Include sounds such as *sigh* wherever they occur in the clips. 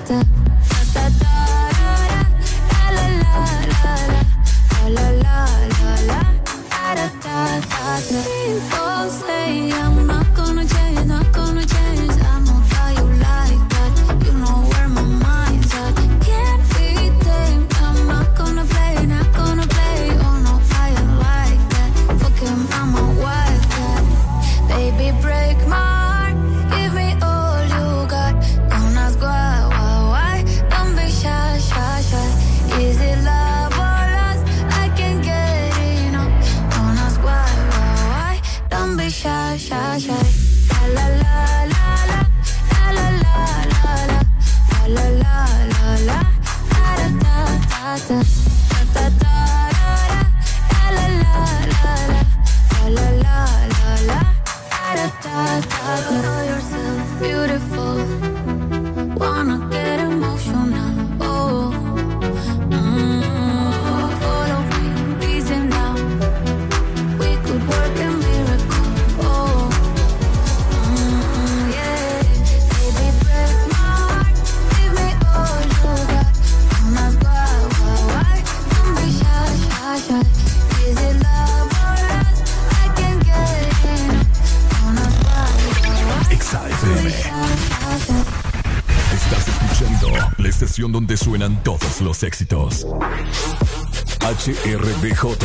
ta ta ta ta donde suenan todos los éxitos. HRDJ,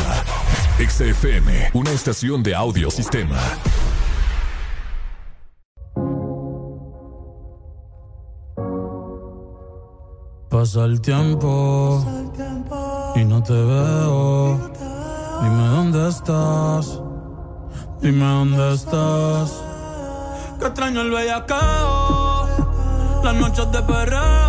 XFM, una estación de audio sistema. Pasa el tiempo y no te veo. Dime dónde estás, dime dónde estás. Que extraño el bellacao, las noches de perreo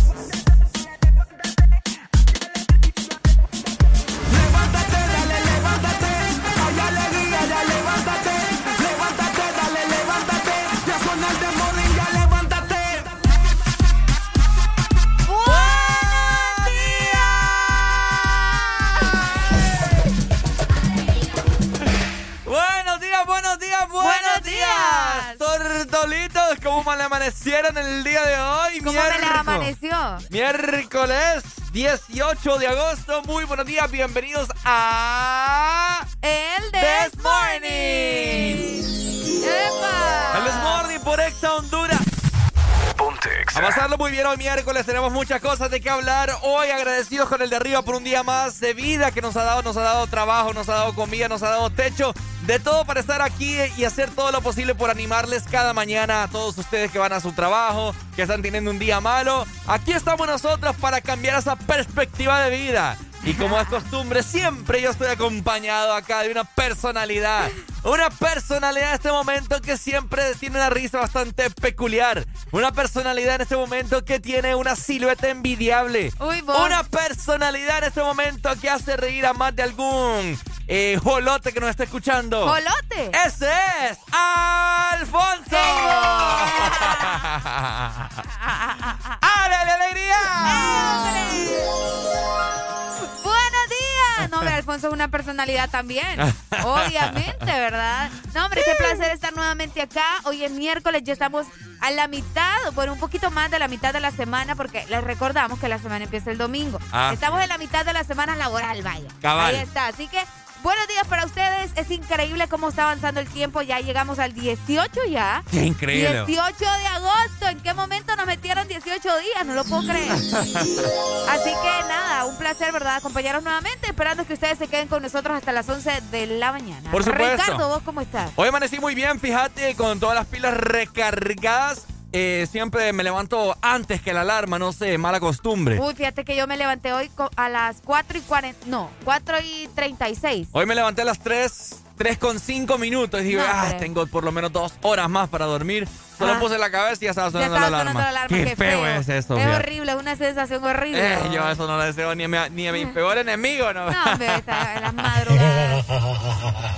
¿Cómo me amanecieron el día de hoy? ¿Cómo me les amaneció? Miércoles 18 de agosto. Muy buenos días, bienvenidos a... El This Morning. ¡Epa! El This Morning por Exa Honduras. A pasarlo muy bien hoy miércoles, tenemos muchas cosas de qué hablar. Hoy agradecidos con el de arriba por un día más de vida que nos ha dado, nos ha dado trabajo, nos ha dado comida, nos ha dado techo, de todo para estar aquí y hacer todo lo posible por animarles cada mañana a todos ustedes que van a su trabajo, que están teniendo un día malo. Aquí estamos nosotros para cambiar esa perspectiva de vida. Y como es costumbre, siempre yo estoy acompañado acá de una personalidad. Una personalidad en este momento que siempre tiene una risa bastante peculiar. Una personalidad en este momento que tiene una silueta envidiable. Uy. Una personalidad en este momento que hace reír a más de algún eh, jolote que nos está escuchando. ¿Jolote? Ese es Alfonso. *laughs* ¡Ale, alegría! No, hombre, *laughs* Alfonso es una personalidad también. *laughs* Obviamente, ¿verdad? No, hombre, qué placer estar nuevamente acá. Hoy es miércoles, ya estamos a la mitad, bueno, un poquito más de la mitad de la semana, porque les recordamos que la semana empieza el domingo. Ah. Estamos en la mitad de la semana laboral, vaya. Cabal. Ahí está. Así que Buenos días para ustedes. Es increíble cómo está avanzando el tiempo. Ya llegamos al 18 ya. ¡Qué increíble! 18 de agosto. ¿En qué momento nos metieron 18 días? No lo puedo creer. *laughs* Así que nada, un placer, ¿verdad? Acompañaros nuevamente, esperando que ustedes se queden con nosotros hasta las 11 de la mañana. Por supuesto. Ricardo, ¿vos cómo estás? Hoy amanecí muy bien, fíjate, con todas las pilas recargadas. Eh, siempre me levanto antes que la alarma, no sé, mala costumbre. Uy, fíjate que yo me levanté hoy a las 4 y 40, no, 4 y 36. Hoy me levanté a las 3, 3 con 5 minutos y dije, No, ah, tengo por lo menos dos horas más para dormir. Solo puse la cabeza y ya estaba Ya sonando, estaba la, alarma. sonando la alarma. Qué, feo, es eso, Es fíjate. horrible, es una sensación horrible. Eh, yo eso no lo deseo ni a, mi- ni a mi peor enemigo, ¿no? No, hombre, *laughs* está en las madrugadas.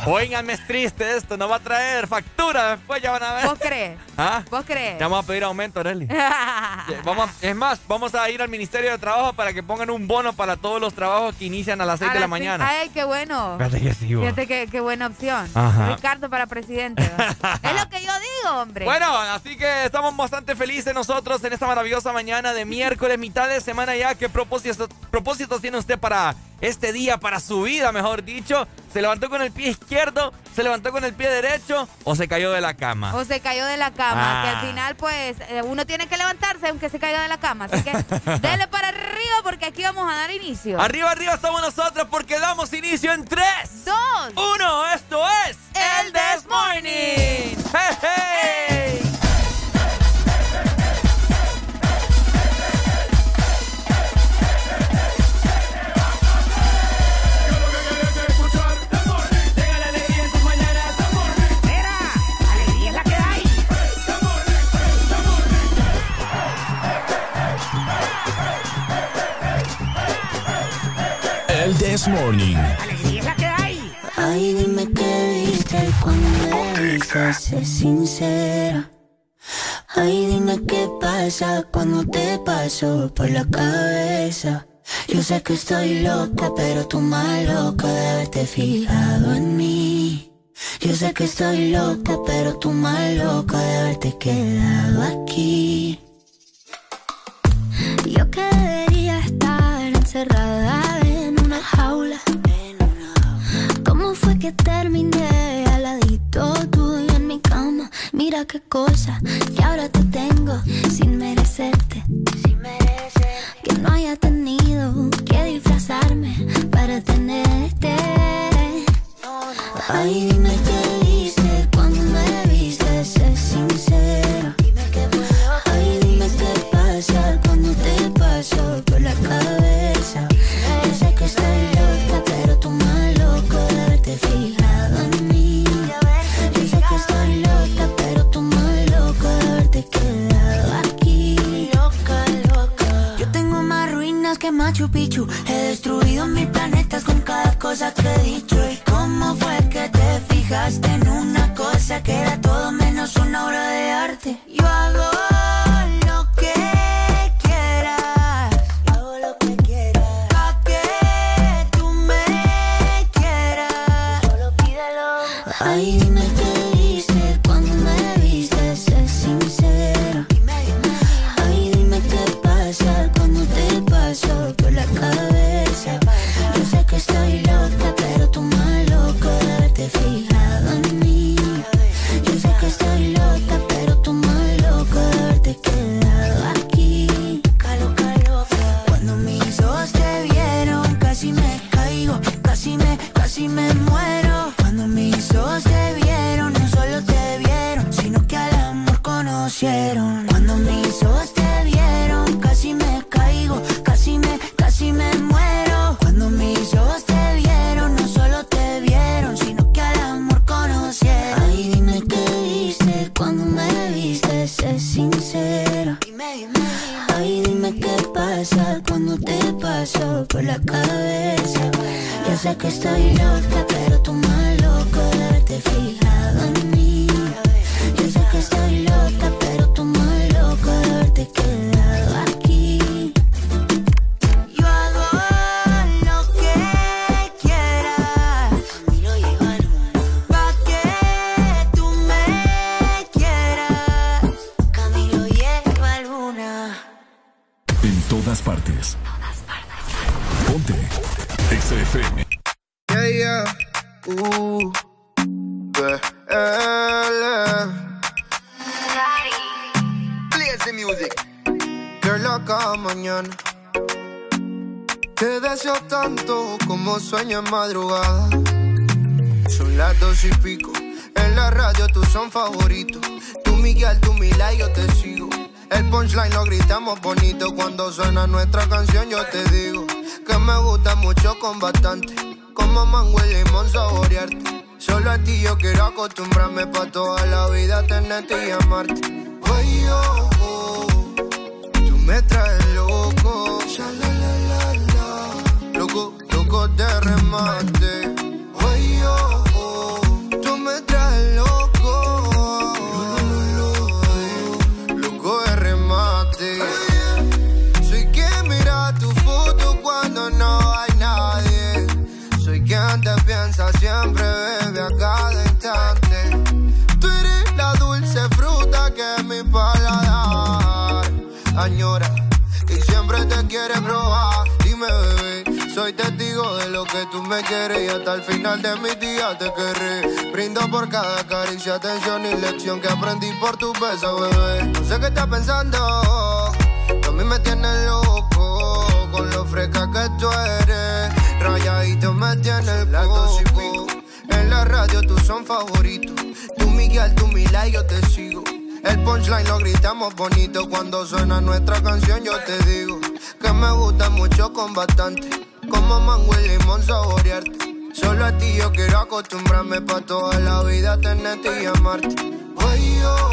Óiganme, es triste esto, no va a traer factura después, ya van a ver. ¿Vos crees? ¿Ah? ¿Vos crees? Ya vamos a pedir aumento, Arely. *laughs* Vamos, a- es más, vamos a ir al Ministerio de Trabajo para que pongan un bono para todos los trabajos que inician a las 6 A de la mañana. Ay, qué bueno. Fíjate que sí. Fíjate qué, qué buena opción. Ajá. Ricardo para presidente. *laughs* es lo que yo digo, hombre. Bueno, así que estamos bastante felices nosotros en esta maravillosa mañana de miércoles, mitad de semana ya. ¿Qué propósitos, propósitos tiene usted para este día, para su vida, mejor dicho? ¿Se levantó con el pie izquierdo? ¿Se levantó con el pie derecho? ¿O se cayó de la cama? O se cayó de la cama, Ah. que al final, pues, eh, uno tiene que levantarse aunque se caiga de la cama. Así que *laughs* dele para arriba porque aquí vamos a dar inicio. Arriba, arriba estamos nosotros porque damos inicio en 3, Dos. 1. Esto es El This Morning. ¡Hey, hey! This Morning. Ay, dime qué viste cuando me viste, sé sincera. Ay, dime qué pasa cuando te paso por la cabeza. Yo sé que estoy loca, pero tú más loca de haberte fijado en mí. Yo sé que estoy loca, pero tú más loca de haberte quedado aquí. Yo que debería estar encerrada jaula. ¿Cómo fue que terminé al ladito tuyo en mi cama? Mira qué cosa, que ahora te tengo sin merecerte. Que no haya tenido que madrugada. favorito. Tú Miguel, tú Mila y yo te sigo. El punchline lo gritamos bonito cuando suena nuestra canción. Yo te digo que me gusta mucho con bastante. Como mango y limón saborearte. Solo a ti yo quiero acostumbrarme pa' toda la vida tenerte y amarte. Oye, oh,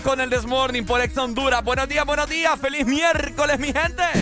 con el Desmorning por Ex Honduras. Buenos días, buenos días. Feliz miércoles, mi gente.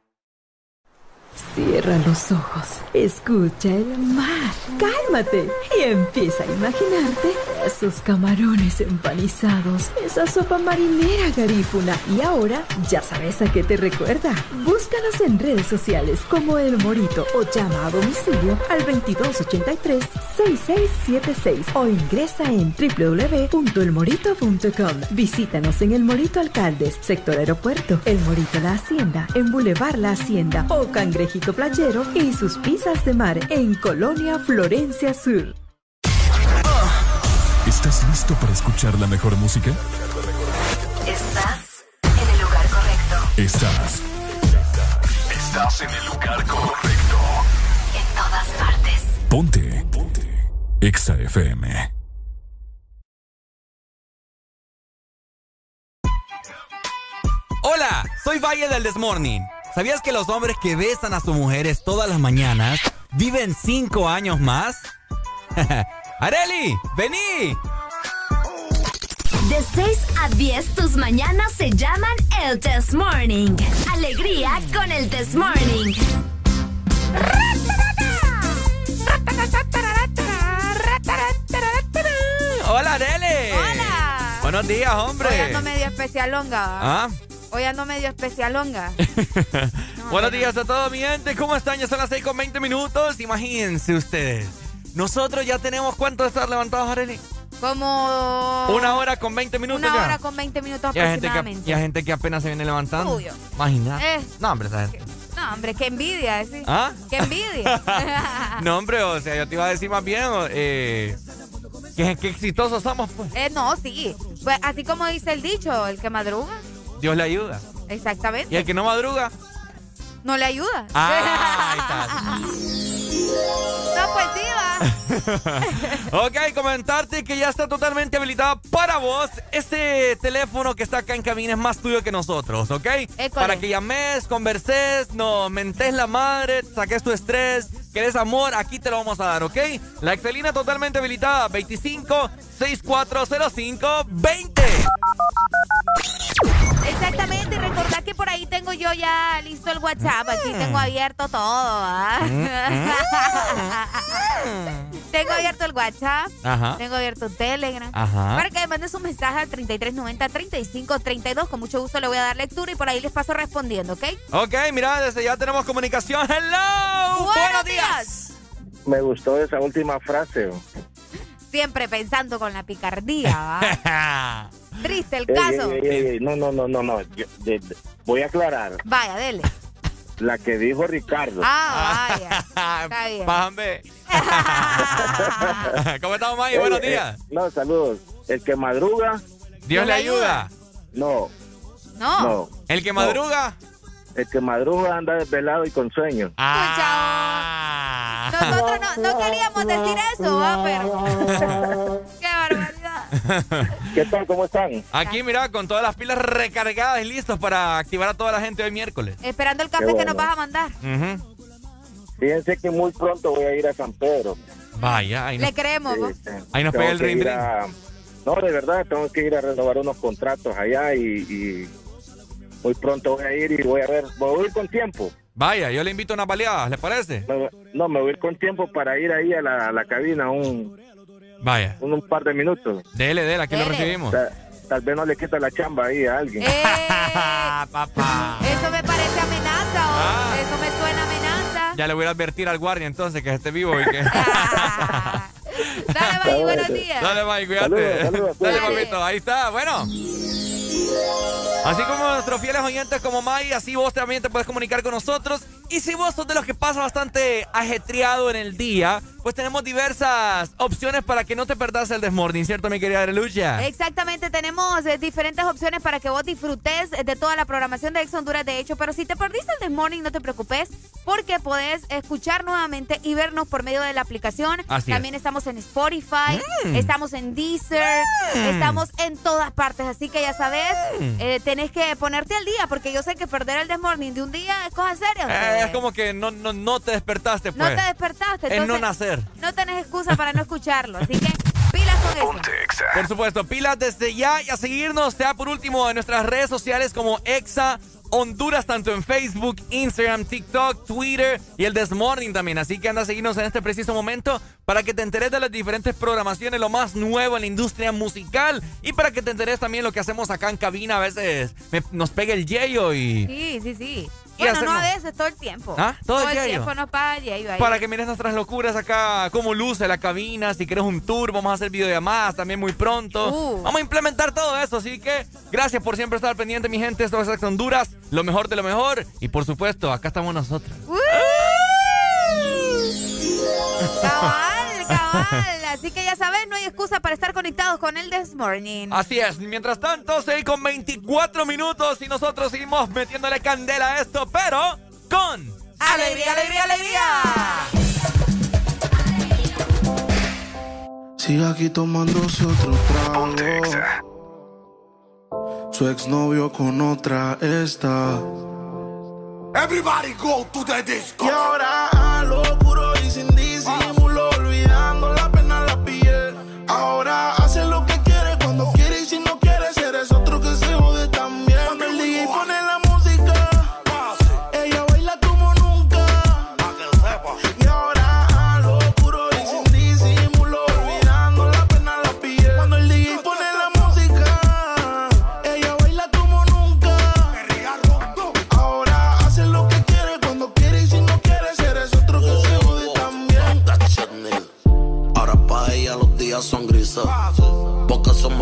Cierra los ojos, escucha el mar, cálmate. Y empieza a imaginarte esos camarones empanizados, esa sopa marinera garífuna y ahora ya sabes a qué te recuerda. Búscanos en redes sociales como El Morito o llama a domicilio al 2283-6676 o ingresa en www.elmorito.com. Visítanos en El Morito Alcaldes, sector aeropuerto, El Morito La Hacienda, en Boulevard La Hacienda o Cangrejito Playero y sus pizzas de mar en Colonia Florencia Sur. ¿Estás listo para escuchar la mejor música? Estás en el lugar correcto. Estás. Estás en el lugar correcto. En todas partes. Ponte. Ponte. Exa FM. Hola, soy Valle del Desmorning. ¿Sabías que los hombres que besan a sus mujeres todas las mañanas viven cinco años más? *laughs* ¡Areli! ¡Vení! De 6 a 10, tus mañanas se llaman el Test Morning. Alegría con el Test Morning. ¡Hola, Areli! ¡Hola! Buenos días, hombre. Hoy ando medio especialonga. ¿Ah? Hoy ando medio especialonga. *laughs* Buenos días a todos, mi gente. ¿Cómo están? Ya son las 6 con 20 minutos. Imagínense ustedes. Nosotros ya tenemos cuánto de estar levantados, Areli. Como... Una hora con 20 minutos Una ya. hora con 20 minutos Y hay, gente que, aproximadamente. y hay gente que apenas se viene levantando. Obvio. Imagínate. Eh. No, hombre, esa gente. No, hombre, qué envidia, ¿sí? ¿Ah? Qué envidia. *laughs* No, hombre, o sea, yo te iba a decir más bien eh, que, que exitosos somos, pues. Eh, no, sí. Pues así como dice el dicho, el que madruga, Dios le ayuda. exactamente. Y el que no madruga, No le ayuda. Ah, *laughs* no, pues sí, va. *laughs* ok, comentarte que ya está totalmente habilitada para vos. Este teléfono que está acá en cabina es más tuyo que nosotros, ¿ok? Para que llames, converses, nos mentes la madre, saques tu estrés, querés amor, aquí te lo vamos a dar, ¿ok? La Excelina totalmente habilitada, 25 6405 20. Exactamente, y recordad que por ahí tengo yo ya listo el WhatsApp, aquí tengo abierto todo, ¿ah? *laughs* tengo abierto el WhatsApp, Ajá. tengo abierto Telegram, Ajá. para que me mandes un mensaje al 3390-3532, con mucho gusto le voy a dar lectura y por ahí les paso respondiendo, ¿ok? Ok, mira, desde ya tenemos comunicación. ¡Hello! ¡Buenos días! Me gustó esa última frase. Siempre pensando con la picardía. *laughs* Triste el Ey, caso. ey, ey, ey, No, no, no, no, no. Yo- de- de- voy a aclarar. Vaya, dele. La que dijo Ricardo. Ah, vaya. Está *laughs* bien. Pájame. *laughs* ¿Cómo estamos, Maggie? Ey, Buenos eh, días. no, saludos. El que madruga. Dios le ayuda. No, No. no. El que No. El que madruga anda desvelado y con sueño. Ah. *laughs* Nosotros no, no queríamos decir eso, ¿va? Pero. *laughs* ¡Qué barbaridad! ¿Qué tal? ¿Cómo están? Aquí, mira, con todas las pilas recargadas y listos para activar a toda la gente hoy miércoles. Esperando el café Qué que bueno. nos vas a mandar. Ujú. Fíjense que muy pronto voy a ir a San Pedro. Vaya, ahí nos, Le creemos, ¿va? ahí nos Tengo pega el que ring ir ring. a- No, de verdad, tengo que ir a renovar unos contratos allá y, y muy pronto voy a ir y voy a ver, voy a ir con tiempo. Vaya, yo le invito a unas baleadas, ¿le parece? Me- No, me voy a ir con tiempo para ir ahí a la, a la cabina un, Vaya. un, un par de minutos. Dele, dele, aquí lo recibimos. Ta- Tal, vez no le quita la chamba ahí a alguien. Eh, *laughs* Papá. eso me parece amenaza, ¿o? Ah. Eso me suena amenaza. Ya le voy a advertir al guardia entonces que esté vivo y que. *laughs* Dale, Maggie, buenos días. Dale, Mike, cuídate. Saludos, saludos, Dale, papito, ahí está. Bueno. Así como nuestros fieles oyentes como Mai, así vos también te puedes comunicar con nosotros. Y si vos sos de los que pasa bastante ajetreado en el día, pues tenemos diversas opciones para que no te perdas el desmorning, ¿cierto, mi querida Arelucha? Exactamente, tenemos eh, diferentes opciones para que vos disfrutes de toda la programación de Ex Honduras, de hecho, pero si te perdiste el The Morning, no te preocupes, porque podés escuchar nuevamente y vernos por medio de la aplicación. Así es. También estamos en Spotify, Mm. estamos en Deezer, Mm. estamos en todas partes, así que ya sabes. Eh, tenés que ponerte al día, porque yo sé que perder el The Morning de un día es cosa seria. Eh, es como que no, no, no te despertaste, no pues. te despertaste, Es no entonces nacer. no tenés excusa para no escucharlo, así que con eso. Por supuesto, pilas desde ya y a seguirnos, sea por último en nuestras redes sociales como Exa Honduras, tanto en Facebook, Instagram, TikTok, Twitter y el This Morning también. Así que anda a seguirnos en este preciso momento para que te enteres de las diferentes programaciones, lo más nuevo en la industria musical y para que te enteres también lo que hacemos acá en cabina. A veces me- nos pega el yello y Sí, sí, sí. Bueno, no a veces, todo el tiempo. ¿Ah? ¿Todo el el diario? tiempo nos paga el ahí. Para que mires nuestras locuras acá, cómo luce la cabina, si quieres un tour, vamos a hacer videollamadas también muy pronto. Uh. Vamos a implementar todo eso, así que gracias por siempre estar pendiente, mi gente. Esto es Ex Honduras, lo mejor de lo mejor. Y por supuesto, acá estamos nosotros. *laughs* Cabal, cabal. Así que ya sabes, no hay excusa para estar conectados con el This Morning. Así es, mientras tanto, 6 con 24 minutos y nosotros seguimos metiéndole candela a esto, pero con ¡Alegría, alegría, alegría! Sigue aquí tomándose otro trago. Su exnovio con otra está. Everybody go to the disco. Y ahora a lo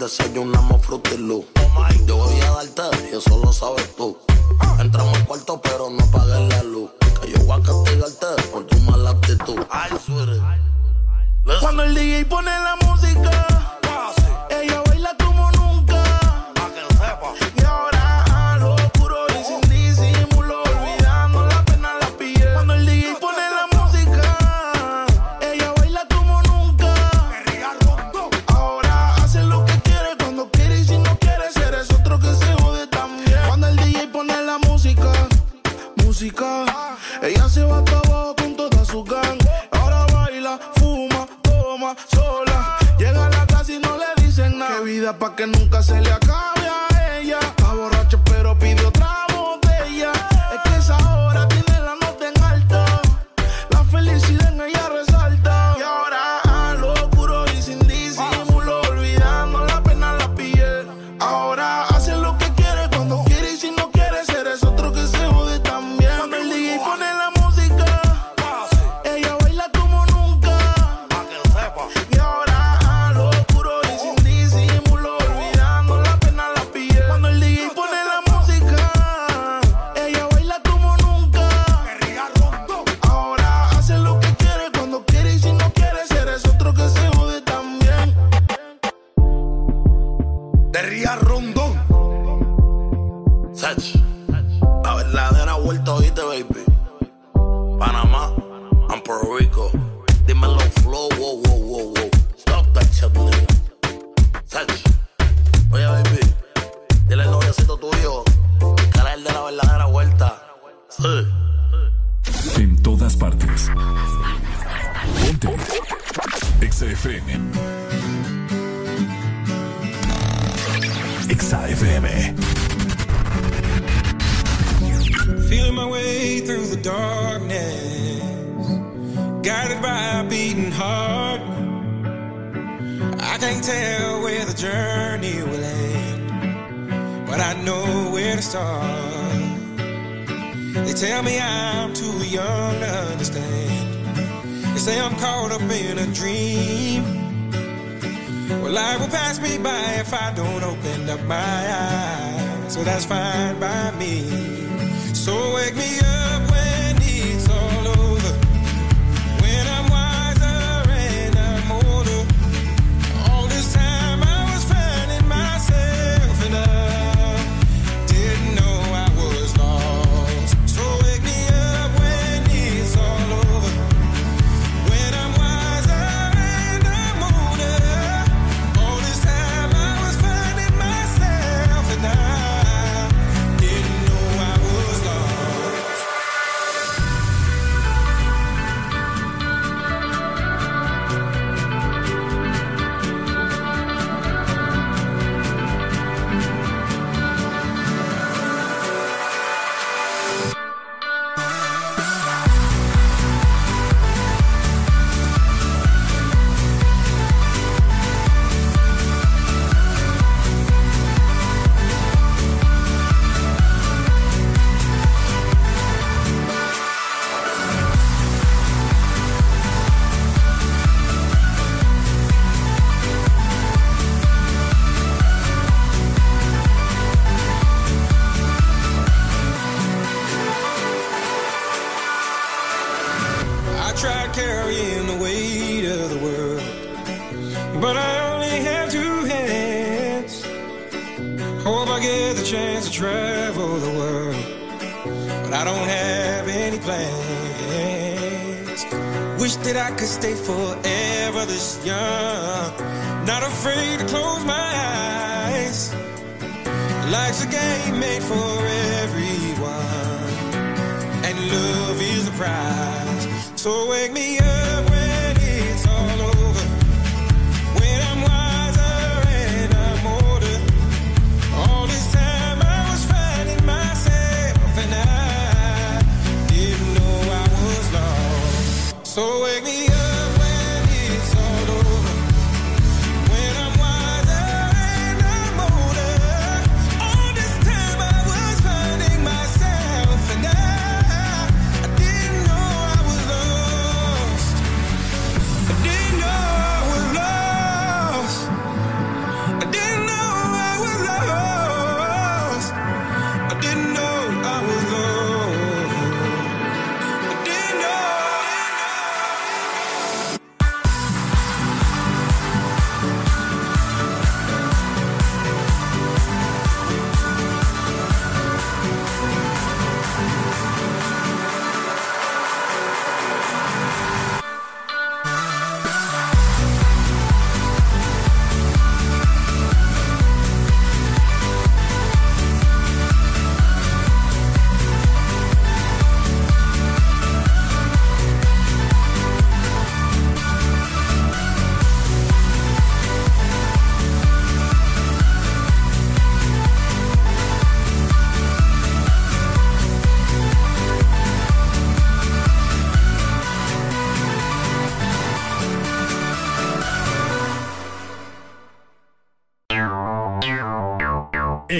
desayunamos frutilú. Yo voy a darte y eso lo sabes tú. Entramos al cuarto pero no apagues la luz. Que yo voy a castigarte por tu mala actitud. Cuando el DJ pone la música. Ella se va hasta abajo con toda su gang. Ahora baila, fuma, toma, sola. Llega a la casa y no le dicen nada. Que vida pa' que nunca se le acabe.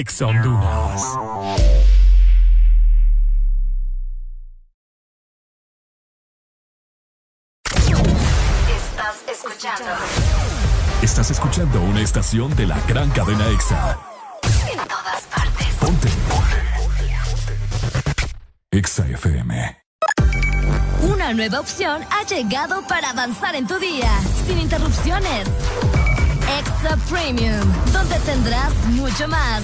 Ex Honduras. Estás escuchando. Estás escuchando una estación de la gran cadena EXA. En todas partes. Ponte. EXA FM. Una nueva opción ha llegado para avanzar en tu día, sin interrupciones. Extra Premium, donde tendrás mucho más,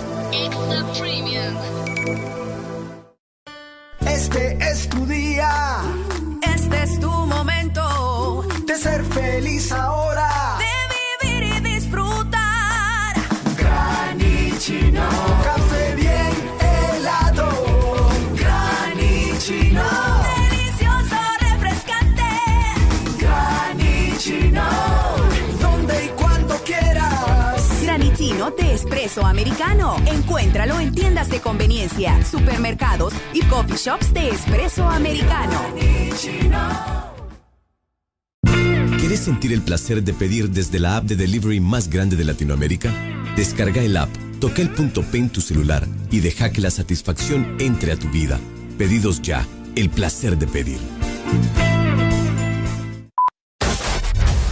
Sentir el placer de pedir desde la app de delivery más grande de Latinoamérica? Descarga el app, toca el punto P en tu celular y deja que la satisfacción entre a tu vida. Pedidos ya, el placer de pedir.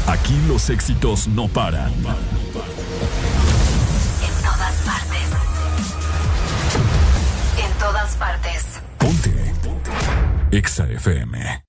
Aquí los éxitos no paran. En todas partes. En todas partes. EXA FM.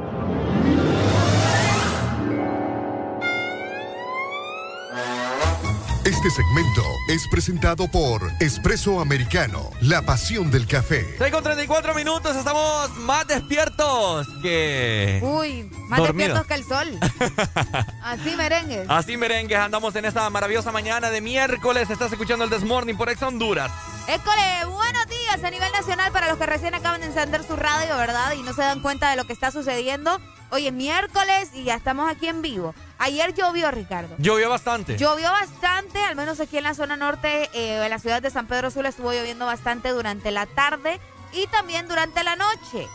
Este segmento es presentado por Espresso Americano, la pasión del café. 6 con 34 minutos, estamos más despiertos que. Uy, más Dormido. despiertos que el sol. *laughs* Así merengues. Así merengues, andamos en esta maravillosa mañana de miércoles. Estás escuchando el Desmorning por Ex Honduras. École, buenos días a nivel nacional para los que recién acaban de encender su radio, ¿verdad? Y no se dan cuenta de lo que está sucediendo. Hoy es miércoles y ya estamos aquí en vivo. Ayer llovió, Ricardo. Llovió bastante. Llovió bastante, al menos aquí en la zona norte, eh, en la ciudad de San Pedro Sula estuvo lloviendo bastante durante la tarde y también durante la noche.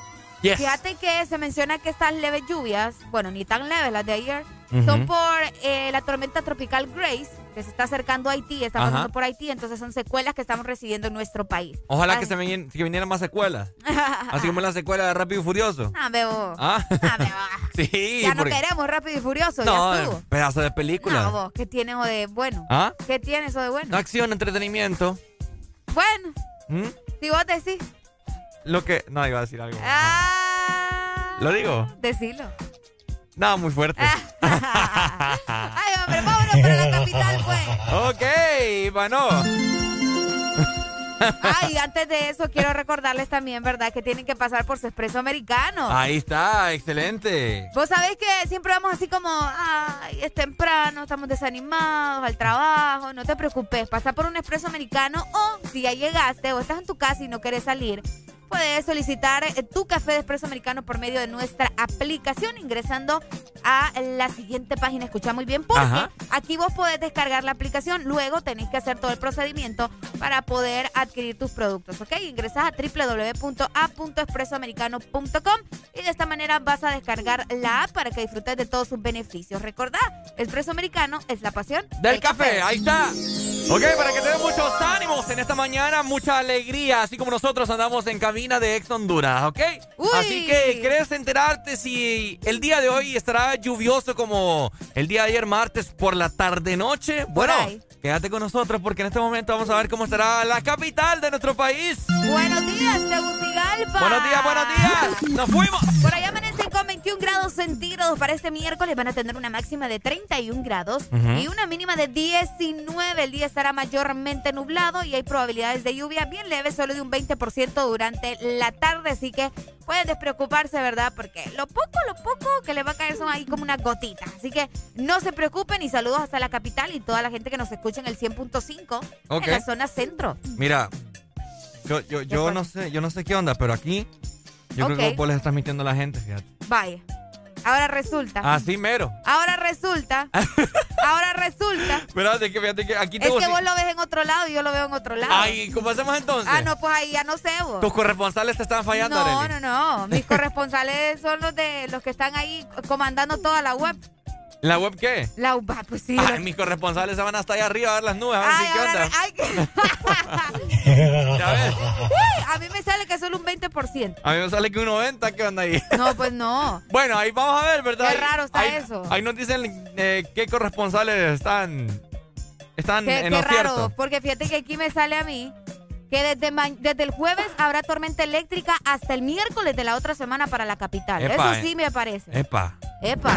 Yes. Fíjate que se menciona que estas leves lluvias, bueno, ni tan leves las de ayer, son por eh, la tormenta tropical Grace, que se está acercando a Haití, está Ajá. pasando por Haití, entonces son secuelas que estamos recibiendo en nuestro país. Ojalá Ay. que, se venien- que vinieran más secuelas. *laughs* Así como la secuela de Rápido y Furioso. Ah, bebo. ¿Ah? *laughs* sí. ya no queremos rápido y furioso, No, ya estuvo. pedazo de película. No, vos, ¿qué tiene eso de bueno? ¿Ah? ¿Qué tiene eso de bueno? Acción, entretenimiento. Bueno, ¿Mm? si vos decís. Lo que. No, iba a decir algo. Ah, ¿Lo digo? decilo. Nada, muy fuerte. *laughs* Ay, hombre, vámonos para la capital, pues. ok, bueno. Ay, antes de eso quiero recordarles también, ¿verdad? Que tienen que pasar por su expreso americano. Ahí está, excelente. Vos sabés que siempre vamos así como, ay, es temprano, estamos desanimados al trabajo, no te preocupes, pasa por un expreso americano o si ya llegaste o estás en tu casa y no quieres salir, puedes solicitar eh, tu café de expreso americano por medio de nuestra aplicación ingresando a la siguiente página. Escucha muy bien porque Ajá. aquí vos podés descargar la aplicación, luego tenés que hacer todo el procedimiento para poder adquirir tus productos, ¿ok? Ingresas a www.a.expresoamericano.com y de esta manera vas a descargar la app para que disfrutes de todos sus beneficios. Recordá, Expreso Americano es la pasión Del café, ahí está. Ok, para que tengan muchos ánimos en esta mañana, mucha alegría, así como nosotros andamos en cabina de Ex Honduras, ¿ok? Así que, ¿querés enterarte si el día de hoy estará lluvioso como el día de ayer martes por la tarde-noche? Bueno, quédate con nosotros porque en este momento vamos a ver cómo estará la capital de nuestro país. Buenos días, Tegucigalpa. Buenos días, buenos días. Nos fuimos. Por allá amanecen con 28 21 grados centígrados para este miércoles. Van a tener una máxima de 31 grados y una mínima de 19. El día estará mayormente nublado y hay probabilidades de lluvia bien leves, solo de un 20% durante la tarde. Así que pueden despreocuparse, ¿verdad? Porque lo poco, lo poco que le va a caer son ahí como unas gotitas. Así que no se preocupen y saludos hasta la capital y toda la gente que nos escucha en el 100.5 en la zona centro. Mira, yo, yo, yo no sé, yo no sé qué onda, pero aquí yo creo que vos les estás mintiendo a la gente, fíjate. Vaya. Ahora resulta. Así mero. Ahora resulta. *laughs* ahora resulta. Espérate, que fíjate que aquí te Es que vos lo ves en otro lado y yo lo veo en otro lado. Ay, ¿cómo hacemos entonces? Ah, no, pues ahí ya no sé vos. Tus corresponsales te están fallando, No, Arely? no, no. Mis corresponsales son los de los que están ahí comandando toda la web. ¿La web qué? La web, pues sí. Ay, mis corresponsales se van hasta allá arriba a ver las nubes, a ver Ay, si qué onda. ay, que- *laughs* Ya ves. Uy, a mí me sale que solo un 20%. A mí me sale que un 90, ¿qué onda ahí? No, pues no. *laughs* Bueno, ahí vamos a ver, ¿verdad? Qué raro está Ahí- eso. Ahí nos dicen eh, qué corresponsales están, están Qué, en qué lo raro, cierto. porque fíjate que aquí me sale a mí que desde, desde el jueves habrá tormenta eléctrica hasta el miércoles de la otra semana para la capital. Epa, Eso sí eh. me parece. Epa. Epa.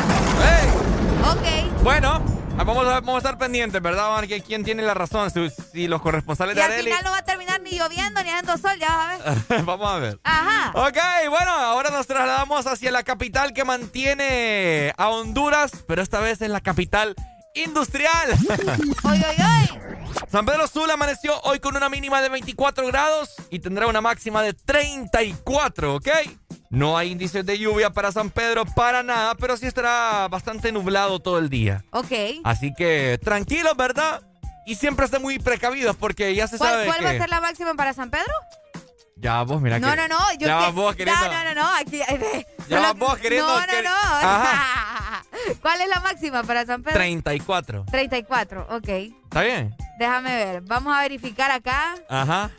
Ok. Bueno, vamos a, vamos a estar pendientes, ¿verdad? Vamos a ver quién tiene la razón. Si, si los corresponsales Y de al Areli. final no va a terminar ni lloviendo ni haciendo sol, ya vas a ver. *laughs* vamos a ver. Ajá. Ok, bueno, ahora nos trasladamos hacia la capital que mantiene a Honduras, pero esta vez es la capital industrial. *laughs* Oy, oy, oy. San Pedro Sula amaneció hoy con una mínima de 24 grados y tendrá una máxima de 34, ¿ok? No hay índices de lluvia para San Pedro para nada, pero sí estará bastante nublado todo el día. Ok. Así que tranquilos, ¿verdad? Y siempre estén muy precavidos porque ya se ¿Cuál, sabe cuál que... va a ser la máxima para San Pedro? Ya vos, mira No, que... no, no. Yo ya que- vos queriendo... No, no, no, no. Aquí. ve. Ya vos queriendo No, no, no. Ajá. *laughs* ¿Cuál es la máxima para San Pedro? 34. 34, ok. ¿Está bien? Déjame ver. Vamos a verificar acá. Ajá.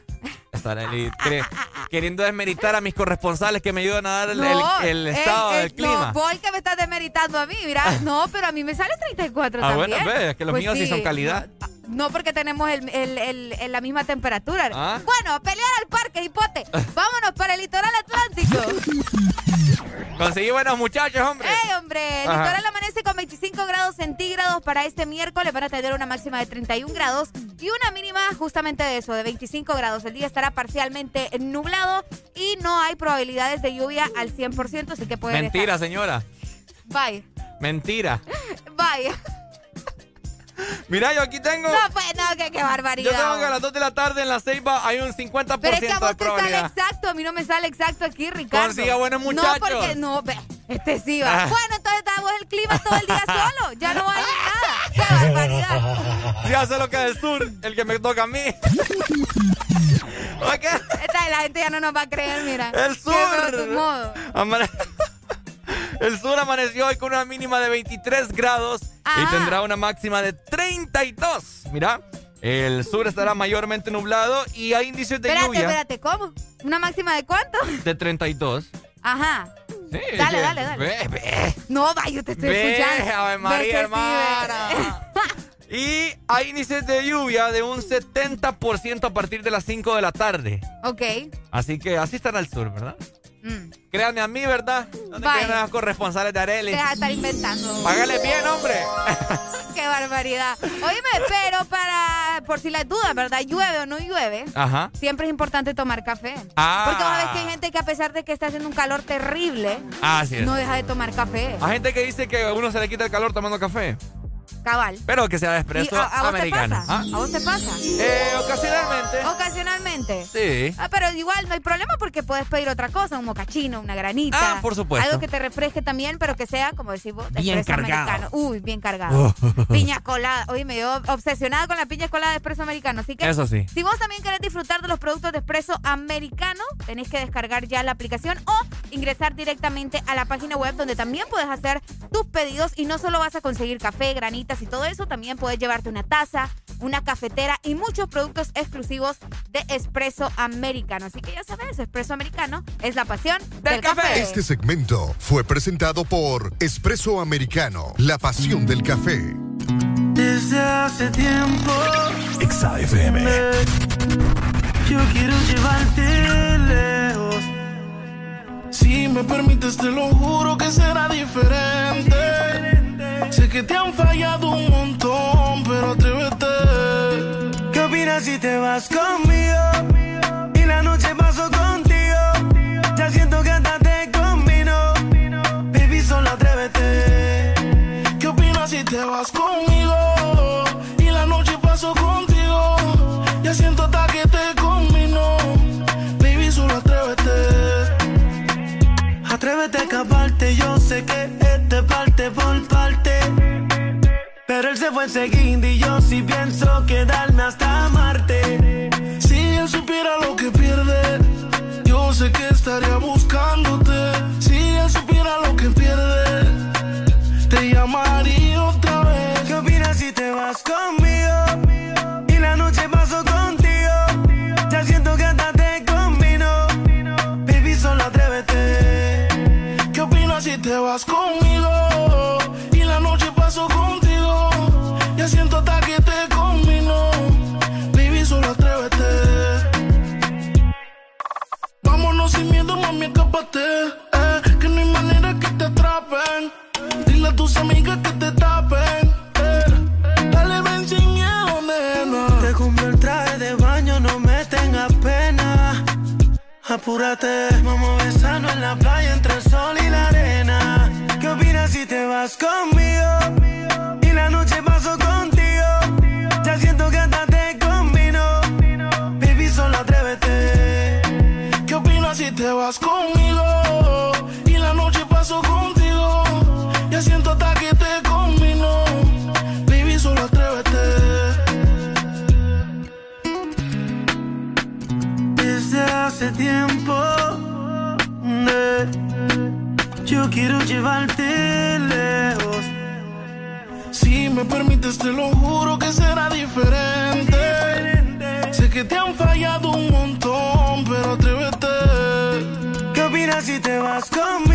Cre- queriendo desmeritar a mis corresponsales que me ayudan a dar el, No, el- el eh, estado eh, del clima. No, el que me estás demeritando a mí, mira. *laughs* No, pero a mí me sale 34 ah, también. bueno, ve, es que los Pues míos sí son calidad. No, porque tenemos el, el- el- la misma temperatura. Ah. Bueno, pelear al parque, hipote. *laughs* Vámonos para el litoral atlántico. Conseguí buenos muchachos, hombre. ¡Ey, hombre! El Ajá. litoral amanece con 25 grados centígrados para este miércoles. Van a tener una máxima de 31 grados y una mínima justamente de eso, de 25 grados. El día estará parcialmente nublado y no hay probabilidades de lluvia al 100%, así que puede Mentira, señora. Vaya, Mentira. vaya. Mira, yo aquí tengo. No, pues no, que qué barbaridad. Yo tengo que a las 2 de la tarde en la Ceiba hay un 50% Pero es que a vos te sale exacto, a mí no me sale exacto aquí, Ricardo. Consiga buenos No, muchachos. porque no, ve, este sí va. Ah. Bueno, entonces estamos el clima todo el día solo. Ya no hay nada. ¡Qué barbaridad! Ya sé lo que es el sur, el que me toca a mí. Ok. Esta la gente ya no nos va a creer, mira. El Qué sur. tu modo. El sur amaneció hoy con una mínima de 23 grados y tendrá una máxima de 32. Mira, el sur estará mayormente nublado y hay índices de Espérate, lluvia espérate, ¿cómo? ¿Una máxima de cuánto? de 32. Ajá. Sí, Dale, que- dale, dale. Ve, ve. No, va, yo te estoy Ve, escuchando. Ave María, que sí, hermana. *laughs* Y hay índices de lluvia de un 70% a partir de las 5 de la tarde. Ok. Así que así estará el sur, ¿verdad? Mm. Créanme a mí, ¿verdad? ¿Dónde Vaya. quedan los corresponsales de Areli? Deja de estar inventando. Págale bien, hombre. *laughs* Qué barbaridad. Oíme, pero para, por si las dudas, ¿verdad? Llueve o no llueve. Ajá. Siempre es importante tomar café. Ah. Porque vos ves que hay gente que a pesar de que está haciendo un calor terrible, Así es. no deja de tomar café. Hay gente que dice que a uno se le quita el calor tomando café. Cabal. Pero que sea de ¿Y expreso a, a vos te americano. pasa? ¿Ah? ¿A vos te pasa? Eh, ocasionalmente. Ocasionalmente. Sí. Ah, pero igual no hay problema porque puedes pedir otra cosa, un mocachino, una granita. Ah, por supuesto. Algo que te refresque también, pero que sea, como decimos, de Bien espresso cargado. americano. Uy, bien cargado. Oh. *laughs* Piña colada. Oye, me dio obsesionada con la piña colada de espresso americano. Así que Eso sí. si vos también querés disfrutar de los productos de espresso americano, tenés que descargar ya la aplicación o ingresar directamente a la página web donde también puedes hacer tus pedidos y no solo vas a conseguir café, y todo eso, también puedes llevarte una taza, una cafetera y muchos productos exclusivos de espresso americano. Así que ya sabes, espresso americano es la pasión del, café. Este segmento fue presentado por Espresso Americano, la pasión del café. Desde hace tiempo XAFM. yo quiero llevarte lejos. Si me permites, te lo juro que será diferente. Sé que te han fallado un montón, pero atrévete. ¿Qué opinas si te vas conmigo? Y la noche paso contigo. Ya siento que hasta Pero él se fue enseguida y yo sí pienso quedarme hasta Marte. Si él supiera lo que pierde, yo sé que estaría buscándote. Escápate. Eh, que no hay manera que te atrapen. Dile a tus amigas que te tapen. eh. Dale, ven sin miedo, nena. Te compro el traje de baño, no me tengas pena. Apúrate, vamos a besarnos en la playa entre el sol y la arena. ¿Qué opinas si te vas conmigo? Conmigo? Y la noche paso contigo. Ya siento hasta que te combino. Baby, solo atrévete. Desde hace tiempo, eh, yo quiero llevarte lejos. Si me permites, te lo juro que será diferente. Sé que te han fallado un montón, pero atrévete. ¿Qué opinas si te vas conmigo?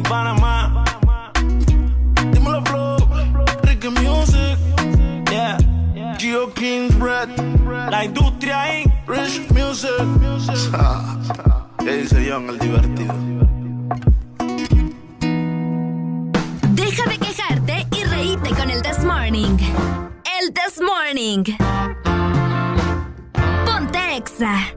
Y Panamá. Dímelo, Flow. Ricky Music. Yeah, Geo King's Bread. la industria ahí. Rich Music. *laughs* ¿Qué dice John, el divertido? Deja de quejarte y reíte con el This Morning. El This Morning. Ponte Exa.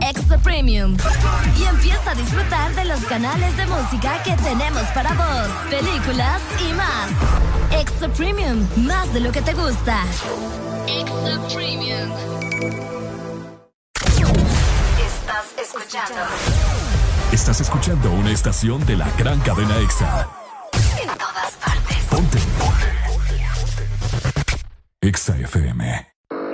Extra Premium. Y empieza a disfrutar de los canales de música que tenemos para vos, películas y más. Extra Premium, más de lo que te gusta. Extra Premium. Estás escuchando Estás escuchando una estación de la gran cadena EXA. en todas partes. Ponte. EXA FM.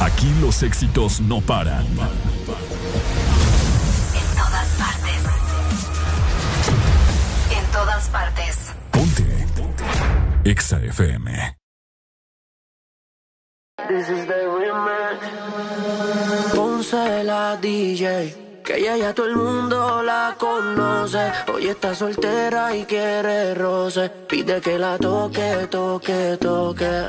Aquí los éxitos no paran. En todas partes. En todas partes. Ponte. Exa FM. This is the remix. Ponce la DJ. Que ella ya todo el mundo la conoce. Hoy está soltera y quiere roce. Pide que la toque, toque, toque.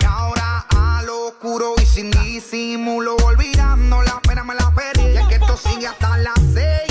Oscuro y sin disimulo, olvidando la pena me la pedí. Y es que esto sigue hasta las 6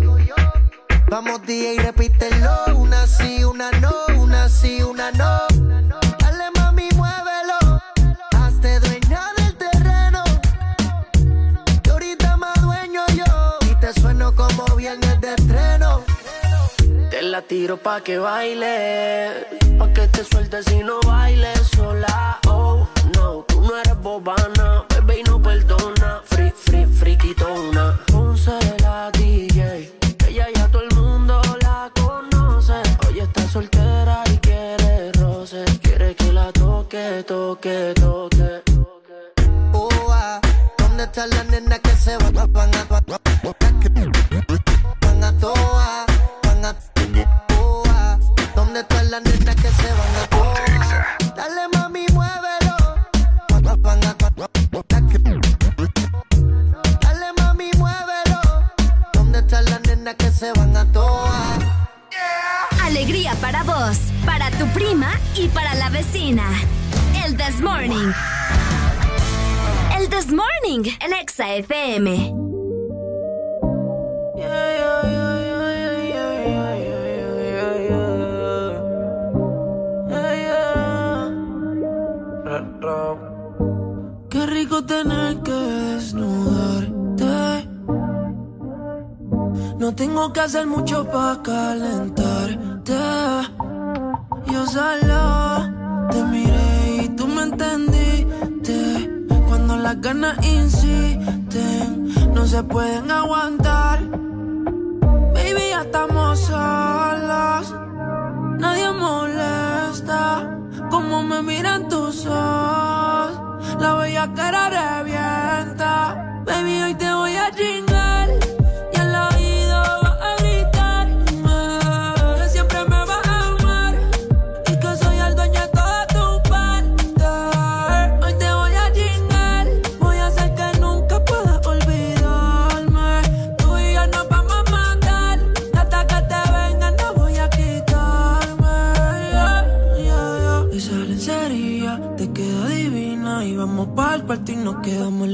Vamos DJ, repítelo, una sí, una no, una sí, una no. Dale mami, muévelo, hazte dueña del terreno. Y ahorita más dueño yo, y te sueno como viernes de estreno. Te la tiro pa' que baile, pa' que te sueltes y no bailes sola. Oh, no, tú no eres bobana, bebé y no perdona. Free, free, friquitona. Ponce la DJ, soltera y quiere roce, quiere que la toque, toque, toque. Oh, ¿Dónde están las nenas que se van, van a van a toa, para vos, para tu prima y para la vecina. El This Morning. El This Morning, el Exa FM. Qué rico tener que desnudarte. No tengo que hacer mucho para calentarte. Yo solo te miré y tú me entendiste. Cuando las ganas insisten, no se pueden aguantar. Baby, ya estamos solos. Nadie molesta como me miran tus ojos. La bella cara revienta. Baby, hoy te voy a chingar.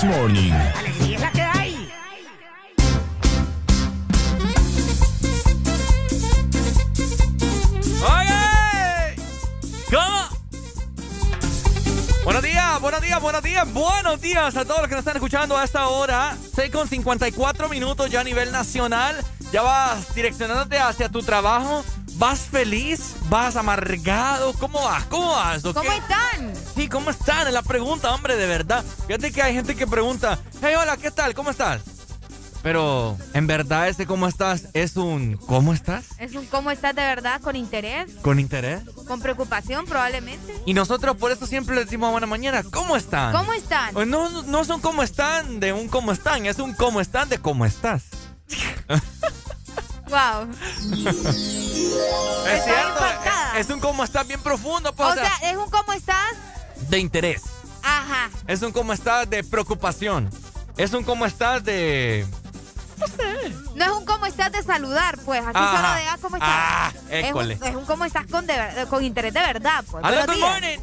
This Morning. Alegría es la que hay. ¡Oye! ¿Cómo? Buenos días, buenos días, buenos días, buenos días a todos los que nos están escuchando a esta hora. 6 con 54 minutos ya a nivel nacional. Ya vas direccionándote hacia tu trabajo. ¿Vas feliz? ¿Vas amargado? ¿Cómo vas? ¿Cómo vas? ¿O ¿Cómo están? Sí, ¿cómo están? Es la pregunta, hombre, de verdad. Fíjate que hay gente que pregunta, hey, hola, ¿qué tal? ¿Cómo estás? Pero, en verdad, ese cómo estás es un ¿cómo estás? Es un cómo estás de verdad, con interés, ¿Con interés? con preocupación probablemente. Y nosotros por eso siempre le decimos buena mañana. ¿Cómo están? ¿Cómo están? O No, no son cómo están de un cómo están, es un cómo están de cómo estás. *laughs* Wow. Es cierto, es, es un cómo estás bien profundo, pues, O sea, es un cómo estás. de interés. Ajá. Es un cómo estás de preocupación. Es un cómo estás de... No es un cómo estás de saludar, pues. Así Ajá. solo de ah, cómo estás. Ah, es, école. un, es un cómo estás con, de con interés de verdad, pues. Buenos good días. morning.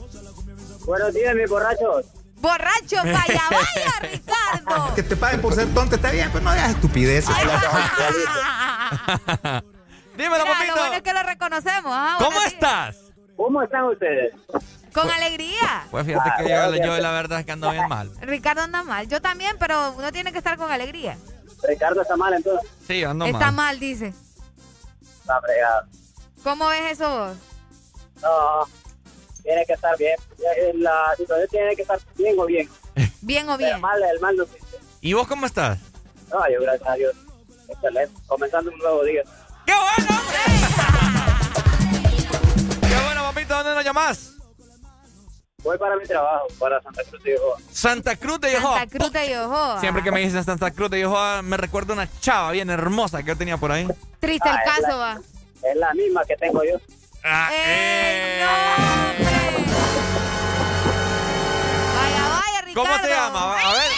Buenos días, mis borrachos. Borracho, *laughs* vaya, vaya, Ricardo. Que te paguen por ser tonto está bien, pero no hagas estupideces. *laughs* Dímelo, Mira, papito. Lo bueno es que lo reconocemos. Ajá, ¿Cómo estás? ¿Cómo están ustedes? Con alegría. Pues fíjate que yo, yo la verdad es que ando bien mal. Ricardo anda mal. Yo también, pero uno tiene que estar con alegría. Ricardo está mal entonces. Sí, ando Está mal. mal, dice. Está fregado. ¿Cómo ves eso vos? No, tiene que estar bien. La situación tiene que estar bien o bien. Bien o bien. El mal, el mal no existe. ¿Y vos cómo estás? No, yo gracias a Dios. Excelente. Comenzando un nuevo día. ¡Qué bueno, hombre! ¡Qué bueno, papito! ¿Dónde nos llamás? Voy para mi trabajo, para Santa Cruz de Jehová. Santa Cruz de Yohoa. Santa Cruz de Yohoa. Siempre que me dicen Santa Cruz de Yohoa, me recuerdo una chava bien hermosa que yo tenía por ahí. Triste el Ah, es caso, la- va. Es la misma que tengo yo. Ah, ¡Eh, eh. no, ¿Cómo se llama? A ver.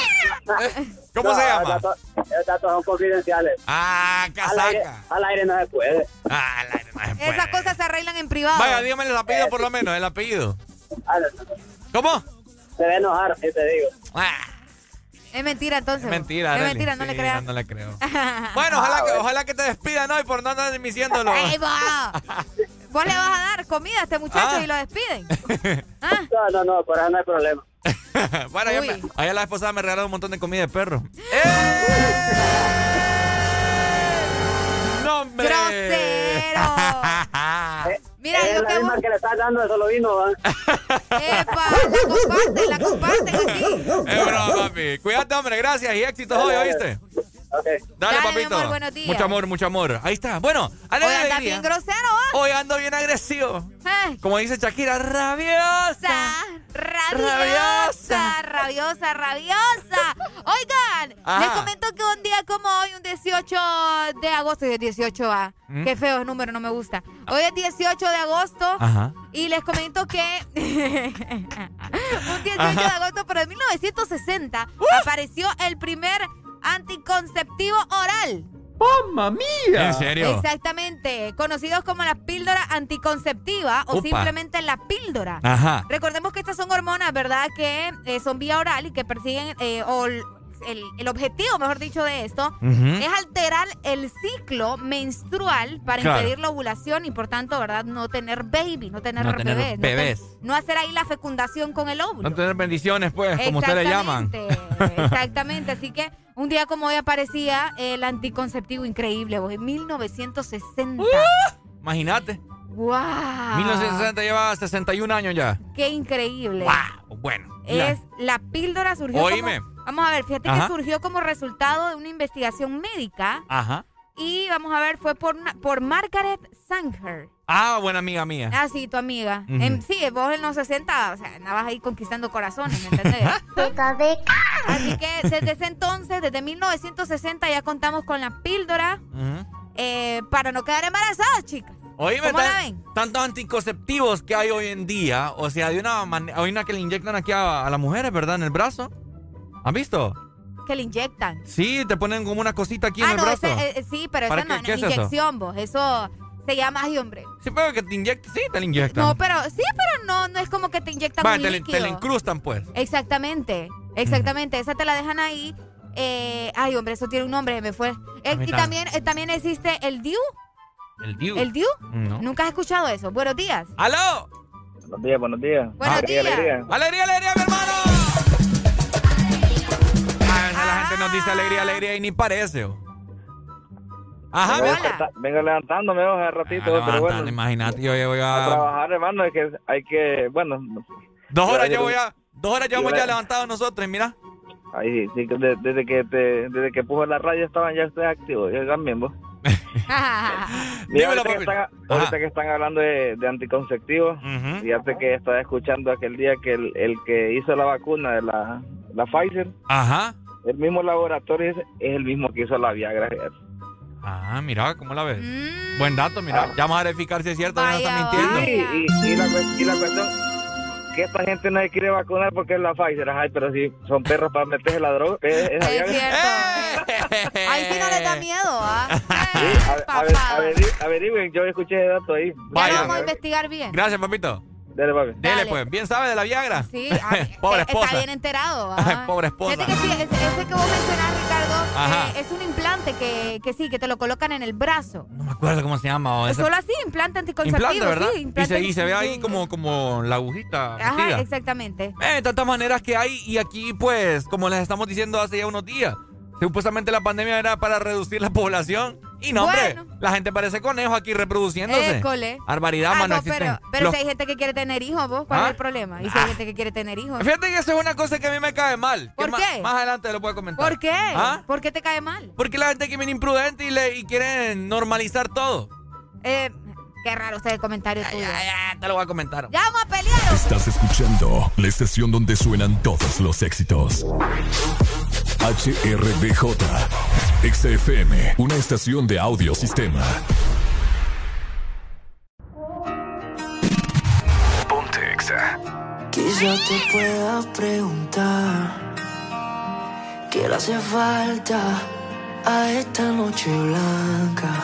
Eh, *laughs* ¿Cómo No, se llama? Los datos, los datos son confidenciales. Ah, Al aire, casaca. al aire no se puede. Ah, la- no se puede. Esas cosas se arreglan en privado. Vaya, dígame el apellido por lo menos, el apellido. Ah. ¿Cómo? Se va a enojar, si te digo. Ah, Es mentira, entonces. es mentira, Es mentira, no le creas. No le creo. *laughs* Bueno, ojalá, que, ojalá que te despidan hoy por no andar diciéndolo. Ahí va. *laughs* Vos le vas a dar comida a este muchacho Ah. y lo despiden. No, no, no, por eso no hay problema. *laughs* bueno, me- ayer la esposa me regaló un montón de comida de perro. ¡No, hombre! ¡Grosero! *laughs* Mira, Es yo lo la que misma vos... que le estás dando de solo vino, ¿va? Epa, la comparten, la comparten aquí. Es broma, papi. Cuídate, hombre. Gracias y éxitos hoy, ¿oíste? Dale, Dale, mi papito. amor, buenos días. Mucho amor, mucho amor. Ahí está. Bueno, Hoy anda alegría. bien grosero, ¿ah? Hoy ando bien agresivo. Eh. Como dice Shakira, rabiosa. Rabiosa, rabiosa, rabiosa. Oigan, Ajá. les comento que un día como hoy, un 18 de agosto, y es 18 A, ¿Mm? qué feo el número, no me gusta. Hoy es 18 de agosto Ajá. y les comento que *laughs* un 18 de Ajá. agosto, pero en 1960 apareció el primer anticonceptivo oral. ¡Mamma mía! ¿En serio? Exactamente, conocidos como la píldora anticonceptiva o simplemente la píldora. Ajá. Recordemos que estas son hormonas, ¿verdad? Que eh, son vía oral y que persiguen, eh, o el, el objetivo, mejor dicho, de esto es alterar el ciclo menstrual para Claro. impedir la ovulación y por tanto, ¿verdad? No tener baby, no tener No tener bebés. no bebés. ten- No, hacer ahí la fecundación con el óvulo. No tener bendiciones, pues, como ustedes le llaman. Exactamente, Exactamente, así que un día como hoy aparecía el anticonceptivo increíble, vos, en 1960. Imagínate. ¡Wow! 1960 lleva 61 años ya. ¡Qué increíble! ¡Wow! Bueno. la- Es la píldora surgió Oíme. como... Vamos a ver, fíjate Ajá. que surgió como resultado de una investigación médica Ajá. y vamos a ver, fue por, por Margaret Sanger. Ah, buena amiga mía. Ah, sí, tu amiga. En- sí, vos en los 60, o sea, andabas ahí conquistando corazones, ¿me entendés? *laughs* Así que desde ese entonces, desde 1960, ya contamos con la píldora eh, para no quedar embarazadas, chicas. Oíme, ¿Cómo la ven? tantos anticonceptivos que hay hoy en día. O sea, de una manera. Hay una que le inyectan aquí a, a las mujeres, ¿verdad? En el brazo. ¿Han visto? Que le inyectan. Sí, te ponen como una cosita aquí en ah, el no, brazo. ese, eh, sí, pero ¿Para esa no, no es eso? inyección, vos. Eso se llama, ay, hombre. Sí, pero que te inyectan. Sí, te la inyectan. No, pero sí, pero no, no es como que te inyectan Vale, un te, líquido. te la incrustan, pues. Exactamente, exactamente. Esa te la dejan ahí. eh, ay, hombre, eso tiene un nombre, se me fue. Eh, y también. también, eh, también existe el DIU. El DIU. ¿El DIU? No. ¿Nunca has escuchado eso? Buenos días. ¡Aló! Buenos días, buenos días. Buenos Alegría, días. alegría. ¡Alegría, alegría, mi hermano! A veces la gente nos dice alegría, alegría y ni parece. oh. Ajá. Vengo, desperta- vengo levantándome hoy hace ratito, pero bueno. Levantando, imagínate, yo voy A a... trabajar, hermano, es que hay que, bueno. Dos horas yo- voy a... Dos horas llevamos ya levantados nosotros, y mira. Ahí, sí, que de- desde que te, desde que puse la radio estaban ya ustedes activos, yo también, vos. *laughs* Mira, Dímelo, ahorita, que papi. están, Ajá. ahorita que están hablando de, de anticonceptivos, fíjate que estaba escuchando aquel día que el, el que hizo la vacuna de la, la Pfizer, Ajá. el mismo laboratorio es, es el mismo que hizo la Viagra. fíjate. Ah, mira, ¿cómo la ves? Mm. Buen dato, mira. Ya vamos a verificar si es cierto o no está Sí, mintiendo. y, y la, y la cuestión que esta gente no se quiere vacunar porque es la Pfizer, Ay, pero si son perros para meterse la droga, es, es Es Viagra. cierto. Ahí sí no les da miedo, ¿ah? *laughs* Sí, a- a ver- averigüen, yo escuché ese dato ahí. Ya vamos a investigar bien. Gracias, papito. Dale, papi. Dele, Dale. pues. Bien sabe de la Viagra. Sí, ay, *laughs* Pobre eh, esposa. está bien enterado. *laughs* ¿ah? Pobre esposa. Fíjate que sí, ese, ese que vos mencionás, Ricardo, eh, es un implante que, que sí, que te lo colocan en el brazo. No me acuerdo cómo se llama. Solo así, implante anticonceptivo. Implante, ¿verdad? Sí, y, implante se, y se ve ahí como, como la agujita Ajá, metida. exactamente. Eh, de tantas maneras que hay y aquí pues como les estamos diciendo hace ya unos días supuestamente la pandemia era para reducir la población y no hombre la gente parece conejo aquí reproduciéndose École. barbaridad Ah, mano no, pero, pero los- si hay gente que quiere tener hijos, vos, ¿cuál ¿Ah? es el problema? Y si hay gente que quiere tener hijos. fíjate que eso es una cosa que a mí me cae mal ¿Por qué? más adelante lo puedo comentar ¿Por qué? ¿Ah? ¿Por qué te cae mal? porque la gente que viene imprudente y, le, y quiere normalizar todo Eh, qué raro ese comentario tuyo. ya te lo voy a comentar Ya vamos a pelear. Estás escuchando la estación donde suenan todos los éxitos. HRDJ, XFM, una estación de audio sistema. Ponte Exa. Quizá te pueda preguntar qué le hace falta a esta noche blanca,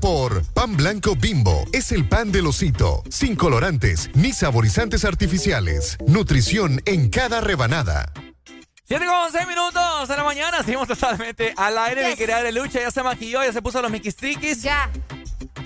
por Pan Blanco Bimbo. Es el pan del osito, sin colorantes ni saborizantes artificiales. Nutrición en cada rebanada. 7 con 6 minutos de la mañana, seguimos totalmente al aire, yes. mi querida lucha ya se maquilló, ya se puso los miquistriquis. Ya.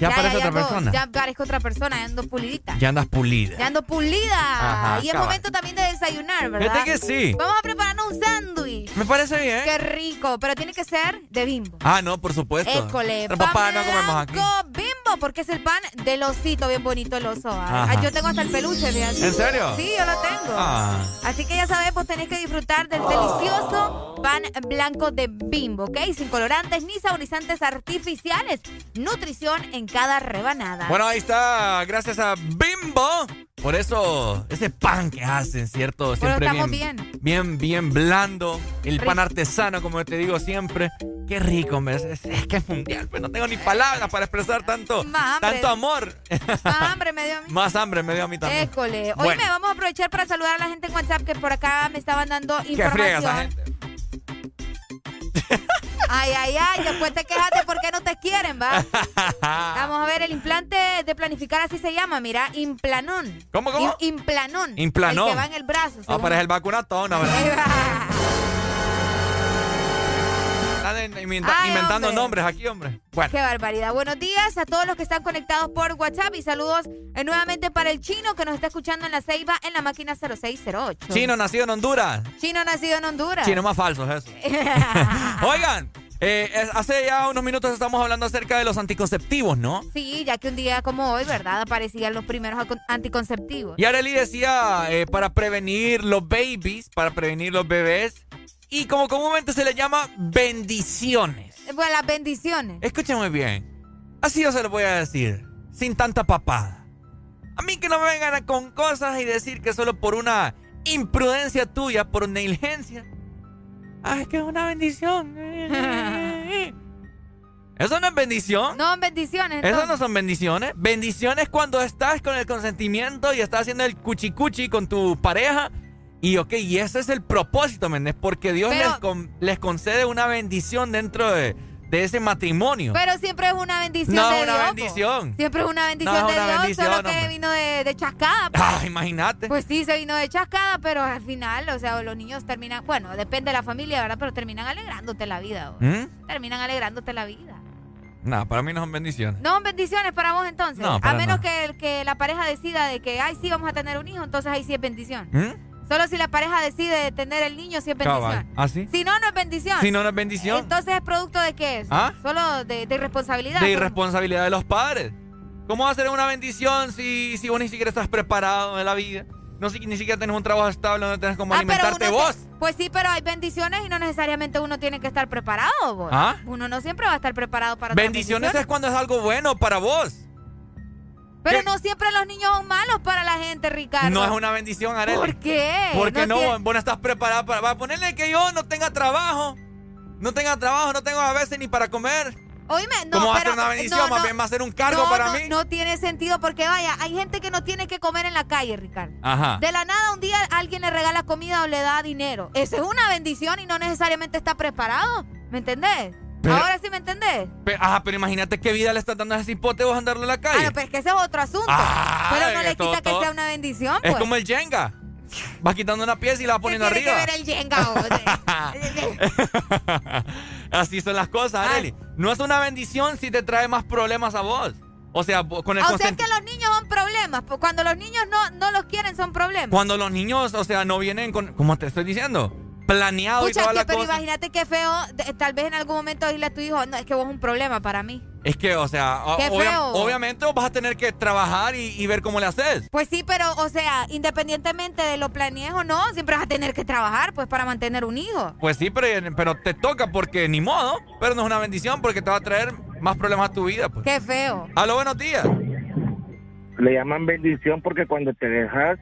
Ya, ya parece otra persona. Ya parezco otra persona, ya ando pulidita. Ya andas pulida. Ya ando pulida. Y es momento también de desayunar, ¿verdad? Fíjate que sí. Vamos a prepararnos un sándwich. Me parece bien. Qué rico, pero tiene que ser de bimbo. Ah, no, por supuesto. École. Papá, no comemos aquí. Bimbo porque es el pan del osito, bien bonito el oso. ¿ah? Yo tengo hasta el peluche, fíjate. ¿En serio? Sí, yo lo tengo. Ah. Así que ya sabes, pues tenés que disfrutar del delicioso pan blanco de bimbo, ¿ok? Sin colorantes ni saborizantes artificiales. Nutrición en cada rebanada. Bueno, ahí está, gracias a Bimbo. Por eso, ese pan que hacen, ¿cierto? Siempre estamos bien, bien. bien, bien blando. El pan artesano, como te digo siempre. Qué rico, hombre. Es- es que es mundial, pues no tengo ni palabras para expresar tanto, Más hambre. tanto amor. Más hambre me dio a mí. Más hambre me dio a mí también. École. Hoy Bueno. me vamos a aprovechar para saludar a la gente en WhatsApp que por acá me estaban dando Qué friega esa información. Ay, ay, ay, después te quejaste porque no te quieren, ¿va? *laughs* Vamos a ver, el implante de planificar así se llama, mira, implanón. ¿Cómo, cómo? Im- implanón. Implanón. El que va en el brazo. Ah, según- pero es el vacunatón, ¿no? ¿verdad? Inventa- Ay, inventando hombre. nombres aquí, hombre. Bueno. Qué barbaridad. Buenos días a todos los que están conectados por WhatsApp y saludos eh, nuevamente para el chino que nos está escuchando en la Ceiba en la máquina 0608. Chino nacido en Honduras. Chino nacido en Honduras. Chino más falso es eso. *laughs* Oigan, eh, hace ya unos minutos estamos hablando acerca de los anticonceptivos, ¿no? Sí, ya que un día como hoy, ¿verdad? Aparecían los primeros anticonceptivos. Y Arely decía eh, para prevenir los babies, para prevenir los bebés, y como comúnmente se le llama bendiciones. Bueno, las bendiciones. Escuchen muy bien. Así yo se lo voy a decir, sin tanta papada. A mí que no me vengan con cosas y decir que solo por una imprudencia tuya, por negligencia. Ay, que es una bendición. *laughs* ¿Eso no es bendición? No, bendiciones. Esas entonces. no son bendiciones. Bendiciones cuando estás con el consentimiento y estás haciendo el cuchicuchi con tu pareja. Y ok, y ese es el propósito, ¿me entiendes? Porque Dios Pero- les, con- les concede una bendición dentro de, de ese matrimonio. Pero siempre es una bendición No de una Dios. bendición. Siempre es una bendición No de una Dios, bendición, solo que vino de, de chascada. pues. Ah, imagínate. Pues sí, se vino de chascada, pero al final, o sea, los niños terminan, bueno, depende de la familia, ¿verdad? Pero terminan alegrándote la vida. ¿Mm? Terminan alegrándote la vida. No, para mí no son bendiciones. No, bendiciones para vos entonces. No, a para menos nada. que, que la pareja decida de que, ay, sí, vamos a tener un hijo, entonces ahí sí es bendición. ¿Mm? Solo si la pareja decide tener el niño, sí es bendición. Cabal. ¿Ah, sí? Si no, no es bendición. Si no, no es bendición. Entonces es producto de qué es? ¿Ah? Solo de, de irresponsabilidad. De irresponsabilidad de los padres. ¿Cómo va a ser una bendición si, si vos ni siquiera estás preparado en la vida? No, si, ni siquiera tenés un trabajo estable donde tenés como Ah, alimentarte vos. te- pues sí, pero hay bendiciones y no necesariamente uno tiene que estar preparado. vos. ¿Ah? Uno no siempre va a estar preparado para otras Bendiciones es cuando es algo bueno para vos. Pero no siempre los niños son malos para la gente, Ricardo. No es una bendición, Arely. ¿Por qué? Porque no, tiene- vos no estás preparada para, para ponerle que yo no tenga trabajo. No tenga trabajo, no tengo a veces ni para comer. Oíme, no, ¿Cómo va a pero- ser una bendición? no, Más no. bien va a ser un cargo No, para no, mí. No tiene sentido porque vaya, hay gente que no tiene que comer en la calle, Ricardo. Ajá. De la nada un día alguien le regala comida o le da dinero. Eso es una bendición y no necesariamente está preparado. ¿Me entendés? Pero- Ahora sí me entendés. Pe- Ajá, pero imagínate qué vida le estás dando a ese hipote vos andarle a la calle. Ah, no, pero es que ese es otro asunto. Ah, pero no es le todo- quita que todo- sea una bendición, es pues. como el Jenga. Vas quitando una pieza y la vas poniendo tiene que arriba. ver el Jenga? *laughs* Así son las cosas, Arely. No es una bendición si te trae más problemas a vos. O sea, con el o sea que los niños son problemas. Cuando los niños no, no los quieren, son problemas. Cuando los niños, o sea, no vienen con, como te estoy diciendo, planeado y Escucha, toda que- la pero cosa. imagínate qué feo, tal vez en algún momento decirle a tu hijo, no, es que vos es un problema para mí. Es que, o sea, obvia- obviamente vos vas a tener que trabajar y, y ver cómo le haces. Pues sí, pero, o sea, independientemente de lo planees o no, siempre vas a tener que trabajar, pues, para mantener un hijo. Pues sí, pero, pero te toca porque ni modo, pero no es una bendición porque te va a traer más problemas a tu vida. Pues. Qué feo. Aló, buenos días. Le llaman bendición porque cuando te dejas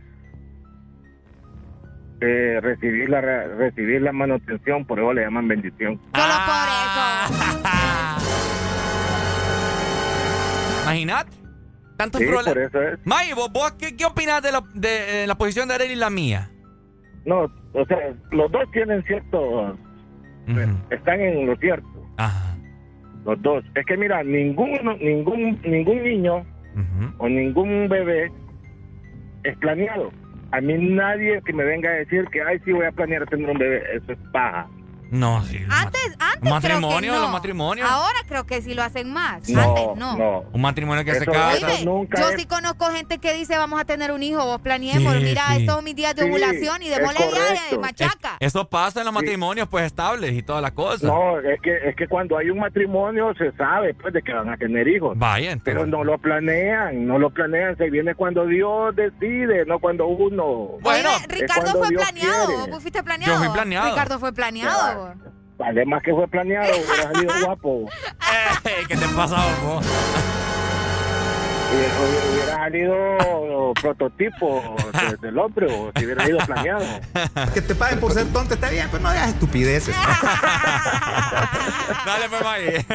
eh, recibir la re- recibir la manutención, por eso le llaman bendición. Solo Ah. por eso. Imagínate. Tantos Sí, problemas. por eso es. May, ¿vos, vos qué, qué opinas de, la- de, eh, la posición de Arely y la mía? No, o sea, los dos tienen cierto, están en lo cierto. Los dos. Es que mira, ninguno, ningún, ningún niño o ningún bebé es planeado. A mí nadie que me venga a decir que, ay, sí voy a planear tener un bebé, eso es paja. No, sí. Antes, antes matrimonio, creo que no. los matrimonios. Ahora creo que sí lo hacen más. No, antes no. no. Un matrimonio que se Eso- casa. Oye, nunca yo es- sí conozco gente que dice vamos a tener un hijo, vos planeemos, Sí, mira, sí. estos son mis días de Sí, ovulación y démosle viaje, correcto. machaca. Eso pasa en los matrimonios, pues estables y toda la cosa. No, es que, es que cuando hay un matrimonio se sabe pues de que van a tener hijos. Vaya, entonces. Pero no lo planean, no lo planean, se viene cuando Dios decide, no cuando uno. Bueno, Oye, Ricardo cuando fue Dios planeado, quiere. vos fuiste planeado. Yo fui planeado. Ricardo fue planeado. Además que fue planeado, hubiera salido *laughs* guapo. Eh, ¿Qué te pasa vos? Hubiera, hubiera salido prototipo de- del hombre o si hubiera sido planeado. *laughs* Que te paguen por ser tonto está bien, pero no hagas estupideces. *laughs* Dale, pues, Maggie.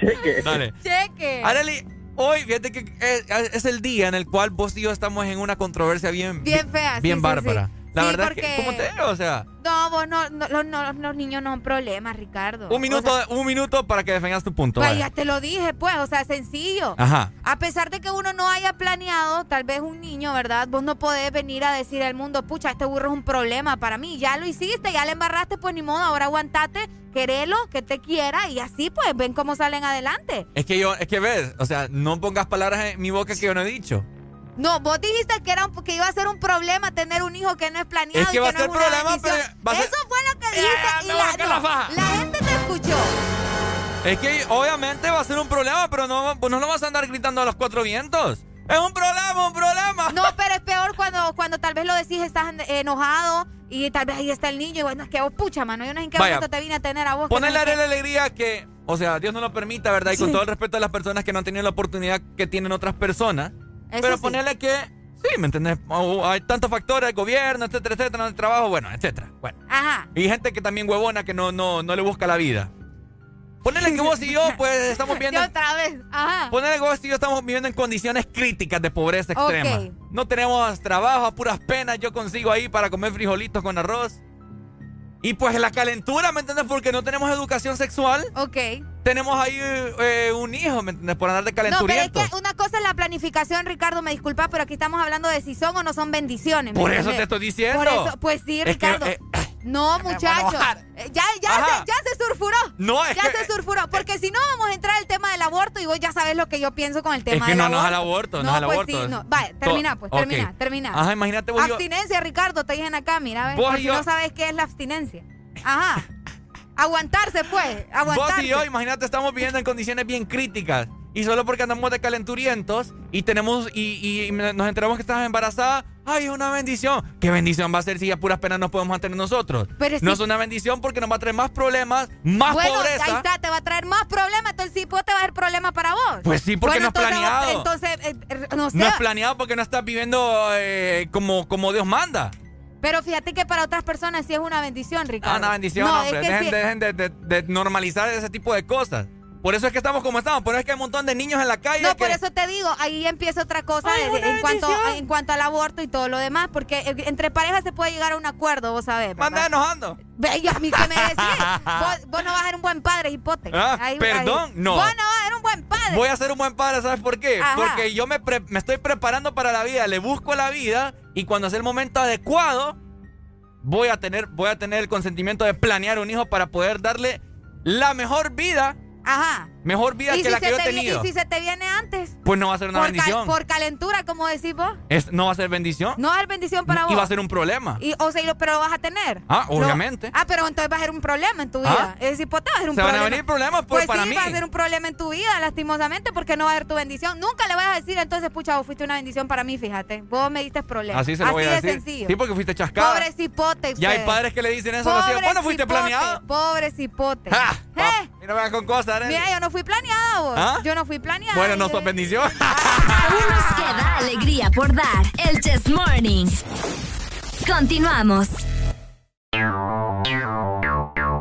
Cheque. Dale. Cheque. Areli, hoy, fíjate que es, es el día en el cual vos y yo estamos en una controversia bien... Bien fea, Bien sí, bárbara. sí. La Sí, verdad es porque- que, ¿cómo te digo? O sea, No, vos no, no, los, no, los niños no son problemas, Ricardo. un minuto, O sea, un minuto para que defendas tu punto. pues vaya. ya te lo dije, pues, o sea, sencillo. Ajá. A pesar de que uno no haya planeado, tal vez un niño, ¿verdad? Vos no podés venir a decir al mundo, pucha, este burro es un problema para mí. Ya lo hiciste, ya le embarraste, pues ni modo, ahora aguantate, querelo, que te quiera y así pues ven cómo salen adelante. Es que yo, es que ves, o sea, no pongas palabras en mi boca que yo no he dicho. No, vos dijiste que era un- que iba a ser un problema tener un hijo que no es planeado Es que y que no ser es problema, pero va a ser- Eso fue lo que dijiste y me voy a la, no, faja. la gente te escuchó. Es que obviamente va a ser un problema, pero no, pues no lo vas a andar gritando a los cuatro vientos. Es un problema, un problema. No, pero es peor cuando, cuando tal vez lo decís, estás en- enojado y tal vez ahí está el niño y bueno, es que vos, pucha, mano, yo no sé en qué Vaya, momento te vine a tener a vos. que Ponerle no a la alegría que, o sea, Dios no lo permita, ¿verdad? Y con todo el respeto a las personas que no han tenido la oportunidad que tienen otras personas. Eso pero sí. ponerle que, sí, ¿me entendés? O- Hay tantos factores, el gobierno, etcétera, etcétera, el trabajo, bueno, etcétera. Bueno. Ajá. Y gente que también huevona que no, no, no le busca la vida. Ponerle que vos y yo, *laughs* pues, estamos viendo... Y otra vez. Ajá. Ponerle que vos y yo estamos viviendo en condiciones críticas de pobreza extrema. No tenemos trabajo, a puras penas. Yo consigo ahí para comer frijolitos con arroz. Y pues la calentura, ¿me entiendes? Porque no tenemos educación sexual. Ok. Tenemos ahí eh, un hijo, ¿me entiendes? Por andar de No, pero es calenturiento. que una cosa es la planificación, Ricardo, me disculpa, pero aquí estamos hablando de si son o no son bendiciones. ¿me Por eso te estoy diciendo. Por eso, pues sí, Es que, Ricardo. eh, no, muchacho. enojar. Eh, Ya, ya, se, ya se surfuró. No, es ya que- se surfuró. Porque si no, vamos a entrar al tema del aborto y vos ya sabes lo que yo pienso con el tema que del no, aborto. no es al aborto, no es al pues aborto, Sí, es- no. Vaya, termina, pues, termina, termina. Ajá, imagínate vos yo- Abstinencia, Ricardo, te dicen acá, mira, Vos por si yo- no sabes qué es la abstinencia. Ajá. Aguantarse, pues, Vos aguantarse. y yo, imagínate, estamos viviendo en condiciones bien críticas. Y solo porque andamos de calenturientos y tenemos y, y nos enteramos que estás embarazada, ay, es una bendición. ¿Qué bendición va a ser si a puras penas nos podemos mantener nosotros? Pero no si- es una bendición porque nos va a traer más problemas, más bueno, pobreza. ahí está, te va a traer más problemas, entonces sí, pues te va a dar problemas para vos. Pues sí, porque Bueno, no es planeado. Entonces, eh, eh, no sé. No es planeado porque no estás viviendo eh, como, como Dios manda. Pero fíjate que para otras personas sí es una bendición, Ricardo. Ah, una bendición, No, hombre. es que dejen sí- dejen de, de- de normalizar ese tipo de cosas. Por eso es que estamos como estamos. Por eso es que hay un montón de niños en la calle. No, que- por eso te digo, ahí empieza otra cosa Ay, de- una en, cuanto, en cuanto al aborto y todo lo demás, porque eh, entre parejas se puede llegar a un acuerdo, vos sabés. ¿verdad? Anda enojando. Y a mí qué me decís. *laughs* vos, vos no vas a ser un buen padre, hipote. Ah, Ahí- perdón, ahí. no. Vos no vas a ser un buen padre. Voy a ser un buen padre, ¿sabes por qué? Ajá. Porque yo me, pre- me estoy preparando para la vida, le busco la vida y cuando sea el momento adecuado, voy a tener, voy a tener el consentimiento de planear un hijo para poder darle la mejor vida, Ajá. Mejor vida ¿Y que si la que yo he tenido. ¿Y si se te viene antes? Pues no va a ser una por, cal- bendición. por calentura, como decís vos. Es, no va a ser bendición. No va a ser bendición para vos. y va a ser un problema. Y, o sea, y lo- pero lo vas a tener. Ah, Lo- obviamente. ah, pero entonces va a ser un problema en tu vida. Ah. Es decir, pues te va a ser un Se van a problema. venir problemas por- pues para sí, mí. va a ser un problema en tu vida, lastimosamente, porque no va a ser tu bendición. Nunca le vas a decir, entonces, pucha, vos fuiste una bendición para mí, fíjate. Vos me diste problemas. Así se lo voy a de decir. sencillo. Sí, porque fuiste chascada. Pobre cipote Ya hay padres que le dicen eso a los hijos. Pobre ¿Vos no fuiste planeado? Pobre cipote. ¡Ja! ¿Eh? Me con cosas, Arely. Mira, yo no fui planeada, vos. ¿Ah? Yo no fui planeada. Bueno, no sos bendición. Aún nos *laughs* queda alegría por dar. El Chess Morning. Continuamos.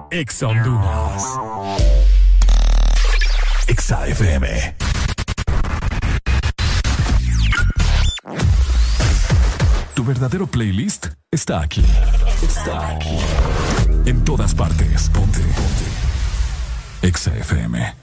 Exa Honduras. Exa FM. Tu verdadero playlist está aquí. Está aquí. En todas partes. Ponte. Ponte. Exa FM.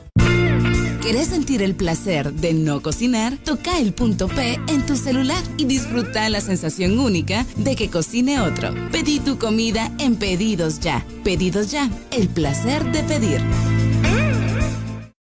¿Querés sentir el placer de no cocinar? Toca el punto P en tu celular y disfruta la sensación única de que cocine otro. Pedí tu comida en Pedidos Ya. Pedidos Ya, el placer de pedir.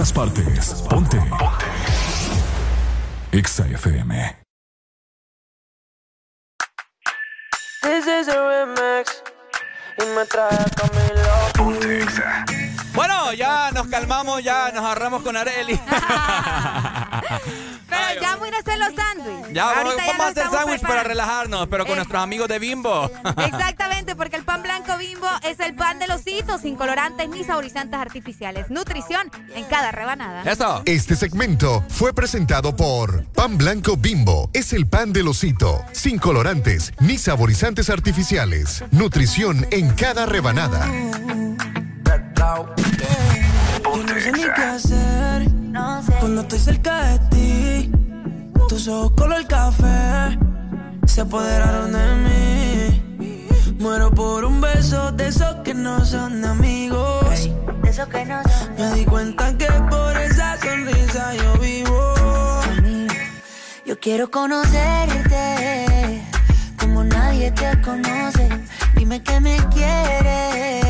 Todas partes. Ponte. Ponte. Exa FM. This is a remix. Y me trae a Camilo. Ponte Exa. Bueno, ya nos calmamos, ya nos agarramos con Areli. *laughs* Pero ya voy a ir a hacer los sándwiches. Ya, vamos, Ahorita vamos a hacer estamos sándwich para relajarnos, pero con Eh. nuestros amigos de Bimbo. *laughs* Exactamente, porque el pan blanco bimbo es el pan de los hitos, sin colorantes ni saborizantes artificiales. Nutrición en cada rebanada. Eso. Este segmento fue presentado por Pan Blanco Bimbo. Es el pan del osito, sin colorantes ni saborizantes artificiales. Nutrición en cada rebanada. Yo no sé ni qué hacer cuando estoy cerca de ti. Tus ojos color café se apoderaron de mí. Muero por un beso de esos que no son amigos. Me di cuenta que por esa sonrisa yo vivo. Yo quiero conocerte como nadie te conoce. Dime que me quieres,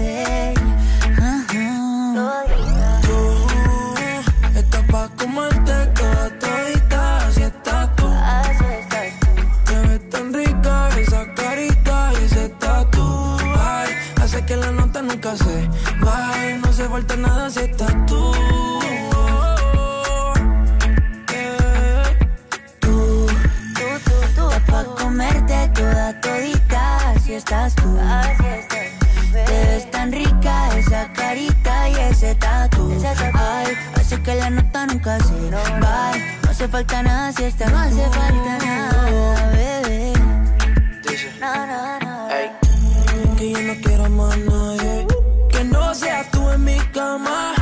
Nunca se baje, no se falta nada si estás tú. Yeah. Tú, tú, tú, pa' comerte toda todita, así estás tú. Te ves tan rica esa carita y ese tatu. Ay, hace que la nota nunca se va. No hace falta nada si estás No hace falta nada, bebé. No, no, no. Que yo no quiero más nadie. Que no seas tú en mi cama.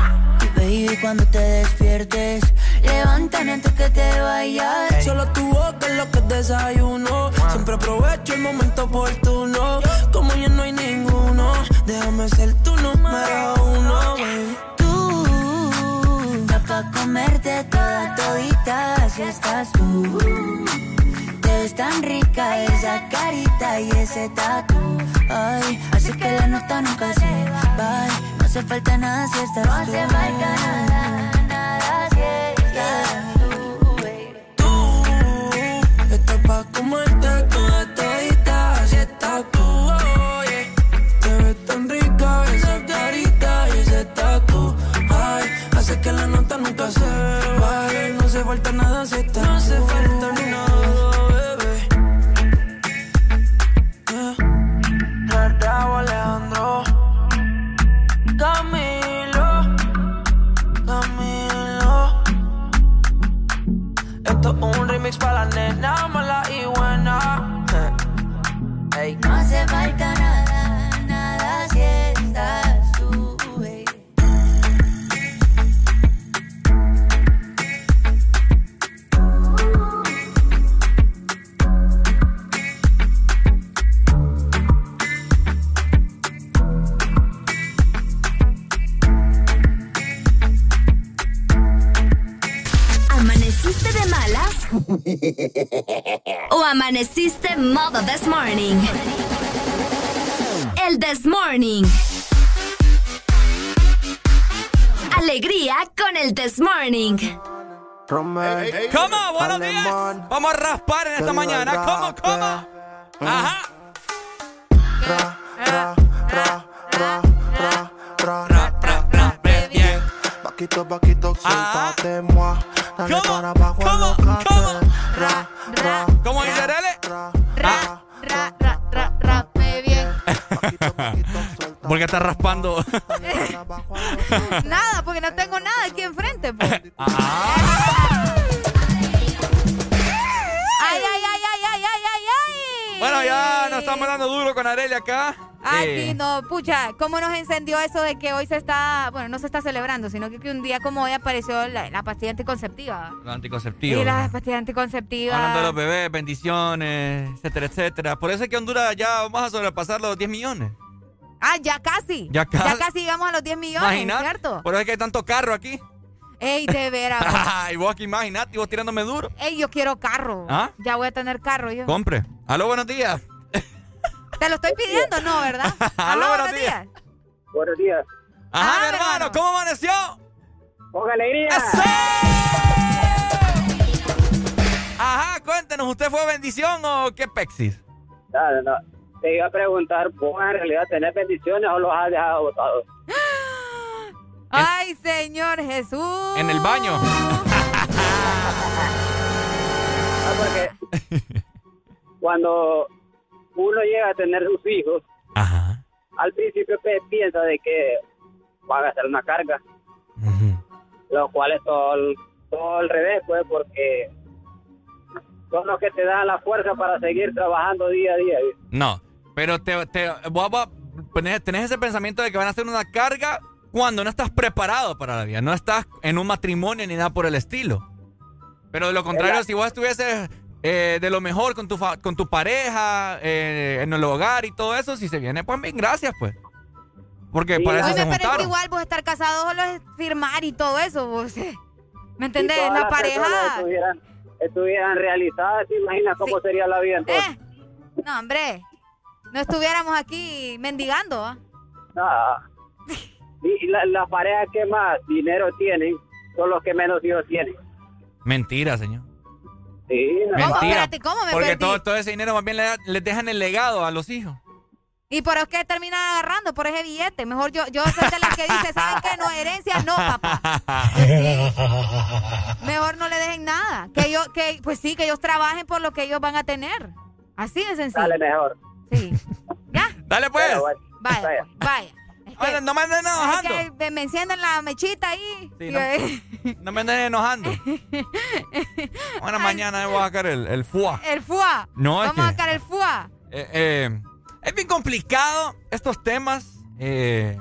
Baby, cuando te despiertes, levántame antes que te vayas. Solo tu boca es lo que desayuno. Siempre aprovecho el momento oportuno. Como ya no hay ninguno, déjame ser tu número uno. baby. Tú, pa' comerte toda todita, así estás tú. Ves tan rica esa carita y ese tatu. Ay, hace que la nota nunca se va. No hace falta nada si estás No hace falta nada, nada si estás Tú estás pa' comerte toda todita, así estás tú. oye. Te ves tan rica esa carita y ese tatu. Ay, hace que la nota nunca se baje. No hace falta nada si estás puesto un remix para la nena mala *laughs* ¿O amaneciste modo this morning? El this morning. Alegría con el this morning. ¿Cómo? Buenos días. Vamos a raspar en esta mañana. ¿Cómo? ¿Cómo? Ajá. Paquito, paquito, suéltate, moi. Dale para abajo, alócate. Ra, ra. ¿Cómo dice Arele? Ra, ra, ra, ra, rape bien. ¿Por qué estás raspando? *laughs* Nada, porque no tengo nada aquí enfrente. pues. Estamos dando duro con Arele acá. Ay, Eh, sí, no, pucha, ¿cómo nos encendió eso de que hoy se está, bueno, no se está celebrando, sino que, que un día como hoy apareció la, la pastilla anticonceptiva? Los anticonceptivos. Y la pastilla anticonceptiva. Hablando de los bebés, bendiciones, etcétera, etcétera. Por eso es que Honduras ya vamos a sobrepasar los 10 millones. Ah, ya casi. Ya casi. Ya casi llegamos a los 10 millones, Imagínate. ¿cierto? Por eso es que hay tanto carro aquí. Ey, de veras. *laughs* y vos aquí imaginate, y vos tirándome duro. Ey, yo quiero carro. ¿Ah? Ya voy a tener carro yo. Compre. Aló, buenos días. Te lo estoy pidiendo, ¿no, verdad? *laughs* Aló, buenos días. Buenos días. Ajá, Ah, mi hermano, ¿cómo amaneció? Con alegría. Ajá, cuéntenos, ¿usted fue bendición o qué pexis? No, no, no. Te iba a preguntar, ¿vos en realidad tenés bendiciones o los has dejado botados? *gasps* Ay, Señor Jesús. En el baño. *laughs* Ah, porque *laughs* cuando uno llega a tener sus hijos, al principio pe- piensa de que van a ser una carga, lo cual es todo, al revés, pues, porque son los que te dan la fuerza para seguir trabajando día a día. No, pero te, te, vos- vos tenés, tenés ese pensamiento de que van a ser una carga cuando no estás preparado para la vida, no estás en un matrimonio ni nada por el estilo. Pero de lo contrario, si vos estuvieses eh, de lo mejor con tu, fa- con tu pareja, eh, en el hogar y todo eso, si se viene, pues bien, gracias, pues. Porque para eso Oye, se pero es que juntaron. igual vos estar casado solo es firmar y todo eso, vos. eh. ¿Me entendés? Si La pareja. Estuvieran, estuvieran realizadas, ¿te imaginas cómo sería la vida entonces? No, hombre. No estuviéramos aquí mendigando, ¿ah? Ah. *laughs* Y la- las parejas que más dinero tienen son los que menos hijos tienen. Mentira, señor. Sí, no. Mentira. espérate, ¿cómo me Porque perdí? todo, todo ese dinero más bien le, da- les dejan el legado a los hijos. ¿Y por qué terminan agarrando? Por ese billete. Mejor yo, yo soy de las que dice, ¿saben qué? No, herencia no, papá. *laughs* Mejor no le dejen nada. Que yo, que, pues sí, que ellos trabajen por lo que ellos van a tener. Así de sencillo. Dale mejor. Sí. Dale pues. Vaya, pues, vaya. No me anden enojando. Es que me, encienden la mechita ahí. Sí, no, *laughs* no me anden enojando. *laughs* Bueno, mañana voy a sacar el, el FUA. El FUA. No, es Vamos a que- sacar el FUA. Eh, eh, es bien complicado estos temas. Eh,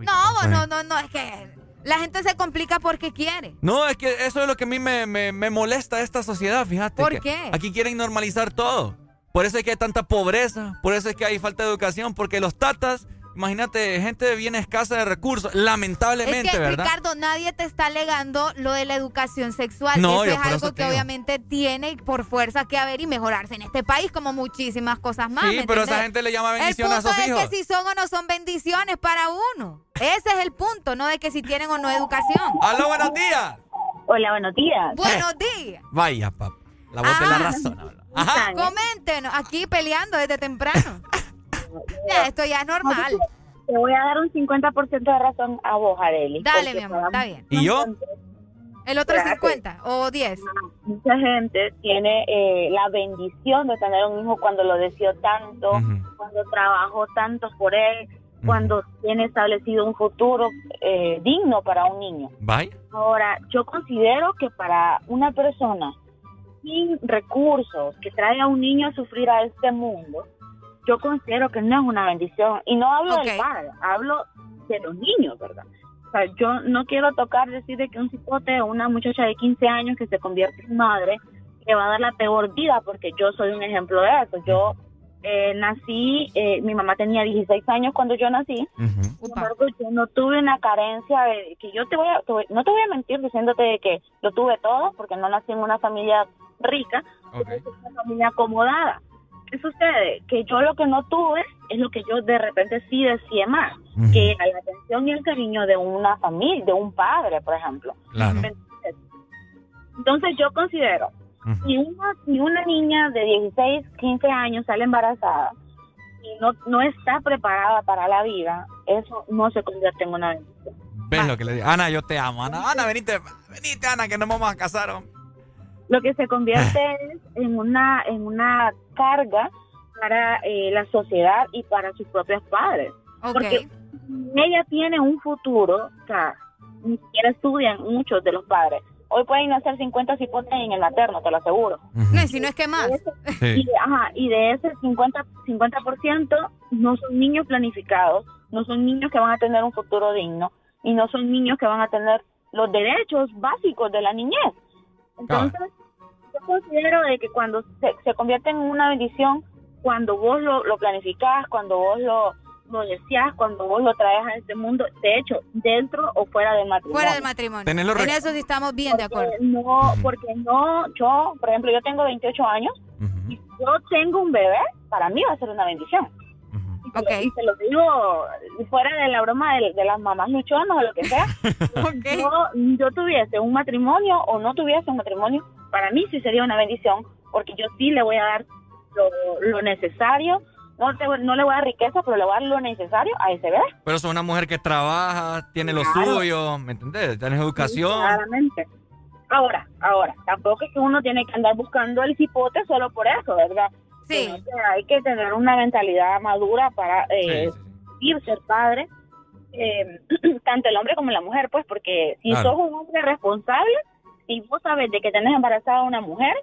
No, vos no, no, no, es que la gente se complica porque quiere. no, es que eso es lo que a mí me, me- me molesta esta sociedad, fíjate. ¿Por qué? Aquí quieren normalizar todo. Por eso es que hay tanta pobreza, por eso es que hay falta de educación, porque los tatas, imagínate, gente de bien escasa de recursos, lamentablemente, es que, ¿verdad? Ricardo, nadie te está alegando lo de la educación sexual. No, eso yo es algo que digo. obviamente tiene por fuerza que haber y mejorarse en este país, como muchísimas cosas más. Sí, ¿me pero esa gente le llama El bendición a punto esos es hijos. que si son o no son bendiciones para uno. Ese es el punto, no de que si tienen o no educación. ¡Aló, buenos días! Hola, buenos días. Buenos días. Vaya, papá. La voz de la Ah. razón. habla. Ajá. Coméntenos, aquí peleando desde temprano. *laughs* ya, esto ya es normal. Te voy a dar un 50% de razón a vos, Areli. Dale, mi amor, está bien. ¿Y yo? El otro Gracias. 50 o 10. Mucha gente tiene eh, la bendición de tener un hijo cuando lo deseó tanto, cuando trabajó tanto por él, cuando tiene establecido un futuro eh, digno para un niño. Vaya. Ahora, yo considero que para una persona sin recursos que trae a un niño a sufrir a este mundo, yo considero que no es una bendición. Y no hablo del padre, hablo de los niños, ¿verdad? O sea, yo no quiero tocar decir de que un cipote o una muchacha de 15 años que se convierte en madre le va a dar la peor vida, porque yo soy un ejemplo de eso. Yo eh, nací, eh, mi mamá tenía 16 años cuando yo nací, sin embargo yo no tuve una carencia de que yo te voy a, no te voy a mentir diciéndote de que lo tuve todo, porque no nací en una familia rica, okay. una familia acomodada. ¿Qué sucede? Que yo lo que no tuve es lo que yo de repente sí decía más, que la atención y el cariño de una familia, de un padre, por ejemplo. Entonces yo considero si una, si una niña de 16, 15 años sale embarazada y no, no está preparada para la vida, eso no se convierte en una bendición. ¿Ves lo que le digo? Ana, yo te amo. Ana, Ana, venite, venite, Ana, que nos vamos a casar. Lo que se convierte *laughs* es en una, en una carga para eh, la sociedad y para sus propios padres. Porque ella tiene un futuro, o sea, ni siquiera estudian muchos de los padres Hoy pueden nacer 50 cipotes en el materno, te lo aseguro. si no es que más. y, ajá, y de ese 50%, 50 no son niños planificados, no son niños que van a tener un futuro digno y no son niños que van a tener los derechos básicos de la niñez. Entonces, yo considero de que cuando se, se convierte en una bendición, cuando vos lo, lo planificás, cuando vos lo lo decías cuando vos lo traes a este mundo, de hecho, dentro o fuera del matrimonio. Fuera del matrimonio. En eso sí estamos bien de acuerdo. No, porque no, yo, por ejemplo, yo tengo 28 años y yo tengo un bebé, para mí va a ser una bendición. Okay. Y te lo digo fuera de la broma de, las mamás luchonas o lo que sea. *laughs* okay. yo, yo tuviese un matrimonio o no tuviese un matrimonio, para mí sí sería una bendición, porque yo sí le voy a dar lo, lo necesario no, le voy a dar riqueza, pero le voy a dar lo necesario a ese bebé. Pero es una mujer que trabaja, tiene lo suyo, ¿me entendés? Tienes educación. claramente. Ahora, ahora, tampoco es que uno tiene que andar buscando el cipote solo por eso, ¿verdad? Sí. hay que tener una mentalidad madura para eh, ir ser padre, eh, *clears throat* tanto el hombre como la mujer, pues, porque si sos un hombre responsable, y vos sabes de que tenés embarazada a una mujer,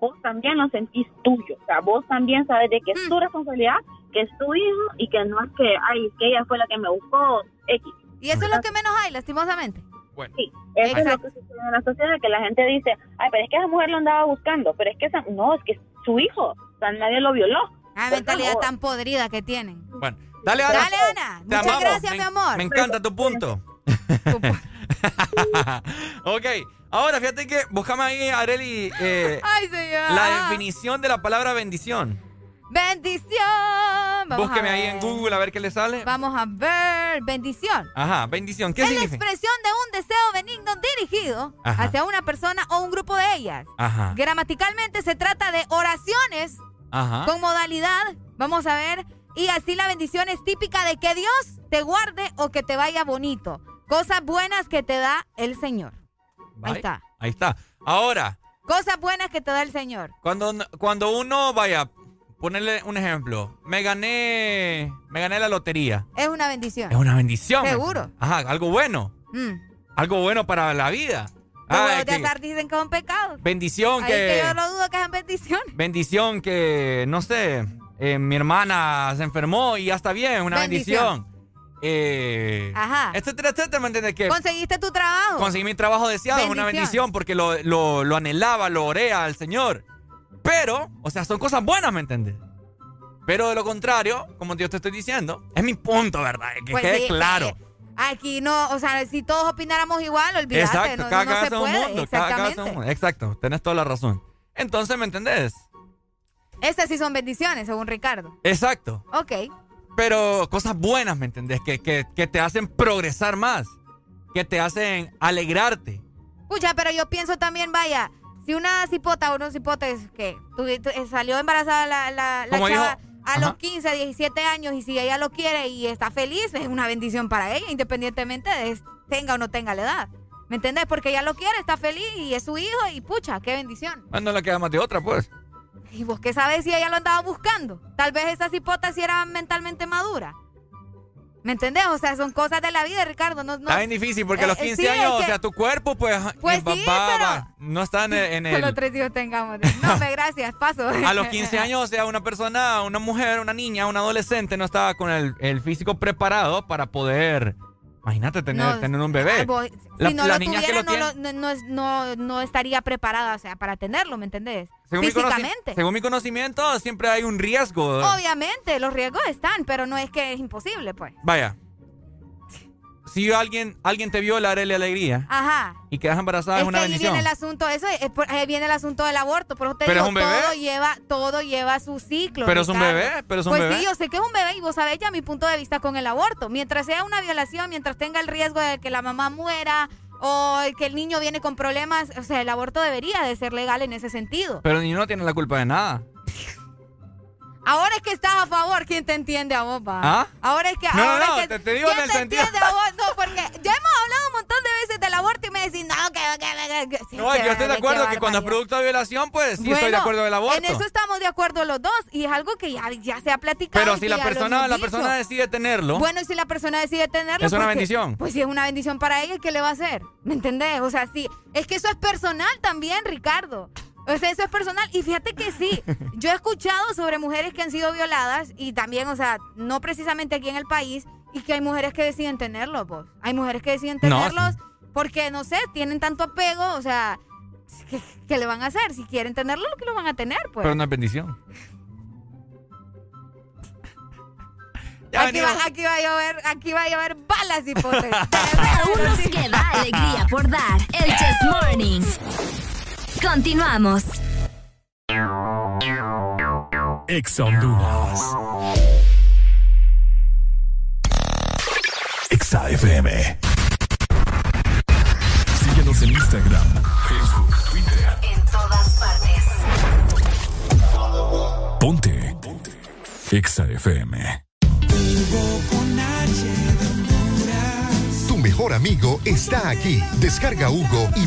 vos también lo sentís tuyo. O sea, vos también sabes de que es tu mm. responsabilidad, que es tu hijo y que no es que, ay, que ella fue la que me buscó X. Y eso es lo que menos hay, lastimosamente. Bueno. Sí, eso es lo que sucede en la sociedad, que la gente dice, ay, pero es que esa mujer lo andaba buscando, pero es que esa, no, es que es su hijo, nadie lo violó. La mentalidad tan podrida que tienen. Bueno, dale Ana. Dale Ana, muchas gracias mi amor. Me encanta tu punto. *laughs* ok, Ahora, fíjate que buscame ahí, Areli, eh, la definición de la palabra bendición. Bendición. Búsqueme ahí en Google a ver qué le sale. Vamos a ver. Bendición. Ajá, bendición. ¿Qué es significa? la expresión de un deseo benigno dirigido hacia una persona o un grupo de ellas. Ajá. Gramaticalmente se trata de oraciones con modalidad. Vamos a ver. Y así la bendición es típica de que Dios te guarde o que te vaya bonito. Cosas buenas que te da el Señor. Ahí está. Ahí está. Ahora. Cosas buenas que te da el Señor. Cuando, cuando uno vaya, ponerle un ejemplo. Me gané, me gané la lotería. Es una bendición. Es una bendición. Seguro. Ajá, algo bueno. Mm. Algo bueno para la vida. Ah, de azar dicen que es un pecado. Bendición Ahí que... que yo no dudo que es bendición. Bendición que, no sé, eh, mi hermana se enfermó y ya está bien, una bendición. Eh, Ajá. Etcétera, etcétera, ¿me entiendes? Que Conseguiste tu trabajo. Conseguí mi trabajo deseado, es una bendición porque lo, lo, lo, anhelaba, lo oré al Señor. Pero, o sea, son cosas buenas, ¿me entiendes? Pero de lo contrario, como yo te estoy diciendo, es mi punto, ¿verdad? Que pues quede claro. Aquí no, o sea, si todos opináramos igual, olvídate. Exacto, no, cada no, se es un puede. Cada un mundo. Exacto, tenés toda la razón. Entonces, ¿me entendés? Estas sí son bendiciones, según Ricardo. Exacto. Ok pero cosas buenas, ¿me entendés? Que, te hacen progresar más, que te hacen alegrarte. Pucha, pero yo pienso también, vaya, si una cipota o unos cipotes que salió embarazada la, la, chava a los 15, 17 años y si ella lo quiere y está feliz, es una bendición para ella, independientemente de tenga o no tenga la edad. ¿Me entendés? Porque ella lo quiere, está feliz y es su hijo y pucha, qué bendición. Ah, no le queda más de otra, pues. ¿Y vos qué sabes si ella lo andaba buscando? Tal vez esa cipota si era mentalmente madura. ¿Me entendés? O sea, son cosas de la vida, Ricardo. No, no, está bien difícil porque a los 15 eh, años, o sea, tu cuerpo, pues, pues sí, no está en, el. Solo *laughs* tres hijos tengamos. No, gracias, paso. A los 15 años, o sea, una persona, una mujer, una niña, un adolescente no estaba con el, el físico preparado para poder Imagínate tener, tener un bebé. si no lo tuviera, no, no, estaría preparada, o sea, para tenerlo, ¿me entendés? Según Físicamente. Mi según mi conocimiento, siempre hay un riesgo. Obviamente, los riesgos están, pero no es que es imposible, pues. Vaya, si alguien, alguien te viola, la alegría. Ajá. Y quedas embarazada es, una ahí bendición. viene el asunto, eso es, ahí viene el asunto del aborto. Por eso te digo, todo lleva, todo lleva su ciclo. Pero es un bebé, pero es un pues bebé. Pues sí, yo sé que es un bebé y vos sabés ya mi punto de vista con el aborto. Mientras sea una violación, mientras tenga el riesgo de que la mamá muera o que el niño viene con problemas, o sea, el aborto debería de ser legal en ese sentido. Pero el niño no tiene la culpa de nada. Ahora es que estás a favor, ¿quién te entiende a vos, pa? ¿Ah? Ahora es que. No, ahora no, es que, te, te digo ¿quién en el te sentido. entiende a *laughs* vos? No, porque ya hemos hablado un montón de veces del aborto y me decís, no, que. que, que, no, yo estoy de acuerdo que cuando es producto de violación, pues sí estoy de acuerdo del aborto. En eso estamos de acuerdo los dos y es algo que ya, ya se ha platicado. Pero si la persona, la persona decide tenerlo. Bueno, y si la persona decide tenerlo. Es una bendición. Pues si es una bendición para ella, ¿qué le va a hacer? ¿Me entendés? O sea, sí. Es que eso es personal también, Ricardo. O sea, eso es personal. Y fíjate que sí, *laughs* yo he escuchado sobre mujeres que han sido violadas y también, o sea, no precisamente aquí en el país, y que hay mujeres que deciden tenerlos, pues. Hay mujeres que deciden tenerlos porque, no sé, tienen tanto apego, o sea, ¿qué, le van a hacer? Si quieren tenerlo, lo que lo van a tener, pues. Pero una bendición. *laughs* Aquí va, aquí va, a llover, aquí va a llover balas y potes. *laughs* Aún nos queda alegría por dar. El Chess Morning. Continuamos. Ex Honduras. Exa FM. Síguenos en Instagram, Facebook, Twitter. En todas partes. Ponte. Ponte. Exa FM. mejor amigo está aquí. Descarga Hugo y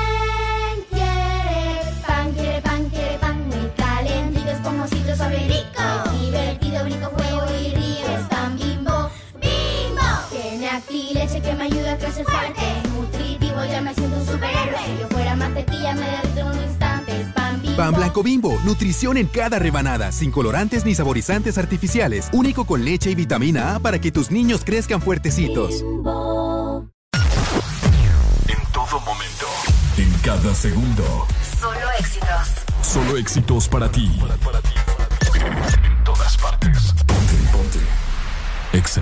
un instante. pan bimbo. Pan blanco bimbo, nutrición en cada rebanada, sin colorantes ni saborizantes artificiales. Único con leche y vitamina A para que tus niños crezcan fuertecitos. En todo momento, en cada segundo. Solo éxitos. Solo éxitos para ti. En todas partes. Ponte, ponte. Exa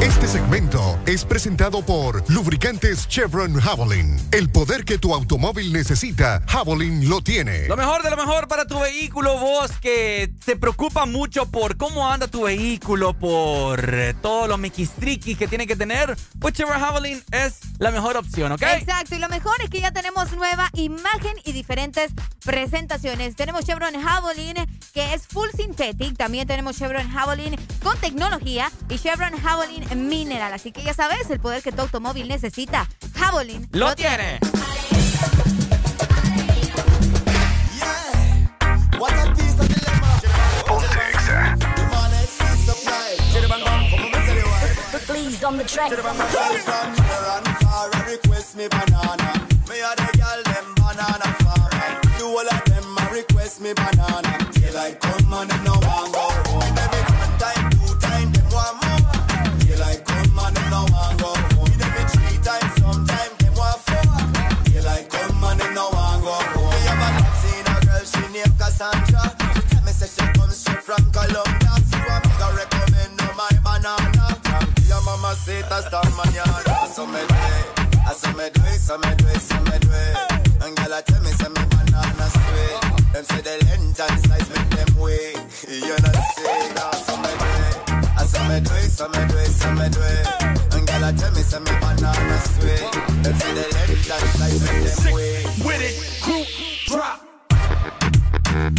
Este segmento es presentado por Lubricantes Chevron Javelin. El poder que tu automóvil necesita, Javelin lo tiene. Lo mejor de lo mejor para tu vehículo, vos que te preocupa mucho por cómo anda tu vehículo, por todos los mequistriquis que tiene que tener, pues Chevron Javelin es la mejor opción, ¿ok? Exacto, y lo mejor es que ya tenemos nueva imagen y diferentes presentaciones. Tenemos Chevron Javelin que es full synthetic, también tenemos Chevron Javelin con tecnología y Chevron Javelin Mineral. Así que ya sabes, el poder que tu automóvil necesita, Javelin. Lo, tiene. Please the Cassandra. She tell me say she comes straight from Colombia. So I make her recommend no my banana. From your mama say it hasta mañana. So me do it, I so me do it, so me do it, so me do it. And girl, I tell me say me banana sweet. Them say the length and size make them way. You know say now, so me do it. I so me do it, so me do it, so me do it. And girl, I tell me say me banana straight. Them say the length like size make them way. With it, group drop. Thank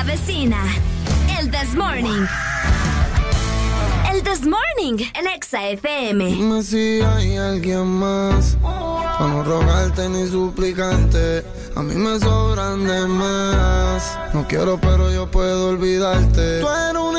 La vecina. El This Morning. El This Morning, el Exa FM. Dime si hay alguien más. Para no rogarte ni suplicarte. A mí me sobran de más. No quiero, pero yo puedo olvidarte. Tú eres un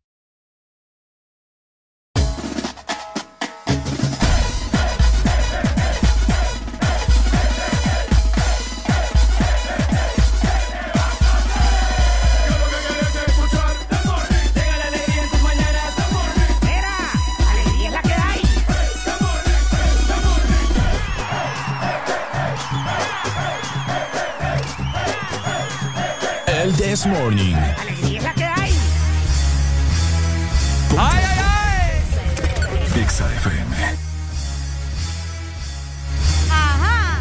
This Morning. Alegría es la que hay. ¡Ay, ay, ay! FM. Ajá.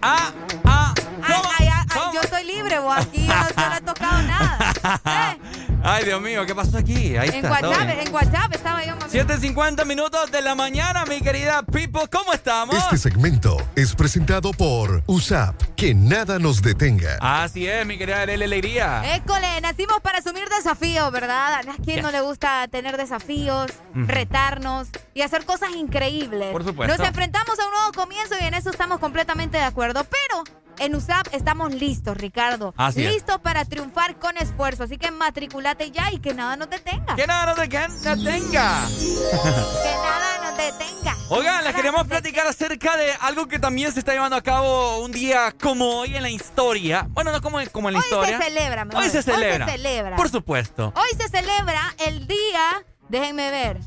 Ah, ah. Ay, ay, ay, ay, yo soy libre, vos aquí no, yo no he tocado nada. *laughs* ¿Eh? Ay, Dios mío, ¿qué pasó aquí? Ahí En está. WhatsApp, en WhatsApp estaba yo. 7.50 minutos de la mañana, mi querida People. ¿Cómo estamos? Este segmento es presentado por USAP. Que nada nos detenga. Así es, mi querida Arely Alegría. École, nacimos para asumir desafíos, ¿verdad? ¿A quién no le gusta tener desafíos, retarnos y hacer cosas increíbles? Por supuesto. Nos enfrentamos a un nuevo comienzo y en eso estamos completamente de acuerdo. Pero en USAP estamos listos, Ricardo. Así es. listos para triunfar con esfuerzo. Así que matriculate ya y que nada nos detenga. Que nada nos detenga. Que nada nos detenga. Oigan, les queremos platicar acerca de algo que también se está llevando a cabo un día como hoy en la historia. Bueno, no como, como en la Hoy historia. se celebra, mejor. Hoy se celebra. Hoy se celebra. Por supuesto. Hoy se celebra el día. Déjenme ver.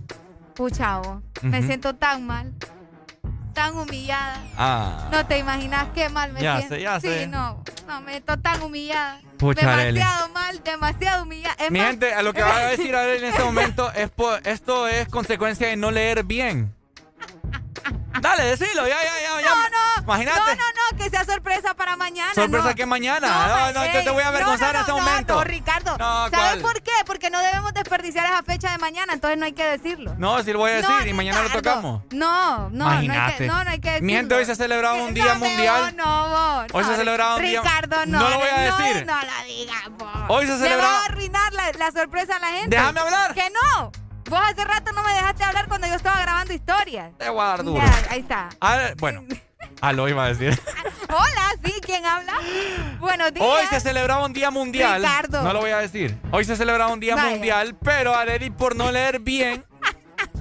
Puchavo, me Ujú. siento tan mal. Tan humillada. Ah. No te imaginas qué mal me Ya siento. sé, ya sí, sé. no. No, me siento tan humillada. Pucha, Arely. demasiado mal, demasiado humillada. Es Mi más- gente, a lo que va a decir Arely en este momento es por, esto es consecuencia de no leer bien. Dale, decilo, ya, ya, ya. ya. No, no. Imagínate. No, no, no, que sea sorpresa para mañana. Sorpresa no. que mañana. No, no, yo te voy a avergonzar no, en este no, no, momento. No, Ricardo. No, ¿Sabes ¿cuál? por qué? Porque no debemos desperdiciar esa fecha de mañana, entonces no hay que decirlo. No, si lo voy a decir No, y mañana lo tocamos. No, no, no hay, que, Imagínate. no, no hay que decirlo. Mi gente, hoy se ha celebrado un día No, mundial. No, vos, Hoy se no, ha celebrado un día- Ricardo, no. No lo voy a no, decir. No, la digas, vos. Hoy se Le celebra- vas a arruinar la, la sorpresa a la gente. Déjame hablar. Que no. Vos hace rato no me dejaste hablar cuando yo estaba grabando historias. Te voy a dar duro. Ya, ahí está. Ah, bueno, *laughs* ah, lo iba a decir. *laughs* Hola, sí, ¿quién habla? Buenos días. Hoy se celebraba un día mundial. Ricardo. No lo voy a decir. Hoy se celebraba un día Vaya. mundial, pero Areli, por no leer bien,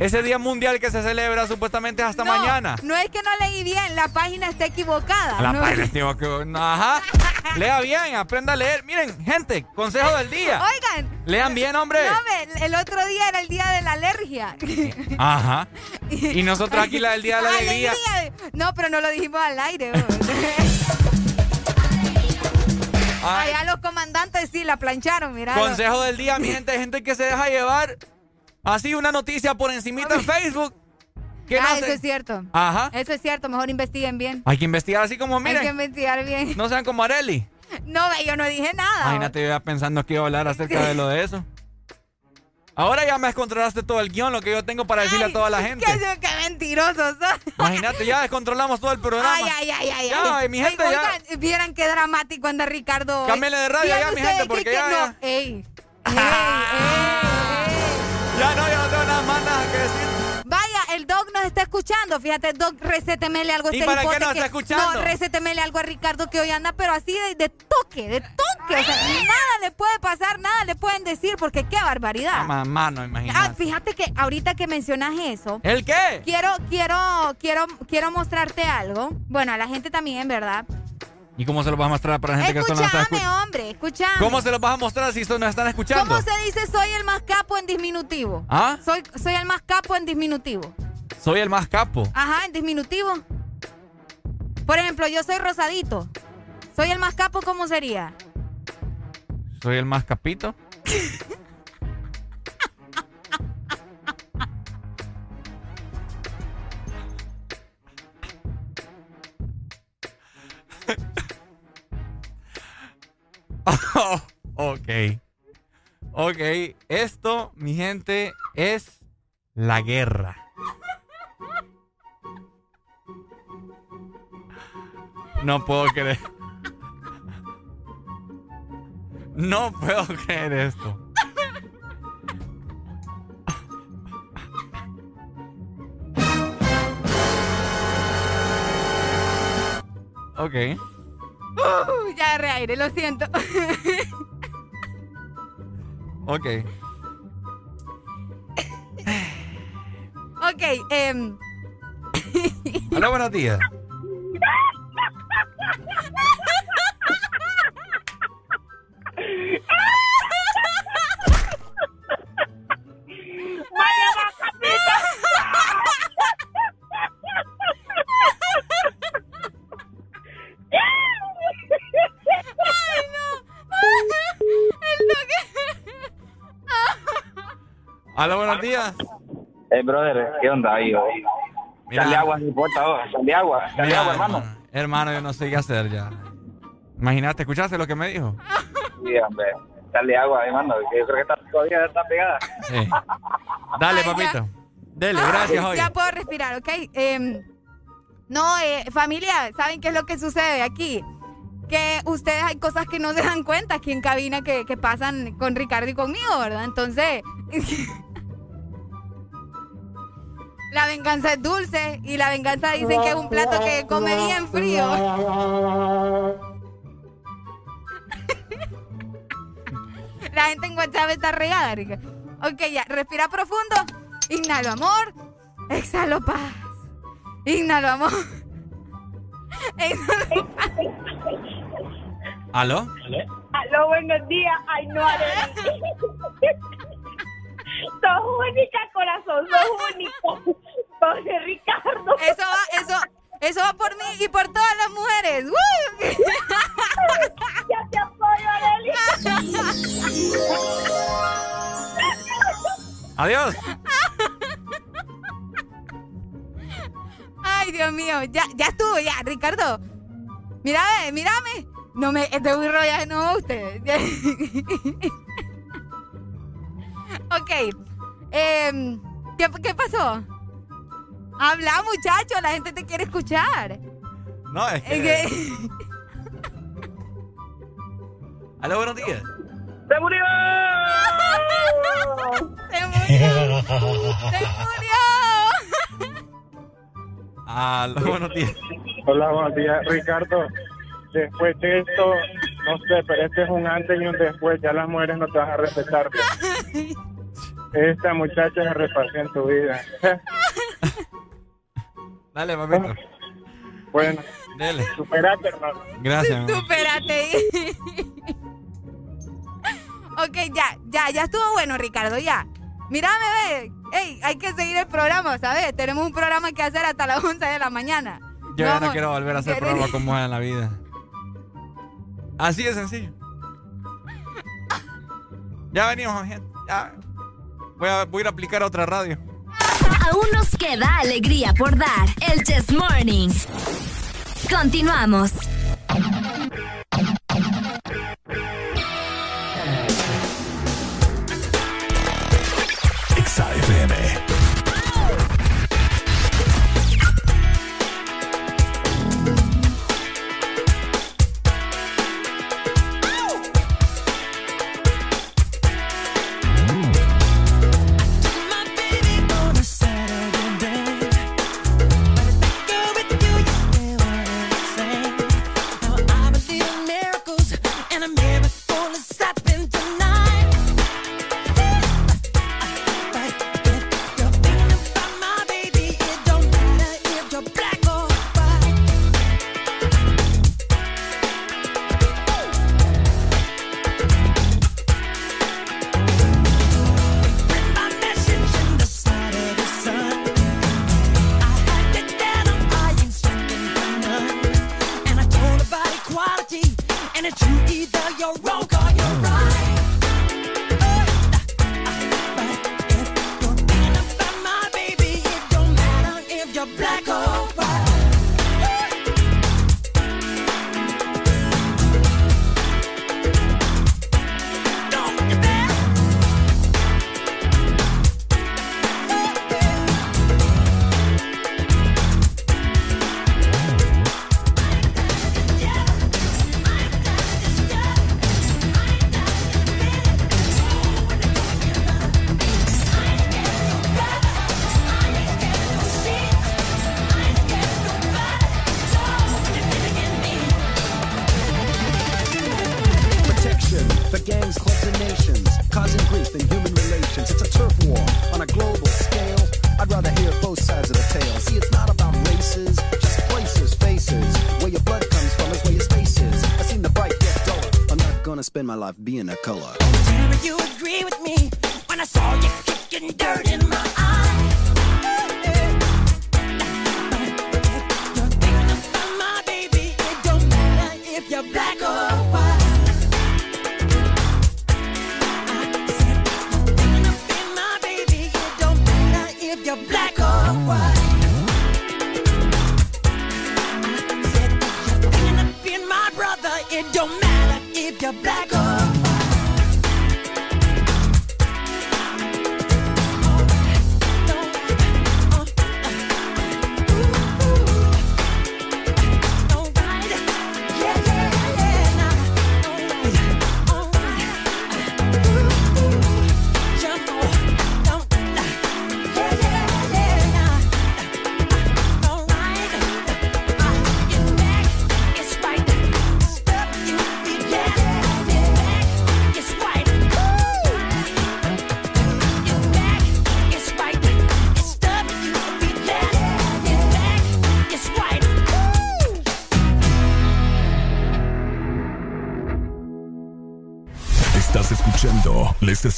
ese día mundial que se celebra supuestamente es hasta No, mañana. No es que no leí bien, la página está equivocada. La no, página que- no, *laughs* Ajá. Lea bien, aprenda a leer. Miren, gente, consejo del día. Oigan. Lean bien, hombre. No, el otro día era el día de la alergia. *laughs* Ajá. Y nosotros aquí la del día de la alegría. No, pero no lo dijimos al aire. Allá los comandantes sí la plancharon, mira. Consejo del día, mi gente, gente que se deja llevar así una noticia por encimita en Facebook. Que no ah, se- eso es cierto. Ajá. Eso es cierto, mejor investiguen bien. Hay que investigar así como, Hay que miren, investigar bien. no sean como Areli. No, yo no dije nada. Imagínate yo ya pensando que iba a hablar acerca de lo de eso. Ahora ya me descontrolaste todo el guion, lo que yo tengo para decirle a toda la *laughs* gente. Qué, qué mentirosos. Imagínate, ya descontrolamos todo el programa. Ay, ay, ay, ay. Ya, ay. mi gente, Ay, ya. oigan, vieran qué dramático anda Ricardo. Cámbiale de radio ya, mi gente, que- porque que ya- no. ya. Ey, ey, Ya no, ya no tengo nada más nada que decir. Vaya, el Doc nos está escuchando. Fíjate, Doc, recétemele algo a ¿Y este para qué nos está escuchando? No, recétemele algo a Ricardo que hoy anda, pero así de, de toque, de toque. O sea, nada le puede pasar, nada le pueden decir, porque qué barbaridad. Mamá, no Ah, imagínate. fíjate que ahorita que mencionas eso. ¿El qué? Quiero, quiero, quiero, quiero mostrarte algo. Bueno, a la gente también, ¿verdad? ¿Y cómo se lo vas a mostrar para la gente que esto no está escuchando? hombre, escúchame. ¿Cómo se lo vas a mostrar si esto no están escuchando? ¿Cómo se dice soy el más capo en disminutivo? ¿Ah? Soy, soy el más capo en disminutivo. Soy el más capo. Ajá, en disminutivo. Por ejemplo, yo soy rosadito. Soy el más capo, ¿cómo sería? Soy el más capito. *laughs* Oh, *laughs* ok. Ok, esto, mi gente, es la guerra. No puedo creer. No puedo creer esto. Ok. Uh, ya agarré aire, lo siento. *laughs* ok. ok, eh. Hola, buenos días. *laughs* Hola, buenos días. Eh, brother, ¿qué onda ahí? Mira, Sale agua, no importa, oh, sale agua, sale agua, hermano. Hermano, yo no sé qué hacer ya. Imagínate, ¿escuchaste lo que me dijo? Sí, hombre, sale agua, hermano, que yo creo que está, todavía está pegada. Sí. Dale, papito. Dele, gracias, hoy. Ya puedo respirar, ¿ok? Eh, no, eh, familia, ¿saben qué es lo que sucede aquí? Que ustedes hay cosas que no se dan cuenta aquí en cabina que, que pasan con Ricardo y conmigo, ¿verdad? Entonces... *laughs* La venganza es dulce y la venganza dicen que es un plato que come bien frío. *laughs* La gente en WhatsApp está regada, Rica. Ok, ya, respira profundo. Inhalo amor. Exhalo paz. Inhalo amor. *laughs* Exhalo paz. ¿Aló? Aló, buenos días. Ay, no, Arely. *laughs* Sos única, corazón, sos única. *laughs* Pobre Ricardo. Eso va, eso, eso va por mí y por todas las mujeres. ¡Woo! *laughs* Ya te apoyo, Arely. Adiós. Ay, Dios mío, ya, ya estuvo, ya, Ricardo. Mírame, mírame. No me, te voy a rollar de nuevo ustedes. *laughs* ok. em, ¿qué, ¿Qué pasó? Habla, muchacho, la gente te quiere escuchar. No, es Es que... que- *laughs* Aló, buenos días. ¡Se murió! *laughs* ¡Se murió! ¡Se murió! *laughs* Aló, buenos días. Hola, buenos días, Ricardo. Después de esto, no sé, pero este es un antes y un después. Ya las mujeres no te van a respetar. Esta muchacha se repartió en tu vida. *laughs* Dale, papito. Bueno, Dele. superate, hermano. Gracias. Supérate. *laughs* ok, ya, ya, ya estuvo bueno, Ricardo, ya. Mírame, ve. Ey, hay que seguir el programa, ¿sabes? Tenemos un programa que hacer hasta las 11 de la mañana. Yo ya no quiero volver a hacer ¿Querés? programa con mujer en la vida. Así de sencillo. Ya venimos, gente. Ya. Voy a, ir a aplicar a otra radio. Aún nos queda alegría por dar. El Chess Morning. Continuamos.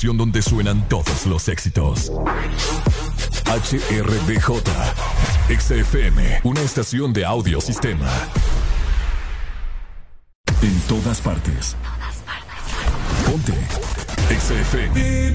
donde suenan todos los éxitos. HRDJ, XFM, una estación de audio sistema. En todas partes. Ponte. XFM.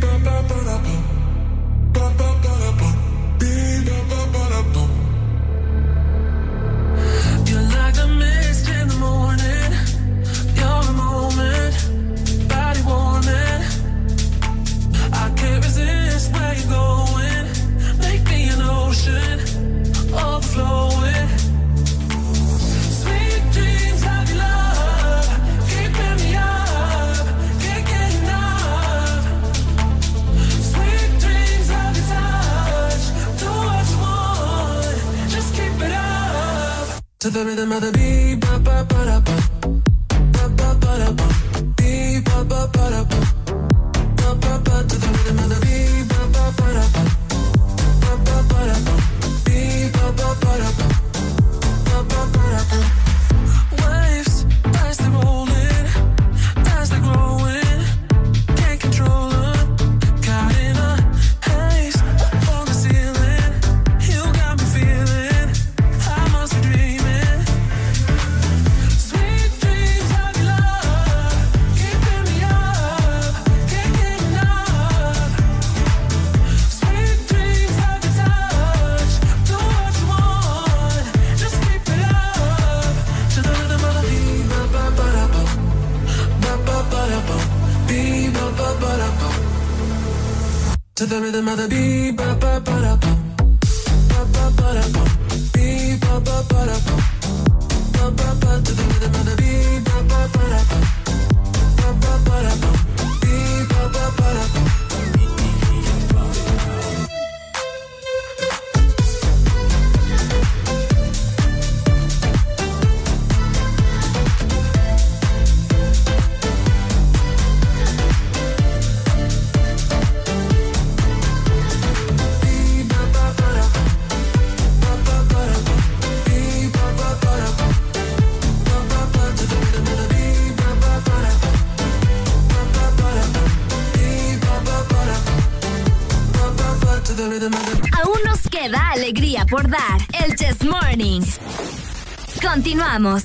Continuamos.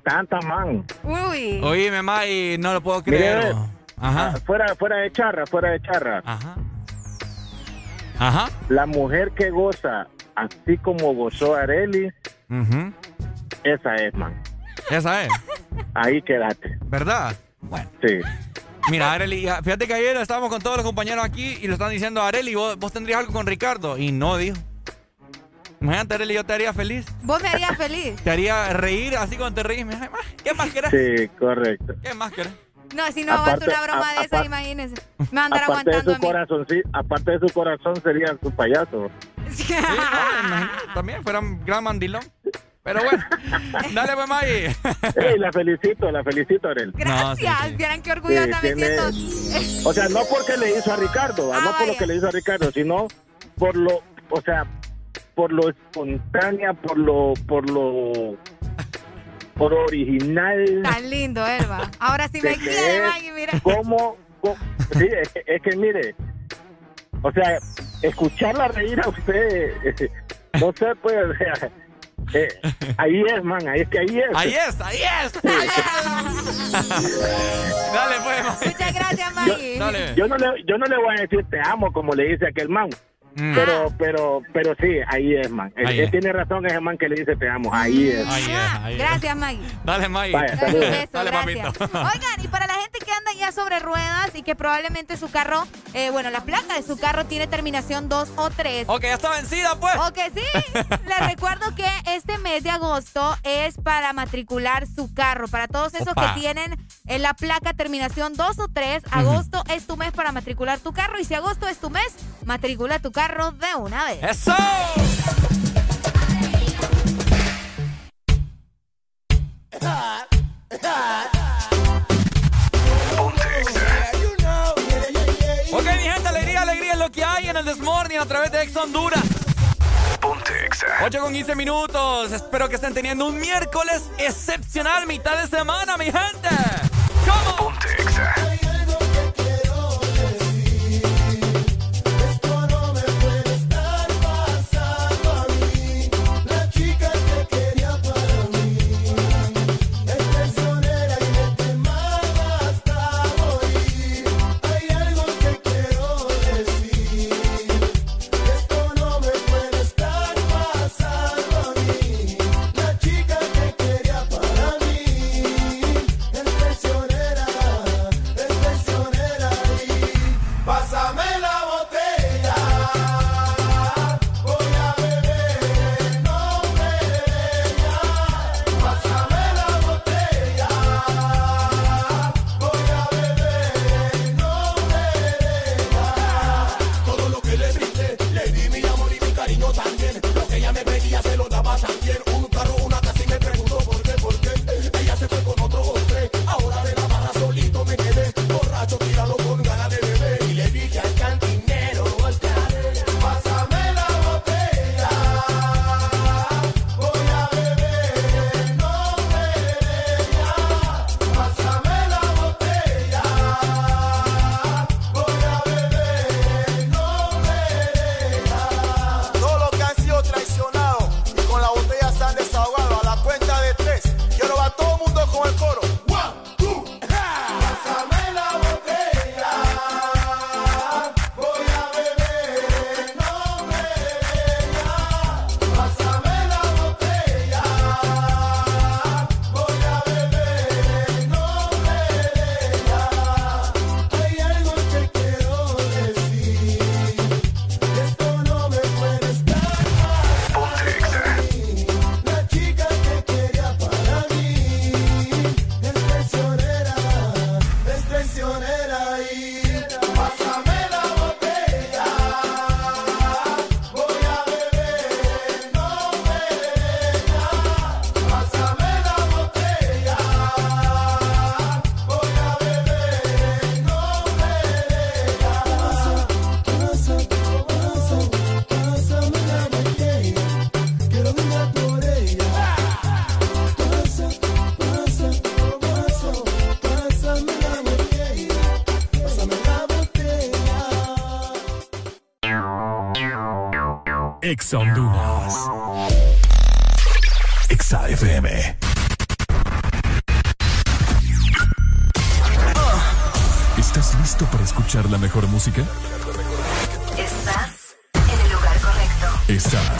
Tantas, man. Uy. Oíme, ma, y no lo puedo Mire, creer. Ajá. ah, Fuera, fuera de charra, fuera de charra. Ajá. Ajá. La mujer que goza, así como gozó Areli, Ujú. esa es, man. Esa es. Ahí quédate. ¿Verdad? Bueno. Sí. Mira, Areli, fíjate que ayer estábamos con todos los compañeros aquí y le están diciendo Areli, ¿vos, vos tendrías algo con Ricardo. Y no, dijo. Imagínate, Areli, yo te haría feliz. Vos me harías feliz. *laughs* Te haría reír así cuando te reís. Me dice, "Ay, ma, ¿Qué más querés? Sí, correcto. ¿Qué más querés? No, si no aguanto Aparte- una broma a- de esas, aparte- imagínense. Me va a andar Aparte de aguantando su a mí. corazón, sí, aparte de su corazón sería su payaso. *laughs* Sí, no, también fuera un gran mandilón. Pero bueno, *laughs* dale, pues, Maggie. Ey, la felicito, la felicito, Arel. Gracias, vieran qué orgullosa Sí, me tiene- siento. O sea, no porque le hizo a Ricardo, Ah, no por lo que le hizo a Ricardo, sino por lo, o sea, por lo espontánea, por lo, por lo, por lo original. Tan lindo, Elba. Ahora sí me quiere, es, Maggie, mira. ¿Cómo? cómo- sí, es, que- es que mire, o sea, escucharla reír a usted, no sé, pues, o sea, eh, ahí es, man, ahí es que ahí es. Ahí es, ahí es. *laughs* Dale, pues, Maggie. Muchas gracias, Yo, Maggie. yo no le, yo no le voy a decir te amo como le dice aquel man. Pero, pero, pero sí, ahí es, man. Mm. Él es. tiene razón ese man que le dice te amo. Ahí es. Ahí es, ahí es. Gracias, Maggie. Dale, Maggie. Vaya, Dale, gracias. papito. *laughs* Oigan, y para la gente que anda ya sobre ruedas y que probablemente su carro, eh, bueno, la placa de su carro tiene terminación 2 o 3. Ok, ya está vencida, pues. O que sí. *laughs* Les recuerdo que este mes de agosto es para matricular su carro. Para todos esos Opa. que tienen en la placa terminación 2 o 3, agosto es tu mes para matricular tu carro. Y si agosto es tu mes, matricula tu carro de una vez. ¡Eso! Ok, mi gente, alegría, alegría es lo que hay en el Desmorning a través de Ex Honduras. Ponte Exa. 8 con 15 minutos. Espero que estén teniendo un miércoles excepcional, mitad de semana, mi gente. ¿Cómo? Exa Honduras. Exa FM. ¿Estás listo para escuchar la mejor música? Estás en el lugar correcto. Estás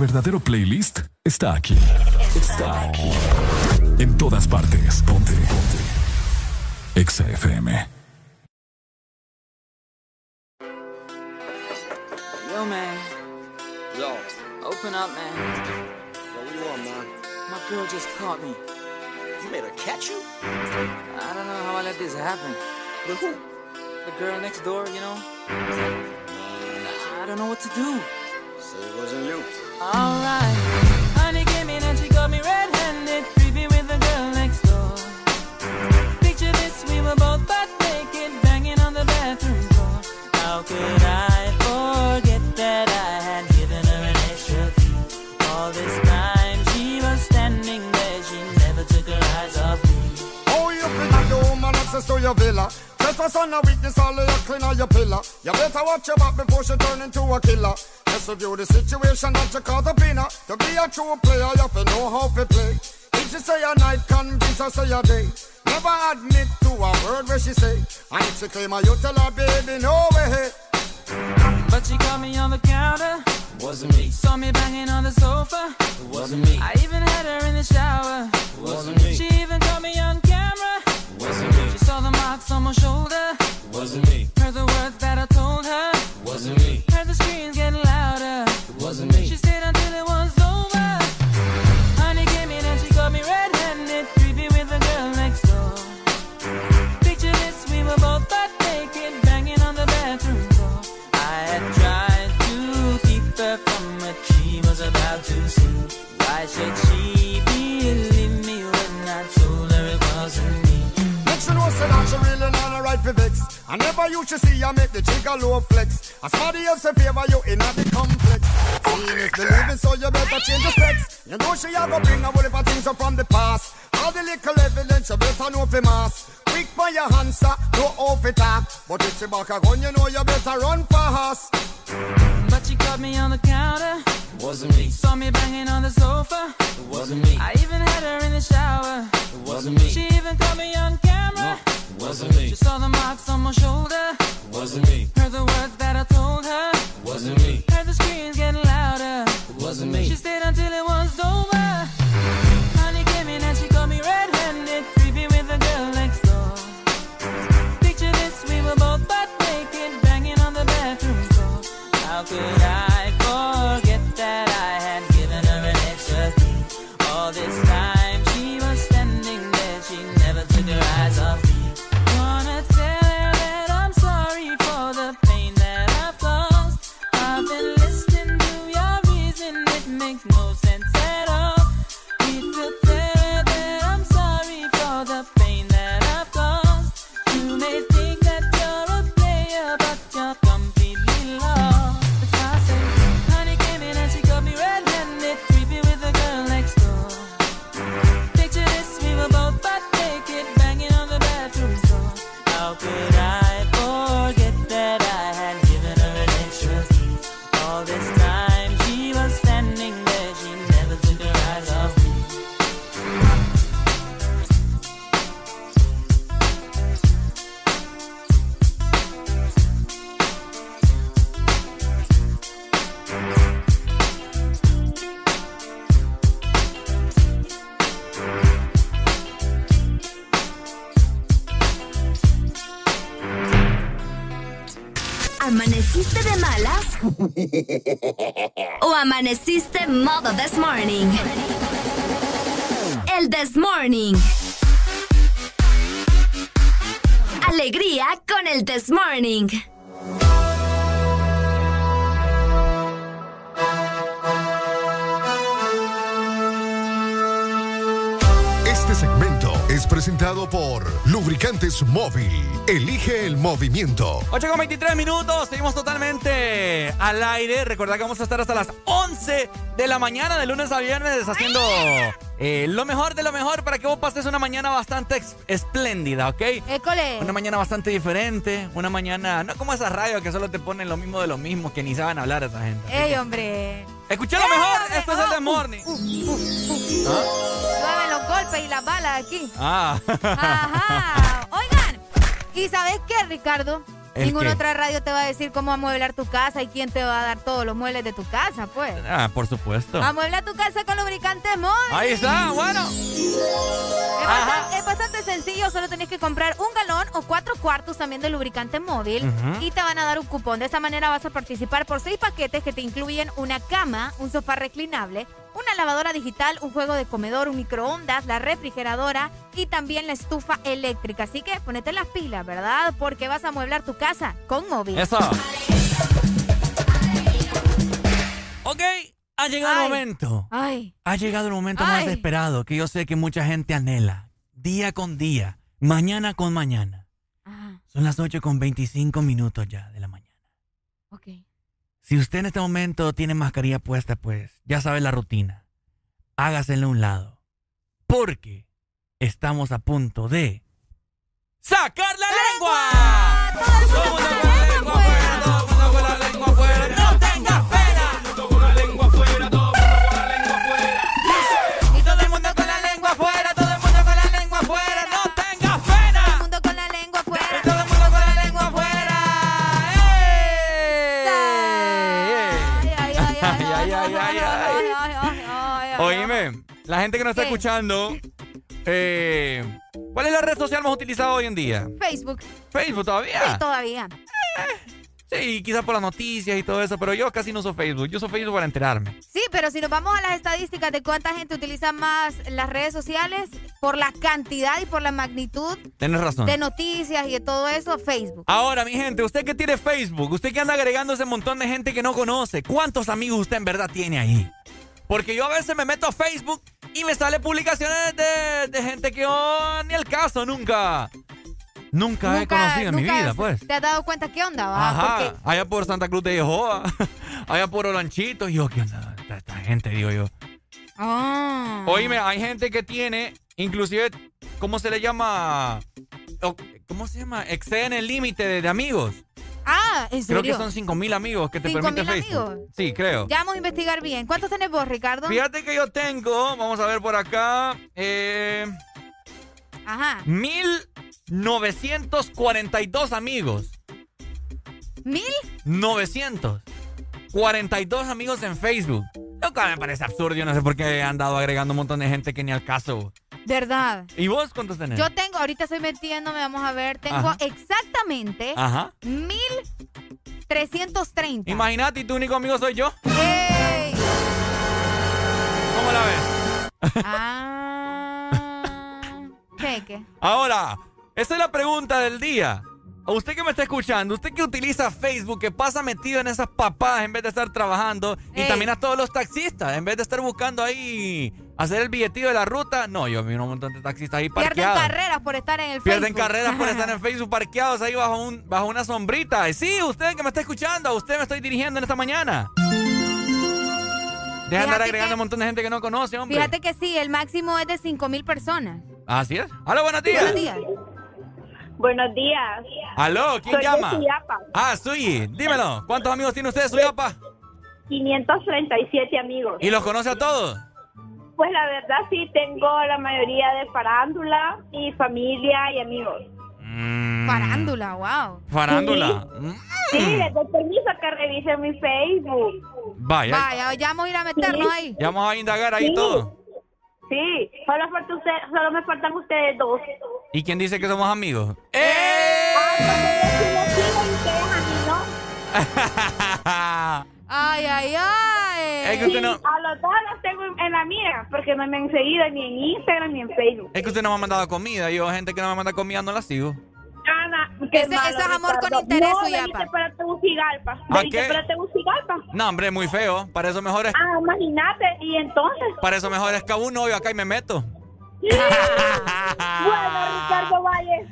Verdadero playlist está aquí. Está aquí. En todas partes. Ponte. Ponte. Exa FM. Yo, man. Yo. Open up, man. Yo, what you want, man? My girl just caught me. You made her catch you? I don't know how I let this happen. With who? The girl next door, you know? I don't know what to do. So it wasn't you. Alright. Honey came in and she got me red-handed, creepy with the girl next door. Picture this, we were both butt naked, banging on the bathroom floor. How could I forget that I had given her an extra key? All this time she was standing there, she never took her eyes off me. Oh, you pretty the woman access to your villa. Trespass on a weakness, all of your clean on your pillar. You better watch your back before she turn into a killer. Just review the situation that you caught up in. To be a true player, you have to know how to play. If she say a night, convince her say a day. Never admit to a word where she say. And if she claim her, you tell her, baby, no way. But she caught me on the counter. Wasn't me. Saw me banging on the sofa. Wasn't me. I even had her in the shower. I never used to see her make the jigger low flex. As somebody else in favor you in a the complex. Seeing is believing, so you better change your specs. You know she a go bring a whole heap of things up from the past. All the little evidence you better know for mass. Quick for your answer, no off it up. But if she back a gun, you know you better run for fast. But she caught me on the counter. Wasn't me. Saw me banging on the sofa. It wasn't me. I even had her in the shower. It wasn't me. She even caught me on camera. It wasn't me. She saw the marks on my shoulder. It wasn't me. Heard the words that I told her. It wasn't me. Heard the screams getting louder. It wasn't me. She stayed until it was over. Amaneciste modo this morning? El this morning. Alegría con el this morning. Presentado por Lubricantes Móvil. Elige el movimiento. 8 con 23 minutos, seguimos totalmente al aire. Recordad que vamos a estar hasta las 11 de la mañana, de lunes a viernes, haciendo eh, lo mejor de lo mejor para que vos pases una mañana bastante espléndida, ¿ok? École. Una mañana bastante diferente, una mañana, no como esas radios que solo te ponen lo mismo de lo mismo, que ni saben hablar esa gente. Ey, hombre. Escucha lo mejor, esto es el de Morning. Suave los golpes y las balas aquí. Ah. Ajá. *laughs* Oigan, ¿y sabes qué, Ricardo? ¿El Ninguna qué? otra radio te va a decir cómo amueblar tu casa y quién te va a dar todos los muebles de tu casa, pues. Ah, por supuesto. Amuebla tu casa con lubricantes móvil. Ahí está, bueno. Es bastante, es bastante sencillo, solo tenés que comprar un galón o cuatro cuartos también de lubricante móvil y te van a dar un cupón. De esta manera vas a participar por seis paquetes que te incluyen una cama, un sofá reclinable, una lavadora digital, un juego de comedor, un microondas, la refrigeradora y también la estufa eléctrica. Así que ponete las pilas, ¿verdad? Porque vas a amueblar tu casa con móvil. Eso. Ok, ha llegado el momento. Ay. Ha llegado el momento más esperado que yo sé que mucha gente anhela. Día con día, mañana con mañana. Son las 8 con 25 minutos ya de la mañana. Ok. Si usted en este momento tiene mascarilla puesta, pues ya sabe la rutina. Hágasela a un lado. Porque estamos a punto de... ¡Sacar la lengua! La gente que nos está escuchando, eh, ¿cuál es la red social más utilizada hoy en día? Facebook. Facebook todavía. Sí, todavía. Sí, quizás por las noticias y todo eso, pero yo casi no uso Facebook. Yo uso Facebook para enterarme. Sí, pero si nos vamos a las estadísticas de cuánta gente utiliza más las redes sociales, por la cantidad y por la magnitud Tienes razón. de noticias y de todo eso, Facebook. Ahora, mi gente, usted que tiene Facebook, usted que anda agregando ese montón de gente que no conoce, ¿cuántos amigos usted en verdad tiene ahí? Porque yo a veces me meto a Facebook y me sale publicaciones de, de gente que yo ni el caso nunca. Nunca, he conocido en mi vida, pues. ¿Te has dado cuenta qué onda, va? Ajá, Porque allá por Santa Cruz de Jehová, *laughs* allá por Olanchito, y yo, ¿qué onda? Esta, gente, digo yo. Ah. Oíme, hay gente que tiene, inclusive, ¿cómo se le llama? ¿Cómo se llama? Exceden el límite de, de amigos. Ah, ¿en Creo serio? que son 5 mil amigos que te 5.000 permite Facebook. amigos? Sí, creo. Ya vamos a investigar bien. ¿Cuántos tenés vos, Ricardo? Fíjate que yo tengo, vamos a ver por acá, eh, Ajá. 1942 amigos. ¿Mil? 942 amigos en Facebook. Lo cual me parece absurdo. Yo no sé por qué he andado agregando un montón de gente que ni al caso. ¿Verdad? ¿Y vos cuántos tenés? Yo tengo, ahorita estoy metiéndome, vamos a ver, tengo Ajá. exactamente Ajá. 1330. Imagínate, y tu único amigo soy yo. ¡Ey! ¿Cómo la ves? Ah. ¿Qué, qué? Ahora, esta es la pregunta del día. A usted que me está escuchando, usted que utiliza Facebook, que pasa metido en esas papadas en vez de estar trabajando, y también a todos los taxistas, en vez de estar buscando ahí hacer el billetillo de la ruta, no, yo vi un montón de taxistas ahí Pierden parqueados. carreras por estar en el Pierden Facebook. carreras por estar en *laughs* Facebook parqueados ahí bajo, un, bajo una sombrita. Y sí, usted que me está escuchando, a usted me estoy dirigiendo en esta mañana. Deja de andar agregando que- un montón de gente que no conoce, hombre. Fíjate que sí, el máximo es de 5000 personas. Así es. Aló, buenos días. Buenos días. Buenos días. Aló, ¿quién Soy de llama? Suyapa. Ah, Suyi, dímelo. ¿Cuántos amigos tiene usted, Suyapa? 537 amigos. ¿Y los conoce a todos? Pues la verdad sí, tengo la mayoría de farándula y familia y amigos. Farándula, wow. Mm. Farándula. Mm, Sí, les doy permiso que revisen mi Facebook. Vaya. Vaya, ya vamos a ir a meternos ahí. Ya vamos a indagar ahí Sí. todo. Sí, solo, falta usted, solo me faltan ustedes dos. ¿Y quién dice que somos amigos? Ah, porque yo sí los sigo y ustedes a mí no. *laughs* Ay, ay, ay. Es que usted no- A los dos los tengo en la mía, porque no me han seguido ni en Instagram ni en Facebook. Es que usted no me ha mandado comida. Yo, gente que no me manda comida, no la sigo. Ana, qué Ese- malo, eso es amor con Ricardo. interés, No, veniste para Tegucigalpa. ¿A Veniste qué? para Tegucigalpa. No, hombre, muy feo. Para eso mejor es, Ah, imagínate. Y entonces, para eso mejor es que un novio acá y me meto. *laughs* bueno, Ricardo Valle.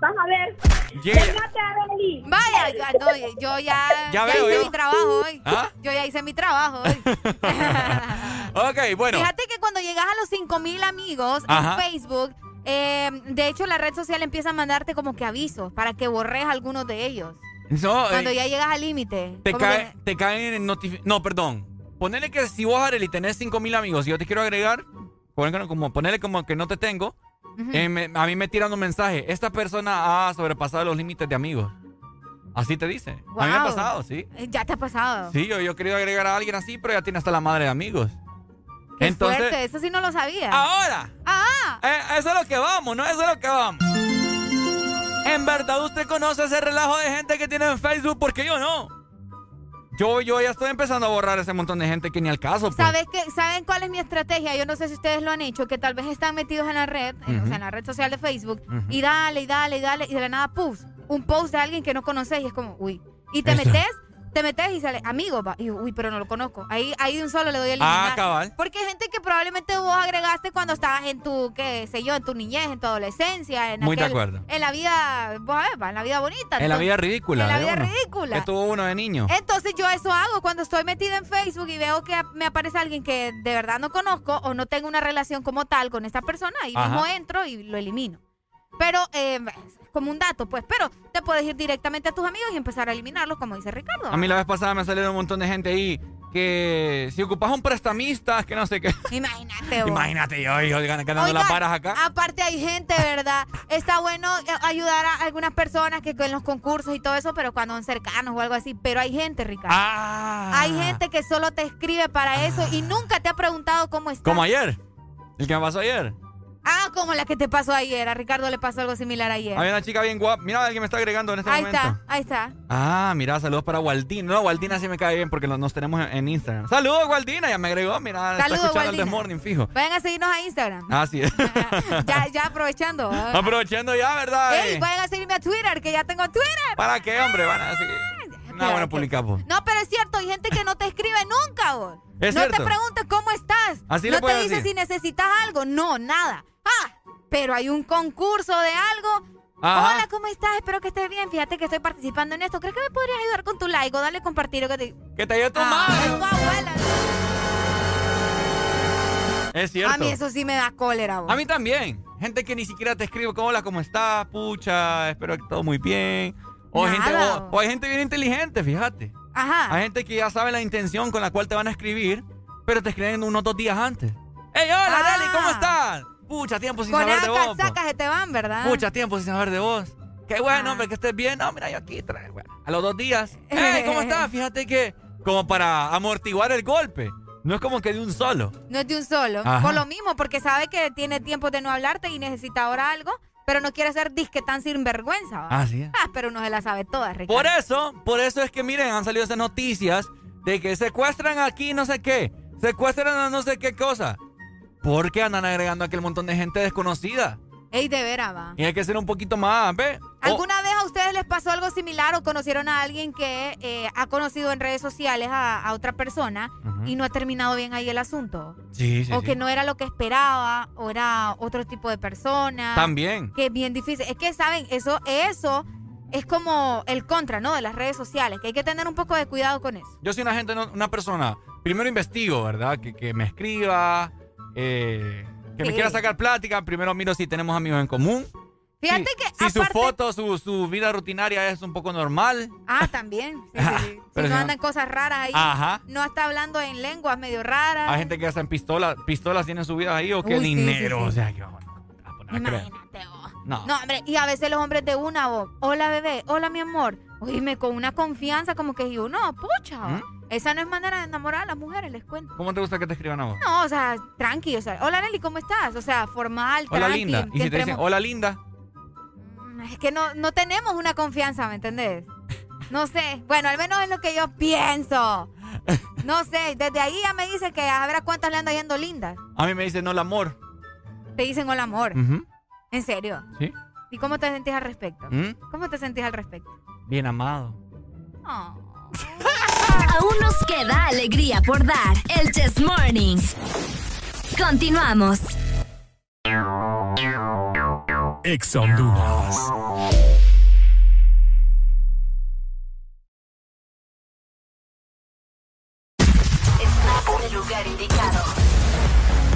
Vas a ver. Beli. Vaya, ya, no, yo ya, Ya ya veo hice yo. mi trabajo hoy. ¿Ah? Yo ya hice mi trabajo hoy. *laughs* Ok, bueno. Fíjate que cuando llegas a los 5000 amigos Ajá. en Facebook, eh, de hecho la red social empieza a mandarte como que avisos para que borres algunos de ellos. No, Cuando eh, ya llegas al límite. te, cae, que- te caen en No, perdón. Ponele que si vos, Arely, tenés 5000 amigos y yo te quiero agregar, ponele como, ponele como que no te tengo, eh, me- a mí me tiran un mensaje. Esta persona ha sobrepasado los límites de amigos. Así te dice. A mí me ha Wow. pasado, sí. Eh, Ya te ha pasado. Sí, yo, yo querido agregar a alguien así, pero ya tiene hasta la madre de amigos. Qué Entonces, fuerte, eso sí no lo sabía. ahora, Ah, eh, eso es lo que vamos, ¿no? Eso es lo que vamos. En verdad, usted conoce ese relajo de gente que tiene en Facebook, porque yo no. Yo, yo ya estoy empezando a borrar ese montón de gente que ni al caso. Pues. ¿Sabes qué? ¿Saben cuál es mi estrategia? Yo no sé si ustedes lo han hecho, que tal vez están metidos en la red, en, o sea, en la red social de Facebook, y dale, y dale, y dale, y de la nada, puf, un post de alguien que no conoces y es como, uy. Y te metes, te metes y sale, amigo, va, y uy, pero no lo conozco. Ahí, ahí de un solo le doy eliminar. Ah, cabal. Porque hay gente que probablemente vos agregaste cuando estabas en tu, qué sé yo, en tu niñez, en tu adolescencia, en Muy de acuerdo. En la vida, vos en la vida bonita. En la vida ridícula. En la vida uno, ridícula. Que tuvo uno de niño. Entonces yo eso hago cuando estoy metida en Facebook y veo que me aparece alguien que de verdad no conozco o no tengo una relación como tal con esta persona y Ajá. mismo entro y lo elimino. Pero eh, como un dato, pues, pero te puedes ir directamente a tus amigos y empezar a eliminarlos, como dice Ricardo. A mí la vez pasada me salieron un montón de gente ahí que si ocupas un prestamista, que no sé qué. *laughs* Imagínate, vos. Imagínate yo, yo ganando las varas acá. Aparte hay gente, ¿verdad? *laughs* Está bueno eh, ayudar a algunas personas que en los concursos y todo eso, pero cuando son cercanos o algo así. Pero hay gente, Ricardo. Ah. Hay gente que solo te escribe para eso y nunca te ha preguntado cómo estás. Como ayer. El que me pasó ayer. Ah, como la que te pasó ayer. A Ricardo le pasó algo similar ayer. Había una chica bien guapa. Mira, alguien me está agregando en este Ahí momento. está, ahí está. Ah, mira, saludos para Waldina. No, Waldina sí me cae bien porque nos, tenemos en, Instagram. Saludos, Waldina, ya me agregó. Mira, está Saludos, escuchando el Waldina. The Morning, fijo. Vayan a seguirnos a Instagram. Ah, sí. *laughs* ya, ya aprovechando. *laughs* Aprovechando ya, ¿verdad? Ey, vayan a seguirme a Twitter, que ya tengo Twitter. ¿Para qué, hombre? Van a seguir. No, bueno, publicamos. No, pero es cierto, hay gente que no te escribe nunca, vos. Es no cierto. te preguntes cómo estás. Así no te dice si necesitas algo. No, nada. Ah, pero hay un concurso de algo. Ajá. Hola, ¿cómo estás? Espero que estés bien. Fíjate que estoy participando en esto. ¿Crees que me podrías ayudar con tu like o darle compartir o que te... Que te ayude tu Ah, madre. tu abuela. Es cierto. A mí eso sí me da cólera, vos. A mí también. Gente que ni siquiera te escribe como hola, ¿cómo estás? Pucha, espero que todo muy bien. O, Nada. gente, o, o hay gente bien inteligente, fíjate. Ajá. Hay gente que ya sabe la intención con la cual te van a escribir, pero te escriben unos dos días antes. ¡Ey, hola, Ah. Nelly! ¿Cómo estás? Pucha tiempo sin Con saber de vos. casacas se te van, ¿verdad? Mucha tiempo sin saber de vos. Qué bueno, Ah. hombre, que estés bien. No, mira, yo aquí trae, bueno, A los dos días. *laughs* ¡Ey, cómo estás! Fíjate que, como para amortiguar el golpe. No es como que de un solo. No es de un solo. Ajá. Por lo mismo, porque sabe que tiene tiempo de no hablarte y necesita ahora algo, pero no quiere ser disque tan sinvergüenza. ¿va? Así es. Ah, pero uno se la sabe toda, Ricardo. Por eso, por eso es que miren, han salido esas noticias de que secuestran aquí no sé qué, secuestran a no sé qué cosa. Porque andan agregando aquel montón de gente desconocida. Ey, de veras, va. Y hay que ser un poquito más, ¿ve? ¿Alguna vez a ustedes les pasó algo similar o conocieron a alguien que eh, ha conocido en redes sociales a, a otra persona Ujú. y no ha terminado bien ahí el asunto? Sí, sí, o sí. que no era lo que esperaba, o era otro tipo de persona. También. Que es bien difícil. Es que, ¿saben? Eso, eso es como el contra, ¿no? De las redes sociales, que hay que tener un poco de cuidado con eso. Yo soy una gente, una persona, primero investigo, ¿verdad? Que, que me escriba, eh, que me quiera sacar plática, primero miro si tenemos amigos en común. Fíjate que si su foto, su, su vida rutinaria es un poco normal. Ah, también. Sí, sí, sí. Si no andan cosas raras ahí. Ajá. No está hablando en lenguas medio raras. Hay gente que hasta en pistolas, pistolas tienen su vida ahí o que Uy, dinero. O sea, que vamos a poner a. Imagínate vos. No. No, hombre, y a veces los hombres de una voz, hola bebé, hola mi amor, oíme con una confianza como que yo, no, pucha, ¿Mm? esa no es manera de enamorar a las mujeres, les cuento. ¿Cómo te gusta que te escriban a vos? No, o sea, tranqui, o sea, hola Nelly, ¿cómo estás? O sea, formal, Hola tranqui. linda. Y si te dicen, hola linda. Es que no, no tenemos una confianza, ¿me entendés? No sé. Bueno, al menos es lo que yo pienso. No sé. Desde ahí ya me dice que a ver a cuántas le anda yendo lindas. A mí me dicen el amor. Te dicen hola amor. Ujú. ¿En serio? Sí. ¿Y cómo te sentís al respecto? ¿Mm? ¿Cómo te sentís al respecto? Bien amado. *laughs* Aún nos queda alegría por dar. El Chess Morning. Continuamos. Ex Honduras. Estás en el lugar indicado.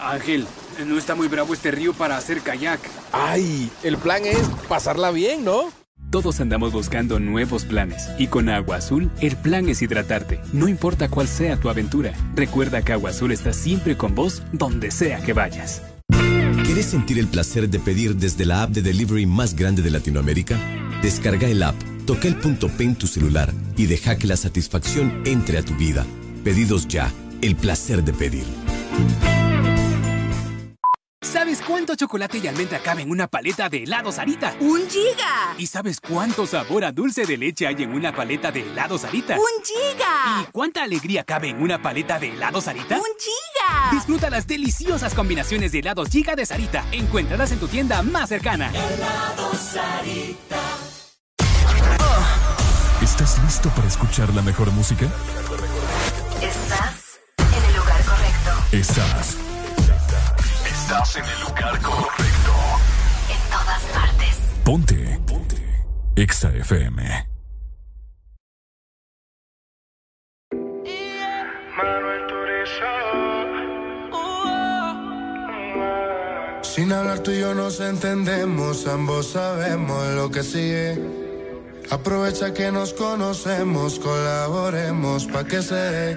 Ángel, no está muy bravo este río para hacer kayak. ¡Ay! El plan es pasarla bien, ¿no? Todos andamos buscando nuevos planes y con Agua Azul el plan es hidratarte, no importa cuál sea tu aventura. Recuerda que Agua Azul está siempre con vos donde sea que vayas. ¿Quieres sentir el placer de pedir desde la app de delivery más grande de Latinoamérica? Descarga el app, toca el punto P en tu celular y deja que la satisfacción entre a tu vida. Pedidos ya, el placer de pedir. ¿Sabes cuánto chocolate y almendra cabe en una paleta de helado Sarita? ¡Un giga! ¿Y sabes cuánto sabor a dulce de leche hay en una paleta de helado Sarita? ¡Un giga! ¿Y cuánta alegría cabe en una paleta de helado Sarita? ¡Un giga! Disfruta las deliciosas combinaciones de helados Giga de Sarita. Encuéntralas en tu tienda más cercana. Helado Sarita. ¿Estás listo para escuchar la mejor música? Estás en el lugar correcto. Estás. Estás en el lugar correcto. En todas partes. Ponte. Ponte. Exa FM. Sin hablar tú y yo nos entendemos, ambos sabemos lo que sigue. Aprovecha que nos conocemos, colaboremos pa' que se dé.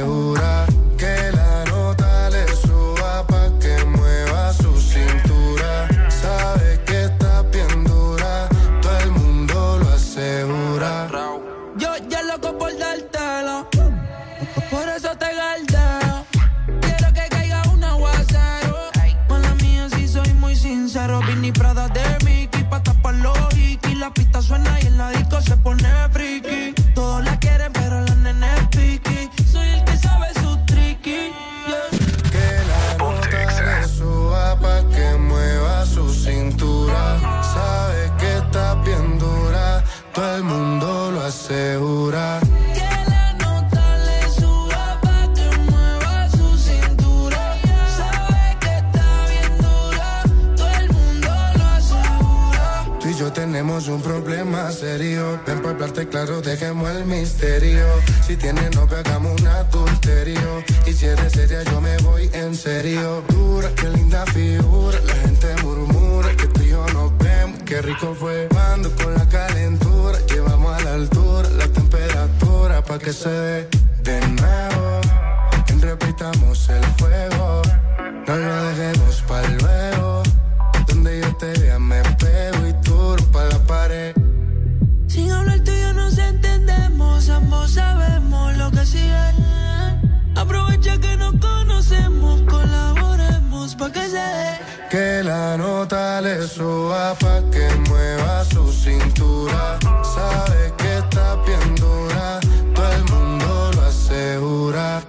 La pista suena y en la disco se pone friki. Todos la quieren, pero la nene es piqui. Soy el que sabe su tricky. Que la nota le suba pa' que mueva su cintura. Sabe que está bien dura, todo el mundo lo asegura. tenemos un problema serio. Ven para hablarte claro, dejemos el misterio. Si tienes novia, hagamos un adulterio. Y si eres seria, yo me voy en serio. Dura, qué linda figura. La gente murmura que tú y yo nos vemos. Qué rico fue. Mando con la calentura. Llevamos a la altura la temperatura pa' que se dé de nuevo. Repitamos el fuego. No lo dejemos para luego Aprovecha que nos conocemos, colaboremos pa' que se dé. Que la nota le suba pa' que mueva su cintura. Sabe que está bien dura, todo el mundo lo asegura.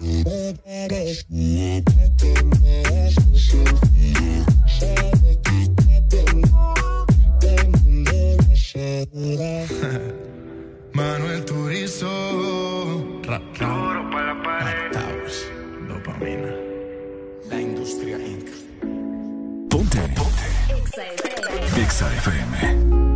*laughs* Manuel Turizo Duro para la pared. Towers. Dopamina. La industria Inc. Ponte. Ponte. Exa FM.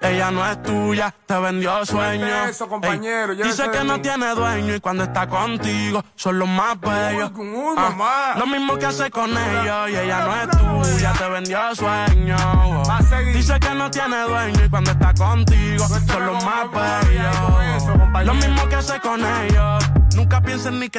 Ella no es tuya, te vendió sueño. Dice que no tiene dueño y cuando está contigo son los más bellos. Lo mismo que hace con ellos y ella no es tuya, te vendió sueño. Dice que no tiene dueño y cuando está contigo son los más bellos. Lo mismo que hace con ellos. Nunca piensen ni que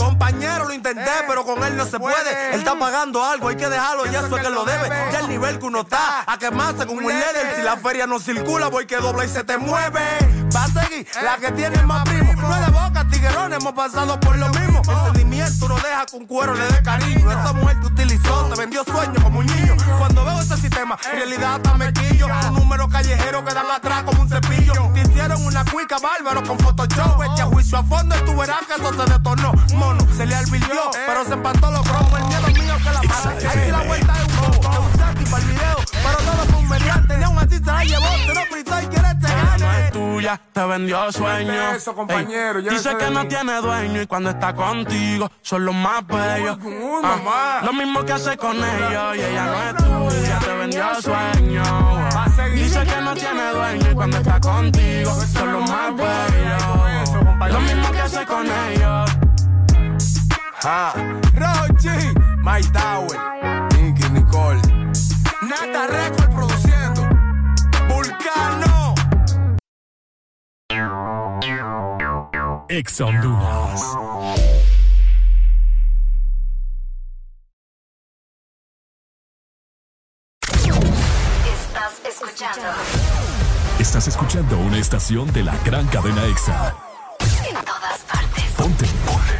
Compañero, lo intenté, pero con él no se puede. Él está pagando algo, hay que dejarlo, ya eso es que lo debe. Ya el nivel que uno está, a quemarse con un líder. Si la feria no circula, voy que dobla y se te mueve. Va a seguir la que tiene más primo. No es de boca, tiguerón, hemos pasado por lo mismo. El sentimiento no deja que un cuero le dé cariño. Esa mujer te utilizó, te vendió sueños como un niño. Cuando veo ese sistema, en realidad hasta me quillo. Un número callejero que dan atrás como un cepillo. Te hicieron una cuica bárbaro con Photoshop. Echa juicio a fondo y tú verás que eso se detonó. Mono, se le advirtió, pero se empató los cromos. El miedo mío que la mala. Ahí sí la vuelta es un bobo. Un sexy para el video, pero todo fue un mediante. Ni así se la llevó, se lo fritó y quiere te Ella no gane. es tuya, te vendió sueños. eso, compañero, dice que no tiene dueño y cuando está contigo son los más bellos. Ah, lo mismo que hace con ellos y ella no es tuya, te vendió seguir. Dice que no tiene dueño y cuando está contigo son los más bellos. Lo mismo que hace con ellos. Ja. Rochi, My Tower, Nicky Nicole. Nata Record produciendo. Vulcano. Ex Honduras. Estás escuchando Estás escuchando una estación de la gran cadena EXA. en todas partes. Ponte.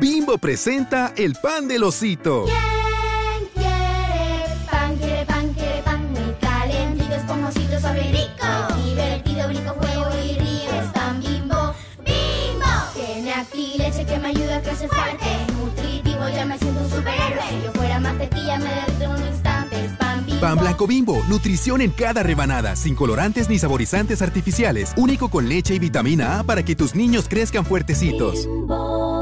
Bimbo presenta el pan del osito. ¿Quién quiere pan? Quiere pan, quiere pan. Muy calentito, esponjosito, sobre rico. Divertido, brinco, juego y río. Es pan bimbo, bimbo. Tiene aquí leche que me ayuda a crecer fuerte. Nutritivo, ya me siento un superhéroe. Si yo fuera mantequilla, me derrito en un instante. Es pan bimbo. Pan blanco bimbo. Nutrición en cada rebanada. Sin colorantes ni saborizantes artificiales. Único con leche y vitamina A para que tus niños crezcan fuertecitos. Bimbo.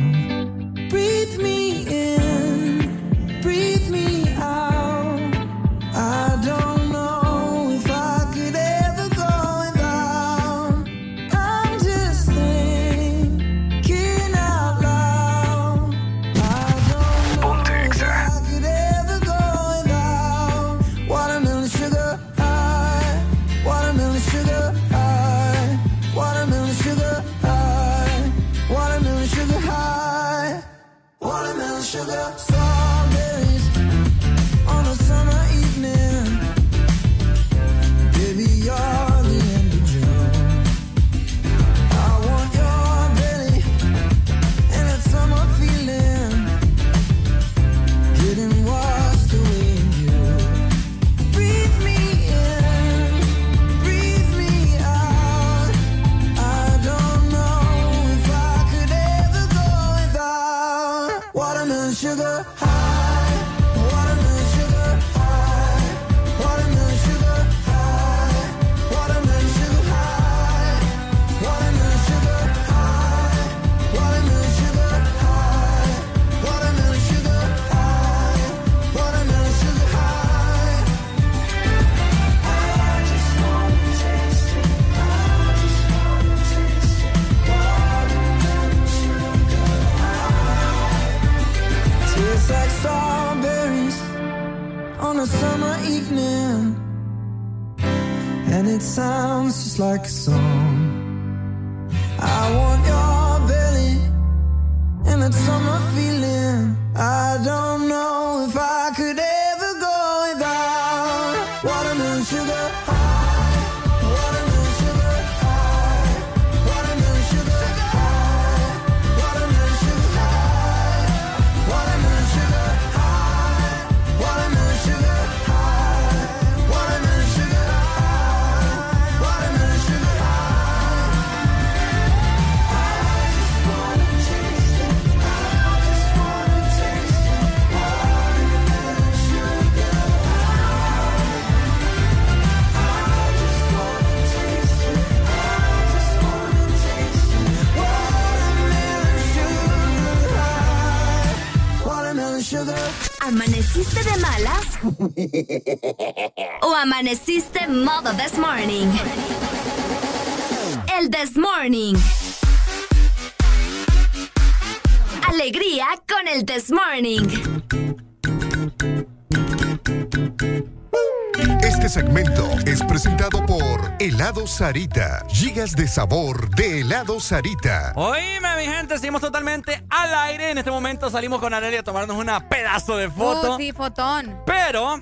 Sarita. Gigas de sabor de Helado Sarita. Oíme, mi gente, seguimos totalmente al aire. En este momento salimos con Arelia a tomarnos una pedazo de foto. Uh, sí, fotón. Pero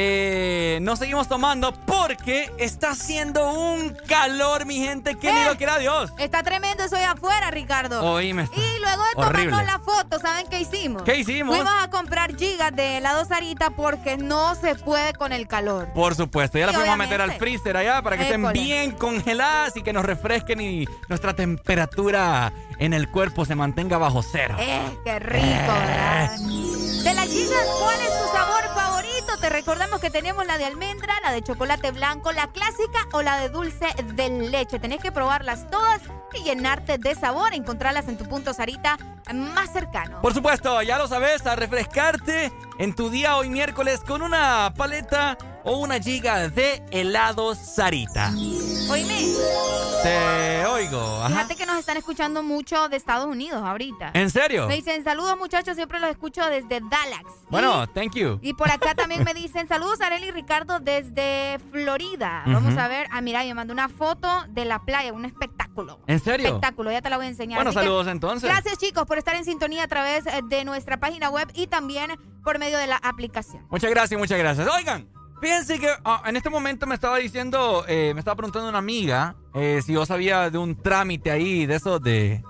eh, no seguimos tomando porque está haciendo un calor, mi gente, que ni Eh, lo quiera Dios. Está tremendo eso de afuera, Ricardo. Oíme. Y luego de Horrible. tomarnos la foto, ¿saben qué hicimos? ¿Qué hicimos? Fuimos a comprar gigas de helado Sarita porque no se puede con el calor. Por supuesto, ya la fuimos a meter al freezer allá para que estén bien congeladas y que nos refresquen y nuestra temperatura en el cuerpo se mantenga bajo cero. Eh, qué rico, ¿verdad? De las gigas, ¿cuál es tu sabor favorito? Te recordamos que tenemos la de almendra, la de chocolate blanco, la clásica o la de dulce de leche. Tenés que probarlas todas y llenarte de sabor. Encontrarlas en tu punto Sarita más cercano. Por supuesto, ya lo sabes, a refrescarte en tu día hoy miércoles con una paleta o una giga de helado Sarita. Oíme, Te oigo. Ajá. fíjate que nos están escuchando mucho de Estados Unidos ahorita. ¿En serio? Me dicen, saludos muchachos, siempre los escucho desde Dallas. Bueno, thank you. Y por acá también me dicen, saludos Arely y Ricardo desde Florida. Vamos a ver, ah, mira, me mandó una foto de la playa, un espectáculo. ¿En serio? Espectáculo, ya te la voy a enseñar. Bueno, Así que, saludos entonces. Gracias chicos por estar en sintonía a través eh, de nuestra página web y también por medio de la aplicación. Muchas gracias, muchas gracias. Oigan, fíjense que ah, en este momento me estaba diciendo, eh, me estaba preguntando una amiga eh, si yo sabía de un trámite ahí, de eso de,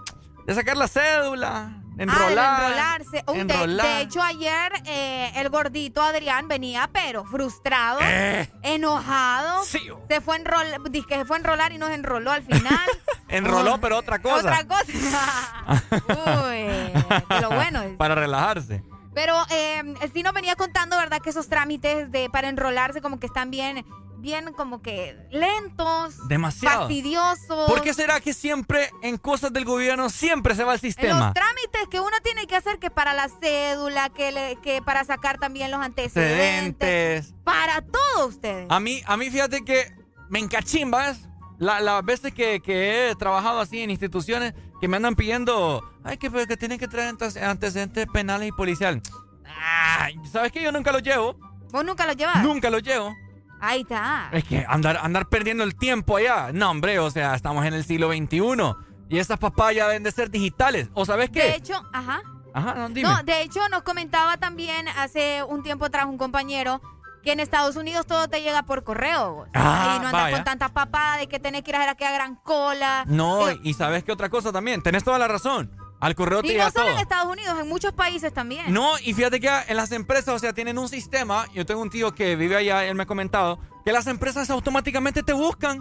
de sacar la cédula, enrolar. Ah, de enrolarse. De- enrolar. De, hecho, ayer eh, el gordito Adrián venía, pero frustrado, Eh. enojado. Se fue enrolar, que se fue a enrolar y nos enroló al final. *laughs* Enroló, pero otra cosa. Otra cosa. *laughs* Uy, de lo bueno. Para relajarse. Pero eh, sí nos venía contando, ¿verdad? Que esos trámites de para enrolarse como que están bien, bien como que lentos. Demasiado. Fastidiosos. ¿Por qué será que siempre en cosas del gobierno siempre se va el En los sistema? trámites que uno tiene que hacer, que para la cédula, que, le- que para sacar también los antecedentes. Para todo ustedes. A mí, a mí fíjate que me encachimbas la- las veces que, que he trabajado así en instituciones que me andan pidiendo, ay, que, que tienen que traer ante- antecedentes penales y policiales. ¿Sabes qué? Yo nunca los llevo. ¿Vos nunca los llevas? Nunca los llevo. Ahí está. Es que andar, andar perdiendo el tiempo allá. No, hombre, o sea, estamos en el siglo XXI. Y esas papayas deben de ser digitales. ¿O sabes qué? De hecho, ajá. Ajá, no, dime. No, de hecho nos comentaba también hace un tiempo atrás un compañero que en Estados Unidos todo te llega por correo. vos. Ah, y no andas vaya. con tanta papada de que tenés que ir a hacer aquella gran cola. No, Eh, y sabes qué otra cosa también. Tenés toda la razón. Al correo te y llega no solo todo. en Estados Unidos, en muchos países también. No, y fíjate que en las empresas, o sea, tienen un sistema. Yo tengo un tío que vive allá, él me ha comentado, que las empresas automáticamente te buscan.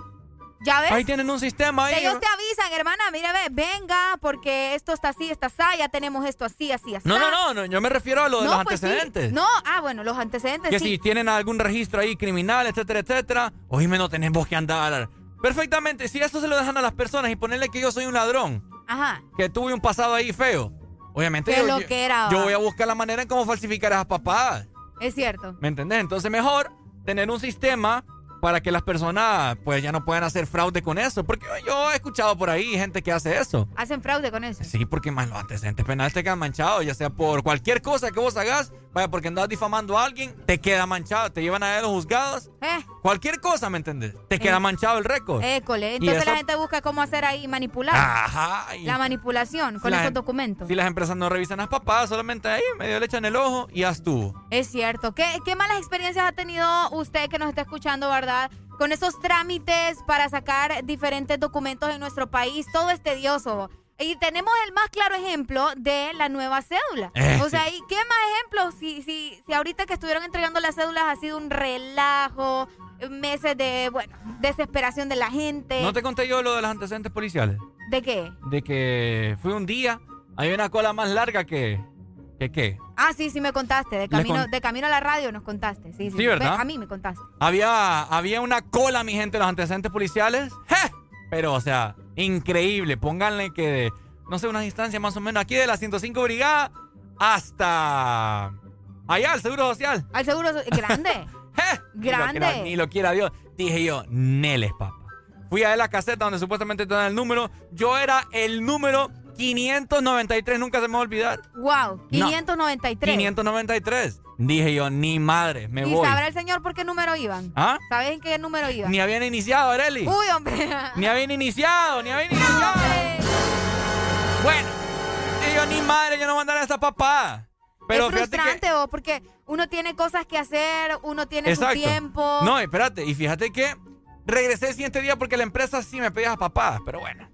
¿Ya ves? Ahí tienen un sistema ahí. Ellos te avisan, hermana, mire, ve, venga, porque esto está así, está así, ya tenemos esto así, así, así. No, no, no, no, yo me refiero a lo de No, los pues sí. antecedentes. No, ah, bueno, los antecedentes Que sí. si tienen algún registro ahí criminal, etcétera, etcétera, oíme, no tenemos que andar. Perfectamente, si eso se lo dejan a las personas y ponerle que yo soy un ladrón, Ajá. que tuve un pasado ahí feo, obviamente yo, yo- loquera, yo va. voy a buscar la manera en cómo falsificar a esas papadas. Es cierto. ¿Me entendés? Entonces mejor tener un sistema para que las personas pues ya no puedan hacer fraude con eso. Porque yo he escuchado por ahí gente que hace eso. Hacen fraude con eso. Sí, porque más los antecedentes penales te quedan manchados, ya sea por cualquier cosa que vos hagas, vaya, porque andas difamando a alguien, te queda manchado, te llevan a los juzgados. Eh. Cualquier cosa, ¿me entendés? Te queda manchado el récord. École. Entonces eso- la gente busca cómo hacer ahí manipular. Ajá. y La manipulación con la esos documentos. Si las empresas no revisan las papadas, solamente ahí medio le echan el ojo y estuvo. Es cierto. ¿Qué, ¿Qué malas experiencias ha tenido usted que nos está escuchando, verdad? Con esos trámites para sacar diferentes documentos en nuestro país. Todo es tedioso. Y tenemos el más claro ejemplo de la nueva cédula. Eh, o sea, ¿y qué más ejemplos? Si, si, si ahorita que estuvieron entregando las cédulas ha sido un relajo, meses de, bueno, desesperación de la gente. ¿No te conté yo lo de los antecedentes policiales? ¿De qué? De que fui un día, hay una cola más larga que... ¿Que qué? Ah, sí, sí me contaste. De camino, con- de camino a la radio nos contaste. Sí, sí. Sí, ¿verdad? A mí me contaste. Había, había una cola, mi gente, de los antecedentes policiales. ¡Je! Pero, o sea, increíble. Pónganle que, de, no sé, unas distancias más o menos aquí de la 105 Brigada hasta allá, al Seguro Social. Al seguro so- grande. *laughs* Ni lo quiera- *laughs* grande. Ni lo quiera Dios. Dije yo, Neles, papá. Fui a la caseta donde supuestamente te dan el número. Yo era el número 593, nunca se me va a olvidar. Wow, No. 593. 593. Dije yo, ni madre, me ¿Y voy. sabrá el señor por qué número iban? ¿Ah? ¿Sabes en qué número iban? Ni habían iniciado, Areli. Uy, hombre. Ni habían iniciado, ni habían iniciado. Bueno, y yo ni madre, yo no voy a andar a esta papá. Pero es que. frustrante, vos, porque uno tiene cosas que hacer, uno tiene su tiempo. No, espérate, y fíjate que regresé el siguiente día porque la empresa sí me pedía papadas, pero bueno.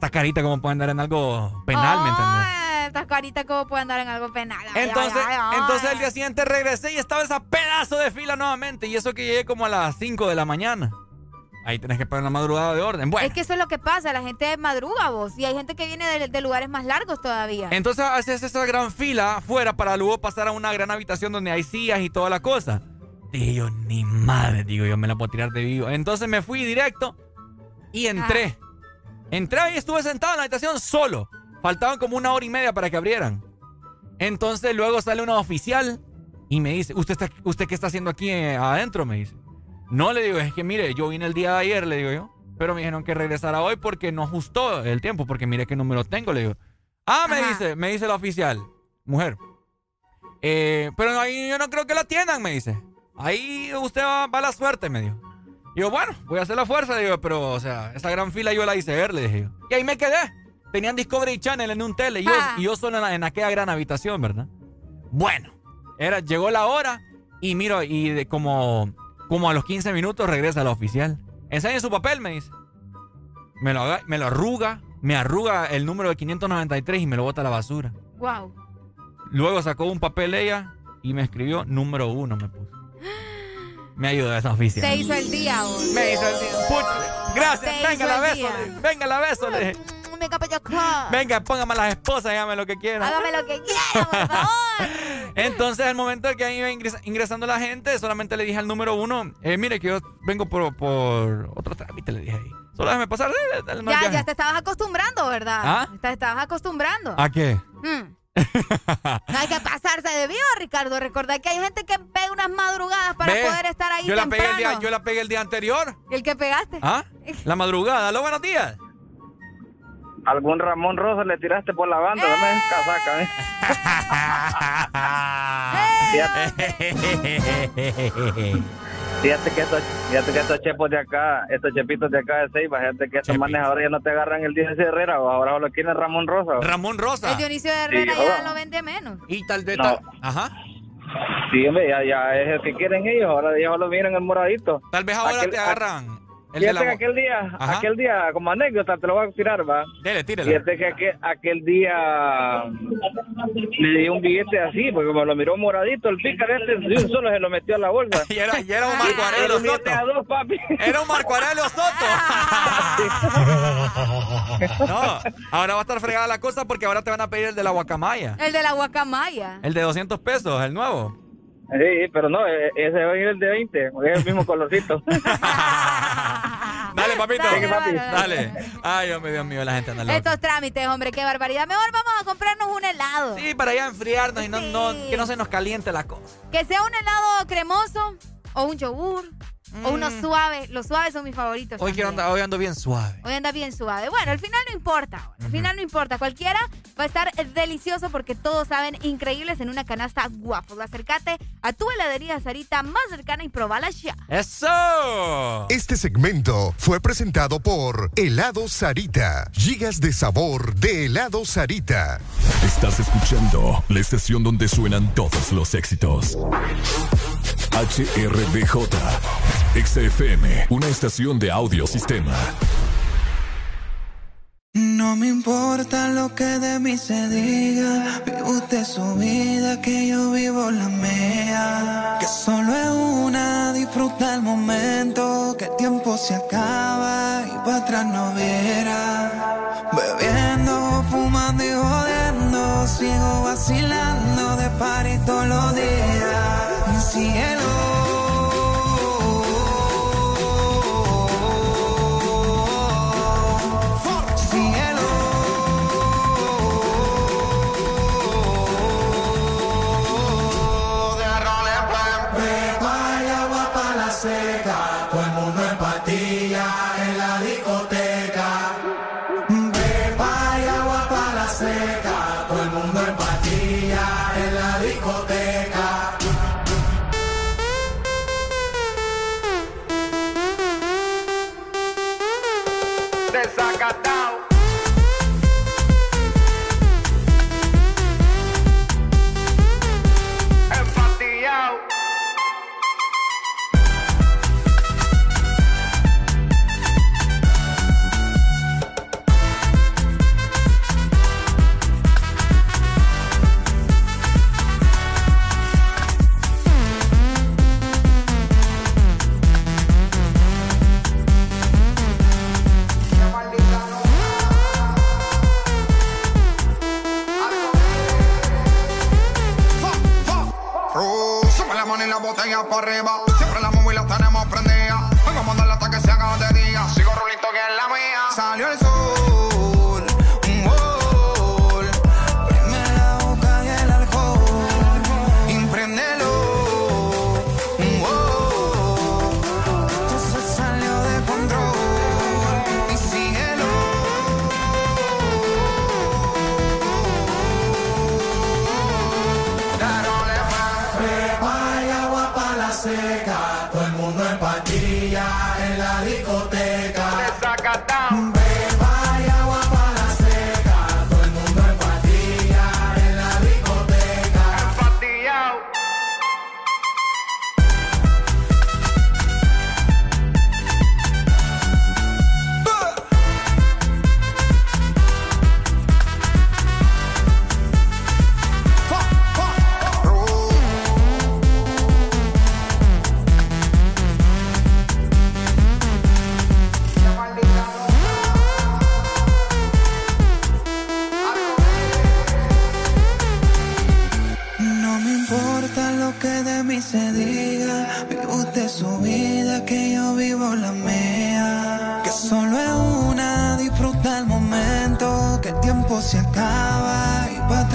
Esta carita como puede andar en algo penal, ¿me entiendes? Ay, Estas caritas como pueden andar en algo penal. Ay, Entonces, ay, entonces el día siguiente regresé y estaba esa pedazo de fila nuevamente. Y eso que llegué como a las 5 de la mañana. Ahí tenés que poner la madrugada de orden. Bueno. Es que eso es lo que pasa, la gente madruga vos y hay gente que viene de, de lugares más largos todavía. Entonces haces esa gran fila afuera para luego pasar a una gran habitación donde hay sillas y toda la cosa. Dije yo, ni madre, digo yo, me la puedo tirar de vivo. Entonces me fui directo y entré. Entré ahí, estuve sentado en la habitación solo. Faltaban como una hora y media para que abrieran. Entonces luego sale una oficial y me dice, ¿usted, está, usted qué está haciendo aquí eh, adentro? Me dice. No, le digo, es que mire, yo vine el día de ayer, le digo yo. Pero me dijeron que regresara hoy porque no ajustó el tiempo, porque mire qué número tengo, le digo. Ah, me dice, me dice la oficial, mujer. Eh, pero ahí yo no creo que la atiendan, me dice. Ahí usted va, va a la suerte, me dijo. Y yo, bueno, voy a hacer la fuerza, digo, pero, o sea, esa gran fila yo la hice ver, le dije yo. Y ahí me quedé. Tenían Discovery Channel en un tele y yo, y yo solo en, la- en aquella gran habitación, ¿verdad? Bueno, era, llegó la hora y miro, y de como, como a los 15 minutos regresa la oficial. Enseñe su papel, me dice. Me lo, me lo arruga, me arruga el número de 593 y me lo bota a la basura. Wow. Luego sacó un papel ella y me escribió número uno, me puso. *gasps* *gasps* Me ayudó esa oficial. Te hizo el día hoy. Me hizo el día. Pucha, gracias, Te venga la beso, dije. venga la beso. Venga para acá. Venga, póngame a las esposas, hágame lo que quiera. Hágame lo que quiera, por favor. *laughs* Entonces, al momento de que ahí iba ingres- ingresando la gente, solamente le dije al número uno, eh, mire que yo vengo por, por otro trámite, le dije ahí. Solo déjame pasar. dale, hay Ya, ya te estabas acostumbrando, ¿verdad? ¿Ah? Te estabas acostumbrando. ¿A qué? Mm. No hay que pasarse de vivo, Ricardo. Recordad que hay gente que pega unas madrugadas para Ve, poder estar ahí yo la, pegué el temprano. día, yo la pegué el día anterior. ¿El que pegaste? ¿Ah? La madrugada. Aló, buenos días. Algún Ramón Rosa le tiraste por la banda, dame esa casaca, ¿eh? *laughs* Fíjate, *laughs* fíjate que estos, fíjate que estos chepos de acá, estos chepitos de acá de Ceiba, fíjate que estos manes ahora ya no te agarran el Dionisio Herrera, o ahora lo quieren Ramón Rosa. o. Ramón Rosa. El Dionisio de Herrera Sí, ya lo vende menos. Y tal vez. No. tal- Ajá. Sí, hombre, ya, ya es el que quieren ellos, ahora ya lo miran el moradito. Tal vez ahora Aquel- te agarran. El Fíjate que aquel día, Ajá. aquel día, como anécdota, te lo voy a tirar, va. Dele, tírela. Fíjate que aquel, aquel día le di un billete así, porque como lo miró moradito, el pícaro este, de un solo se lo metió a la bolsa. *laughs* Y era, y era un Marco Aurelio Soto. a dos, papi. Era un Marco Aurelio Soto. *laughs* No, ahora va a estar fregada la cosa porque ahora te van a pedir el de la guacamaya. El de la guacamaya. El de 200 pesos, el nuevo. Sí, pero no, e- ese va a ir el de 20, es el mismo colorcito. *laughs* Dale, papito. Dale, Dale. dale, Ay, Dios mío, Dios mío, la gente anda loca. Estos trámites, hombre, qué barbaridad. Mejor vamos a comprarnos un helado. Sí, para ya enfriarnos y no, no, que no se nos caliente la cosa. Que sea un helado cremoso o un yogur o uno suave. Los suaves son mis favoritos. Mm. Hoy, quiero andar, hoy ando bien suave. Hoy anda bien suave. Bueno, al final no importa. Al final no importa. Cualquiera va a estar delicioso porque todos saben increíbles en una canasta guapos. Acércate a tu heladería Sarita más cercana y probala ya. ¡Eso! Este segmento fue presentado por Helado Sarita. Gigas de sabor de helado Sarita. Estás escuchando la estación donde suenan todos los éxitos. HRBJ, XFM, una estación de audio sistema. No me importa lo que de mí se diga, vive usted su vida, que yo vivo la mía. Que solo es una, disfruta el momento, que el tiempo se acaba y para atrás no viera. Bebiendo, fumando y jodiendo, sigo vacilando de party todos los días. Cielo. Arriba.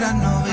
Y para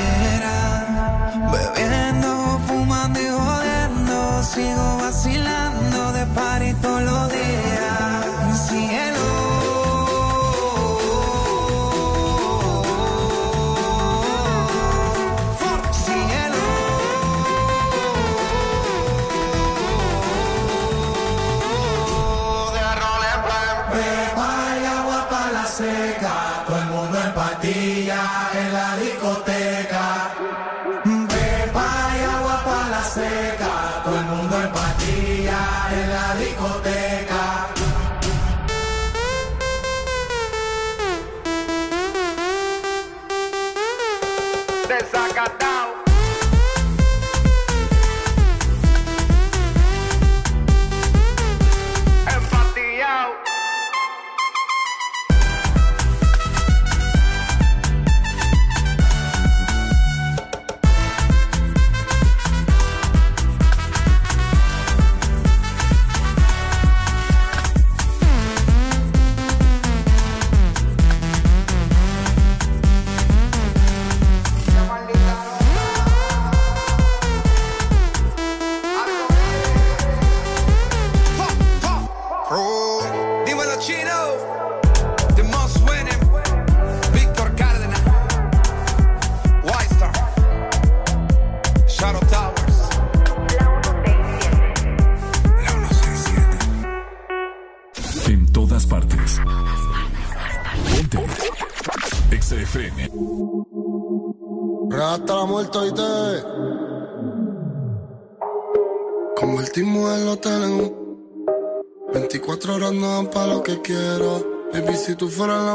Baby, si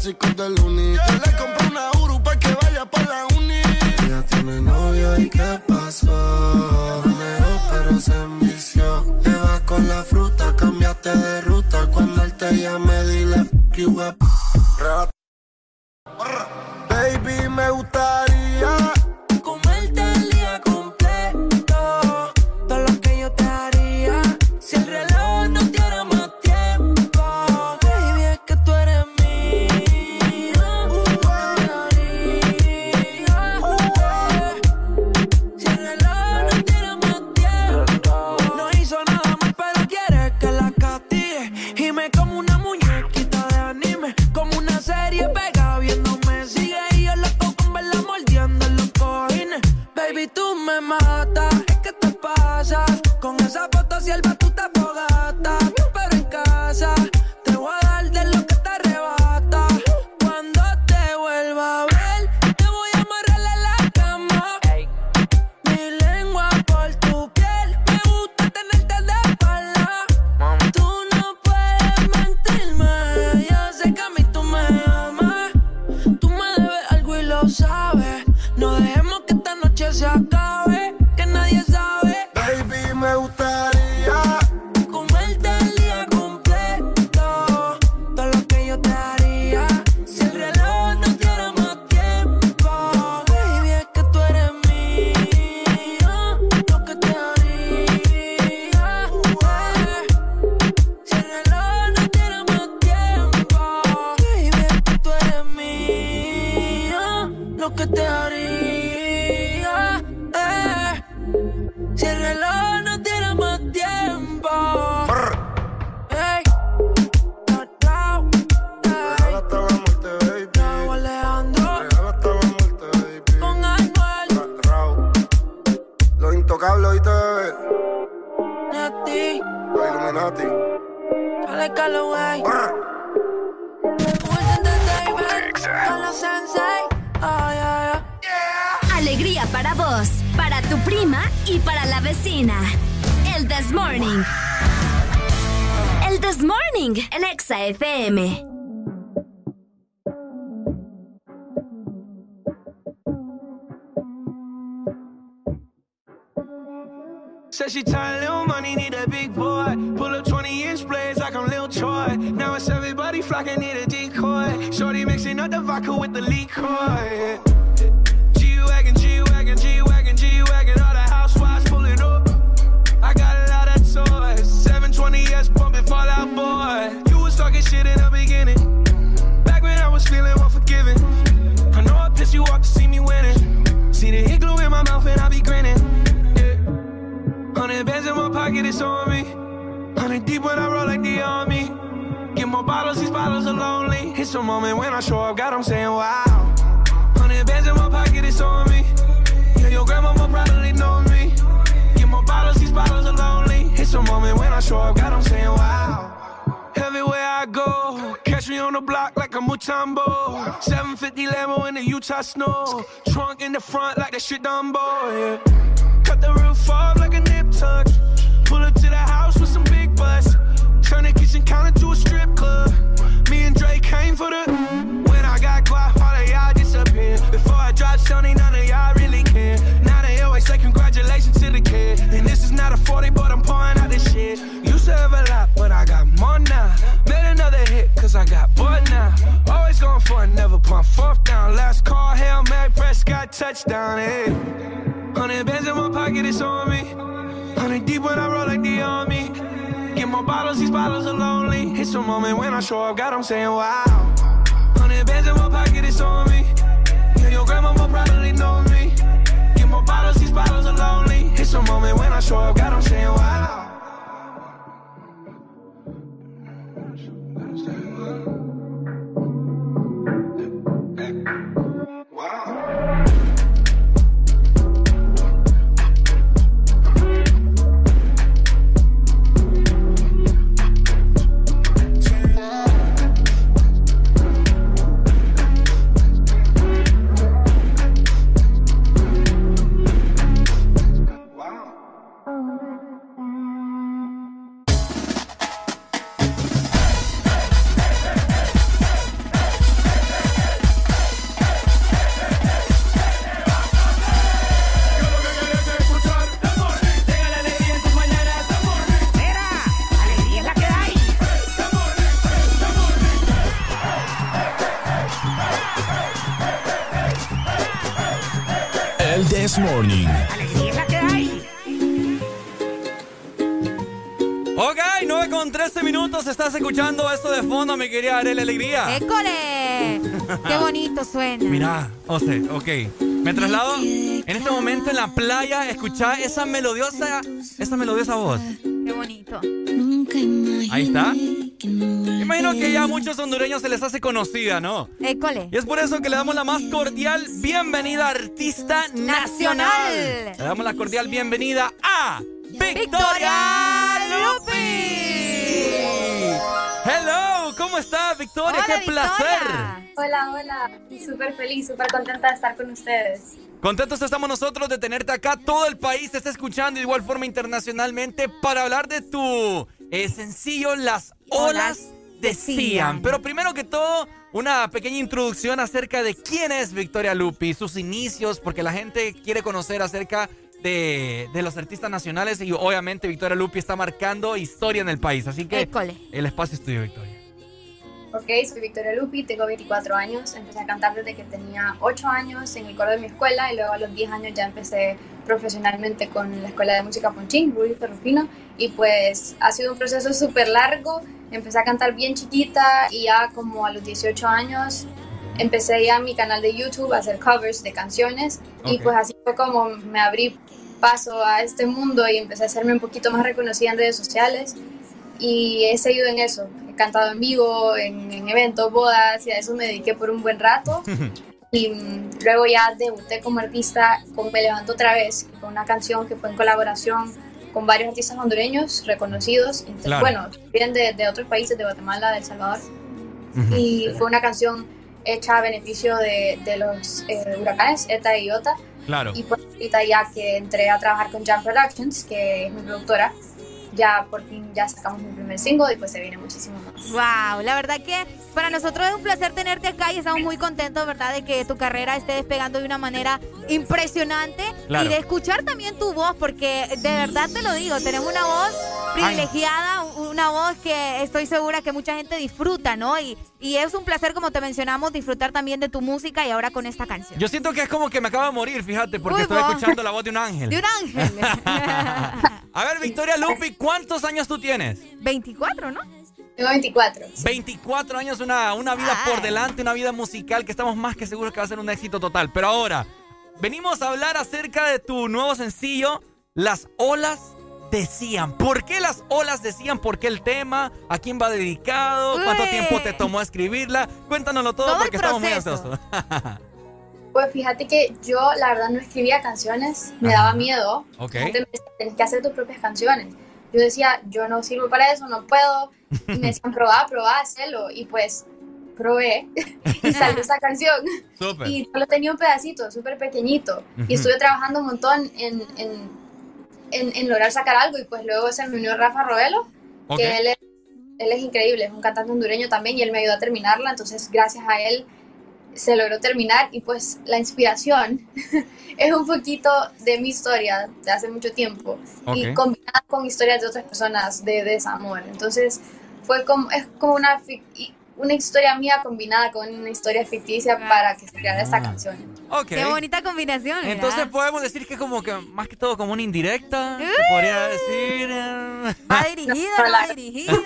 clásicos del uni. Bonito suena! Mira, José, ok. Me traslado en este momento en la playa. Escuchá esa melodiosa, esa melodiosa voz. ¡Qué bonito! Ahí está. ¿Qué imagino que ya a muchos hondureños se les hace conocida, ¿no? École. Y es por eso que le damos la más cordial bienvenida a Artista Nacional. Nacional. Le damos la cordial bienvenida a Victoria Lupi. Hello, ¿cómo estás, Victoria? Hola, ¡Qué placer! Hola, hola. Súper feliz, súper contenta de estar con ustedes. Contentos estamos nosotros de tenerte acá. Todo el país te está escuchando de igual forma internacionalmente para hablar de tu eh, sencillo Las Olas Decían. Pero primero que todo, una pequeña introducción acerca de quién es Victoria Lupi, sus inicios, porque la gente quiere conocer acerca de, de los artistas nacionales y obviamente Victoria Lupi está marcando historia en el país. Así que École. el espacio es tuyo, Victoria. Ok, soy Victoria Lupi, tengo 24 años. Empecé a cantar desde que tenía 8 años en el coro de mi escuela y luego a los 10 años ya empecé profesionalmente con la Escuela de Música Ponchín, Rudy Ferrufino. Y pues ha sido un proceso súper largo. Empecé a cantar bien chiquita y ya como a los 18 años empecé ya mi canal de YouTube a hacer covers de canciones y Ok. pues así fue como me abrí paso a este mundo y empecé a hacerme un poquito más reconocida en redes sociales y he seguido en eso. Cantado en vivo, en, en eventos, bodas y a eso me dediqué por un buen rato. *laughs* Y mm, luego ya debuté como artista con Me Levanto Otra Vez, fue una canción que fue en colaboración con varios artistas hondureños reconocidos, Claro. bueno, vienen de, de otros países, de Guatemala, de El Salvador. Y fue una canción hecha a beneficio de, de los eh, huracanes ETA y IOTA. Claro. Y pues ahorita ya que entré a trabajar con Jam Productions, que es mi productora, ya por fin ya sacamos mi primer single y pues se viene muchísimo más. Wow, la verdad que para nosotros es un placer tenerte acá y estamos muy contentos, ¿verdad? De que tu carrera esté despegando de una manera impresionante Claro. y de escuchar también tu voz, porque de verdad te lo digo, tenemos una voz privilegiada, una voz que estoy segura que mucha gente disfruta, ¿no? Y, y es un placer, como te mencionamos, disfrutar también de tu música y ahora con esta canción. Yo siento que es como que me acabo de morir, fíjate, porque Uy, estoy vos. escuchando la voz de un ángel. De un ángel. *laughs* A ver, Victoria Lupi, ¿cuántos años tú tienes? 24, ¿no? Tengo 24. 24 años, una, una vida por delante, una vida musical que estamos más que seguros que va a ser un éxito total. Pero ahora, venimos a hablar acerca de tu nuevo sencillo, Las Olas Decían. ¿Por qué las olas decían? ¿Por qué el tema? ¿A quién va dedicado? ¿Cuánto Uy. tiempo te tomó escribirla? Cuéntanoslo todo, porque estamos muy ansiosos. *laughs* Pues fíjate que yo la verdad no escribía canciones, me daba miedo. Ok. Tienes que hacer tus propias canciones. Yo decía, yo no sirvo para eso, no puedo. Y me decían, probá, probá, hacelo. Y pues probé *laughs* y salió esa canción. Súper. Y solo tenía un pedacito, súper pequeñito. Y estuve trabajando un montón en, en, en, en lograr sacar algo. Y pues luego se me unió Rafa Roelo, Ok. que él es, él es increíble, es un cantante hondureño también y él me ayudó a terminarla. Entonces, gracias a él se logró terminar. Y pues la inspiración *laughs* es un poquito de mi historia de hace mucho tiempo y combinada con historias de otras personas de desamor. Entonces, fue como, es como una, y- una historia mía combinada con una historia ficticia para que se creara esta canción. Ok. Qué bonita combinación. Entonces podemos decir que como que más que todo como una indirecta, se podría decir. Va dirigido, no va dirigido.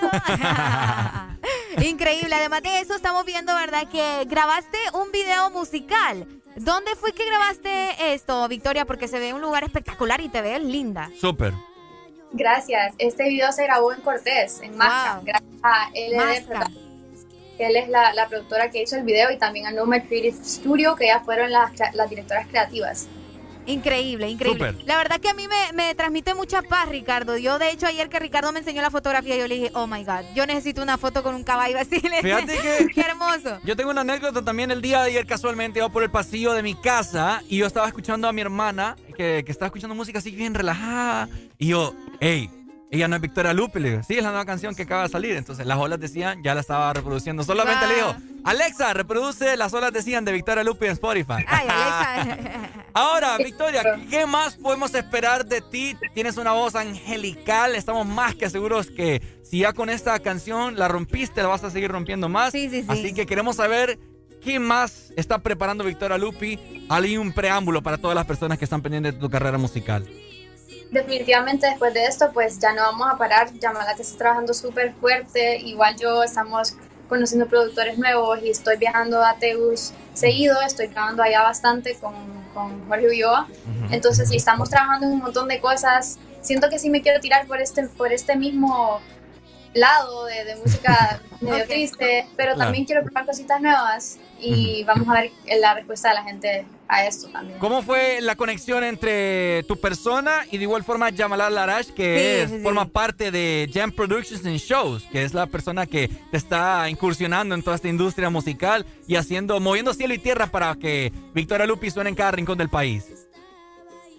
*laughs* Increíble. Además de eso, estamos viendo, ¿verdad? Que grabaste un video musical. ¿Dónde fue que grabaste esto, Victoria? Porque se ve un lugar espectacular y te ves linda. Súper. Gracias. Este video se grabó en Cortés, en Masca. Gracias a LD Masca. Production, que él es la, la productora que hizo el video y también a Nomad Creative Studio, que ya fueron las, las directoras creativas. Increíble, increíble. Súper. La verdad que a mí me, me transmite mucha paz, Ricardo. Yo, de hecho, ayer que Ricardo me enseñó la fotografía, yo le dije, oh my God, yo necesito una foto con un caballo así. *laughs* Fíjate que- Qué hermoso. Yo tengo una anécdota también el día de ayer casualmente iba por el pasillo de mi casa y yo estaba escuchando a mi hermana que, que estaba escuchando música así bien relajada y yo, hey, ella no es Victoria Lupe, le digo, sí, es la nueva canción que acaba de salir. Entonces las olas decían, ya la estaba reproduciendo. Solamente le digo, Alexa, reproduce las olas decían de Victoria Lupe en Spotify. Ay, Alexa. *laughs* Ahora, Victoria, ¿qué más podemos esperar de ti? Tienes una voz angelical. Estamos más que seguros que si ya con esta canción la rompiste, la vas a seguir rompiendo más. Sí, sí, sí. Así que queremos saber qué más está preparando Victoria Lupi. Hay un preámbulo para todas las personas que están pendientes de tu carrera musical. Definitivamente después de esto, pues ya no vamos a parar. Yamala que está trabajando súper fuerte. Igual yo estamos conociendo productores nuevos y estoy viajando a Tegus seguido. Estoy grabando allá bastante con, con Jorge Ulloa. Entonces, sí, estamos trabajando en un montón de cosas. Siento que sí me quiero tirar por este, por este mismo lado de, de música *laughs* medio triste, pero Claro. también quiero probar cositas nuevas y vamos a ver la respuesta de la gente a esto también. ¿Cómo fue la conexión entre tu persona y de igual forma Jamalal Larash, que Sí, es- sí, sí. forma parte de Jam Productions and Shows, que es la persona que te está incursionando en toda esta industria musical y haciendo, moviendo cielo y tierra para que Victoria Lupi suene en cada rincón del país?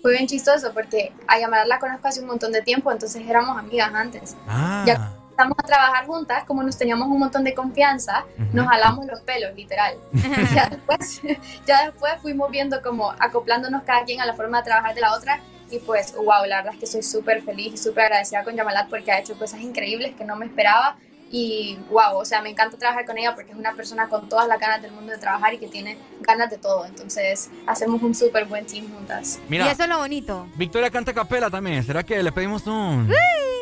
Fue bien chistoso porque a Yamala la conozco hace un montón de tiempo, entonces éramos amigas antes. Ah. Ya empezamos a trabajar juntas, como nos teníamos un montón de confianza, nos jalamos los pelos, literal. *laughs* ya, después, ya después fuimos viendo como acoplándonos cada quien a la forma de trabajar de la otra y pues, wow, la verdad es que soy súper feliz y súper agradecida con Yamalat porque ha hecho cosas increíbles que no me esperaba y wow, o sea, me encanta trabajar con ella porque es una persona con todas las ganas del mundo de trabajar y que tiene ganas de todo, entonces hacemos un súper buen team juntas. Mira. Y eso es lo bonito. Victoria canta a capela también. ¿Será que le pedimos un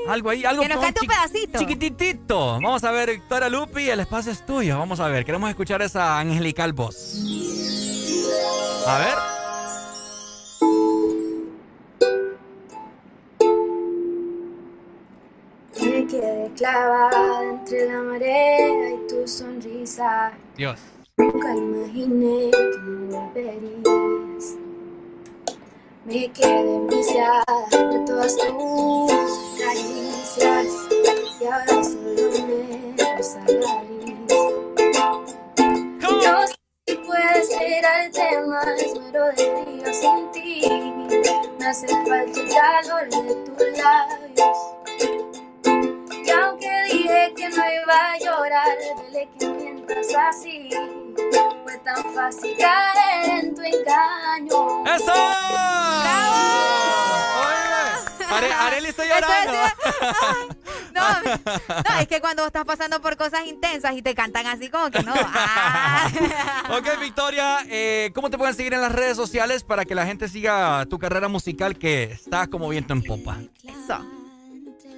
algo ahí, algo Que nos cante un pedacito. chiquititito? Vamos a ver, Victoria Lupi, el espacio es tuyo. Vamos a ver, queremos escuchar esa angelical voz. A ver. Me quedé clavada entre la marea y tu sonrisa. Dios. Nunca imaginé que no volverías. Me quedé enviciada de todas tus caricias y ahora solo me nariz. No sé si puedo esperarte más, muero de frío sin ti. Me hace falta el calor de tus labios. Y aunque dije que no iba a llorar, duele que mientas así. Fue tan fácil caer en tu engaño. ¡Eso! Are- *laughs* Areli está llorando. *laughs* No, no, es que cuando estás pasando por cosas intensas y te cantan así como que no. ah. *laughs* Ok, Victoria, eh, ¿cómo te pueden seguir en las redes sociales para que la gente siga tu carrera musical que está como viento en popa? Eso.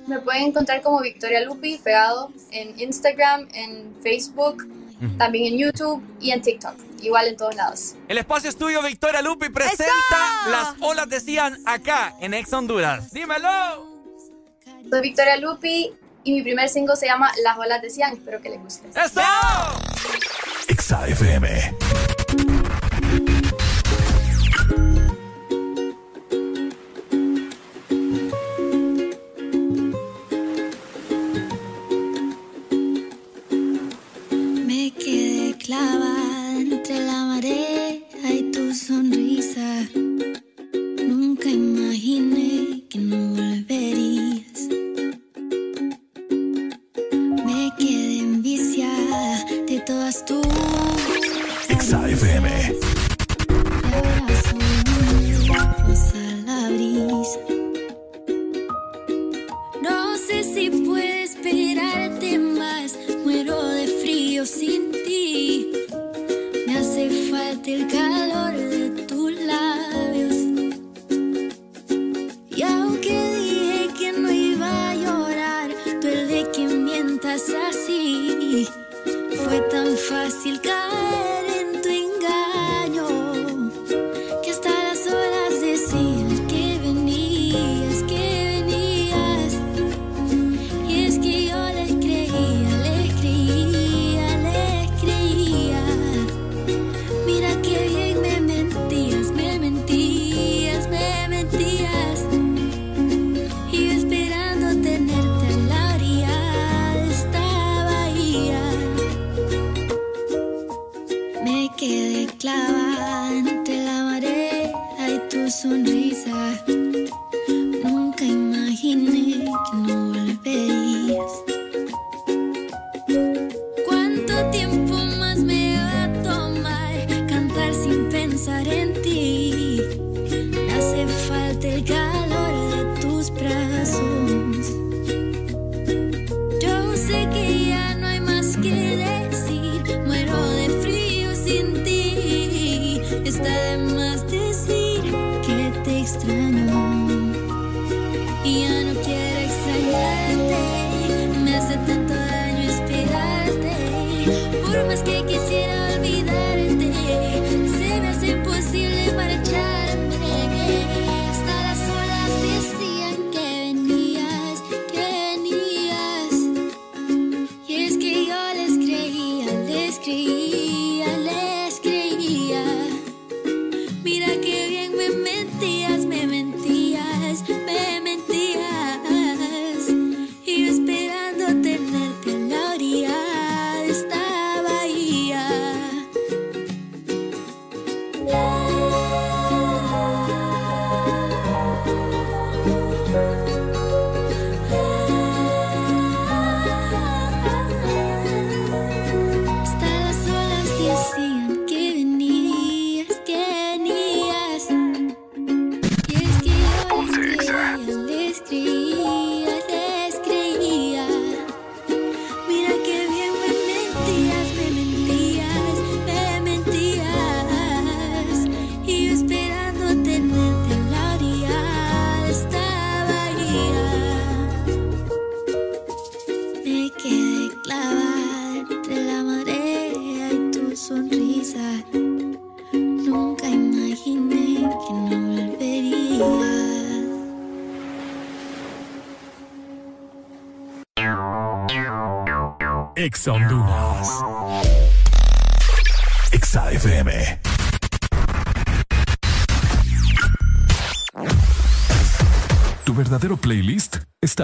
Me pueden encontrar como Victoria Lupi pegado en Instagram, en Facebook, también en YouTube y en TikTok. Igual en todos lados. El espacio es tuyo, Victoria Lupi presenta Las olas decían acá en Ex Honduras. Dímelo. Soy Victoria Lupi y mi primer single se llama Las olas decían. Espero que les guste. ¡Eso! Exa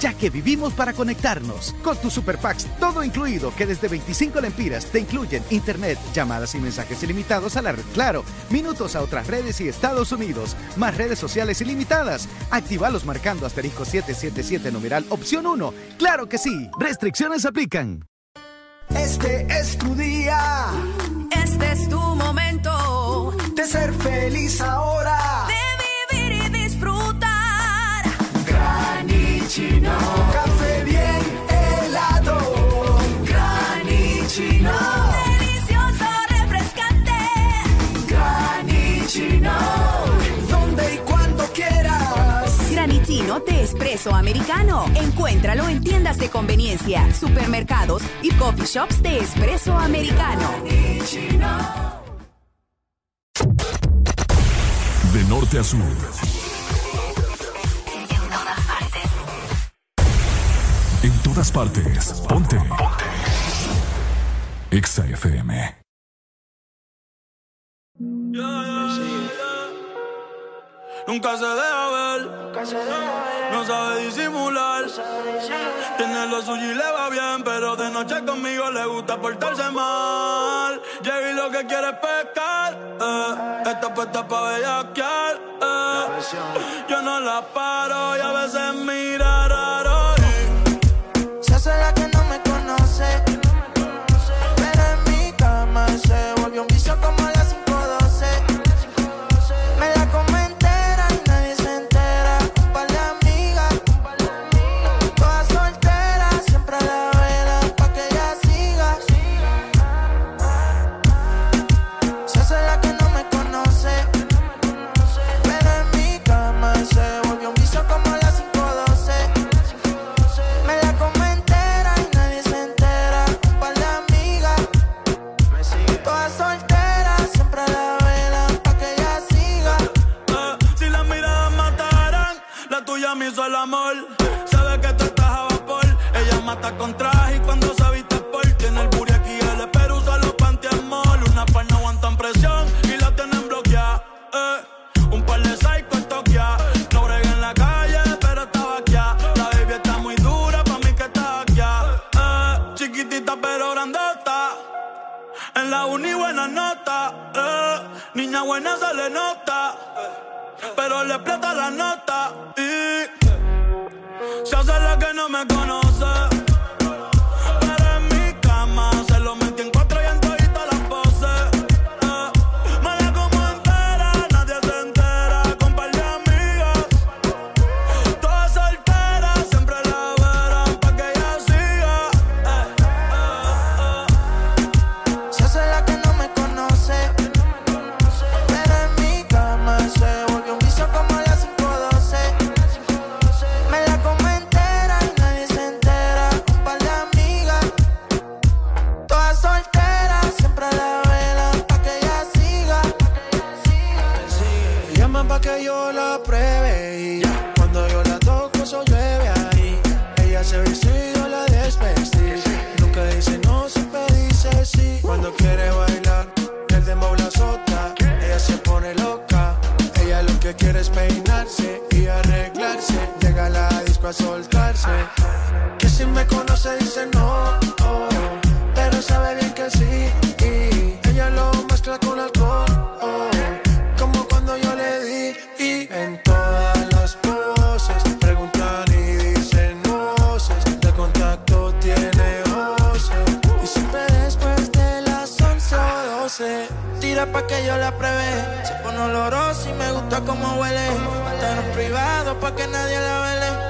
ya que vivimos para conectarnos. Con tus Super Packs, todo incluido, que desde 25 lempiras te incluyen internet, llamadas y mensajes ilimitados a la red Claro, minutos a otras redes y Estados Unidos, más redes sociales ilimitadas. Actívalos marcando asterisco 777 numeral opción 1. ¡Claro que sí! Restricciones aplican. Este es tu día. Este es tu momento de ser feliz ahora. Granitino de espresso americano. Encuéntralo en tiendas de conveniencia, supermercados y coffee shops de espresso americano. De norte a sur. En todas partes. Ponte. Ponte. Exa FM. Nunca se deja ver, no sabe disimular. Tiene lo suyo y le va bien, pero de noche conmigo le gusta portarse mal. Llega y lo que quiere es pescar, eh. está puesta pa' bellaquear. eh. Yo no la paro y a veces mira Y cuando se viste por tiene el booty aquí el espero usa los pantiamol. Una par no aguantan presión y la tienen bloqueada. eh. Un par de psycho toquea. No brega en la calle, pero está vaqueada. La baby está muy dura, pa' mí que está vaqueada. eh. Chiquitita pero grandota. En la uni buena nota, eh. niña buena se le nota, pero le explota la nota y se hace la que no me conoce. soltarse. Que si me conoce dice no, pero sabe bien que sí. Y ella lo mezcla con alcohol, como cuando yo le di. Y en todas las poses preguntan y dicen voces. De contacto tiene voces. Y siempre después de las 11 o 12, tira pa' que yo la prevé. Se pone oloroso y me gusta como huele. Mataron privado pa' que nadie la vele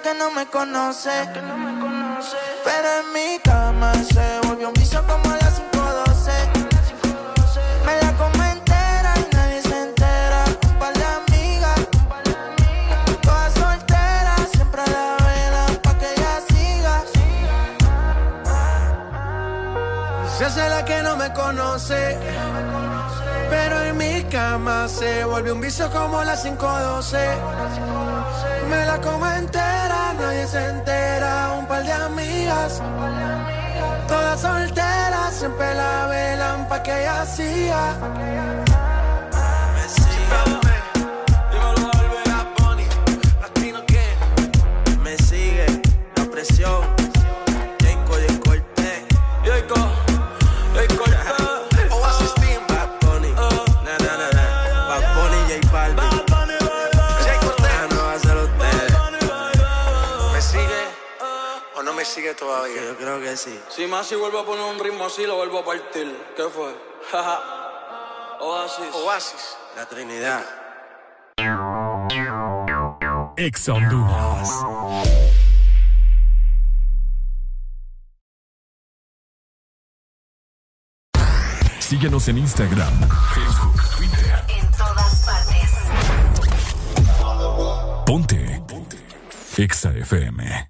la que no me conoce. Pero en mi cama se volvió un vicio como a las 5:12. Me la come entera y nadie se entera. Un par de amigas, todas solteras, siempre a la vela pa' que ella siga. Se hace la que no me conoce. Pero en mi cama se volvió un vicio como las 512. Me la como entera, nadie se entera. Un par de amigas, todas solteras, siempre la velan pa' que ella. Me Me sigue la presión. Sigue todavía? Yo creo que sí. Si más si vuelvo a poner un ritmo así, lo vuelvo a partir. ¿Qué fue? *laughs* Oasis. Oasis. La Trinidad. Ex Honduras. Síguenos en Instagram, Facebook, Twitter. En todas partes. Ponte. Ponte. Exa FM.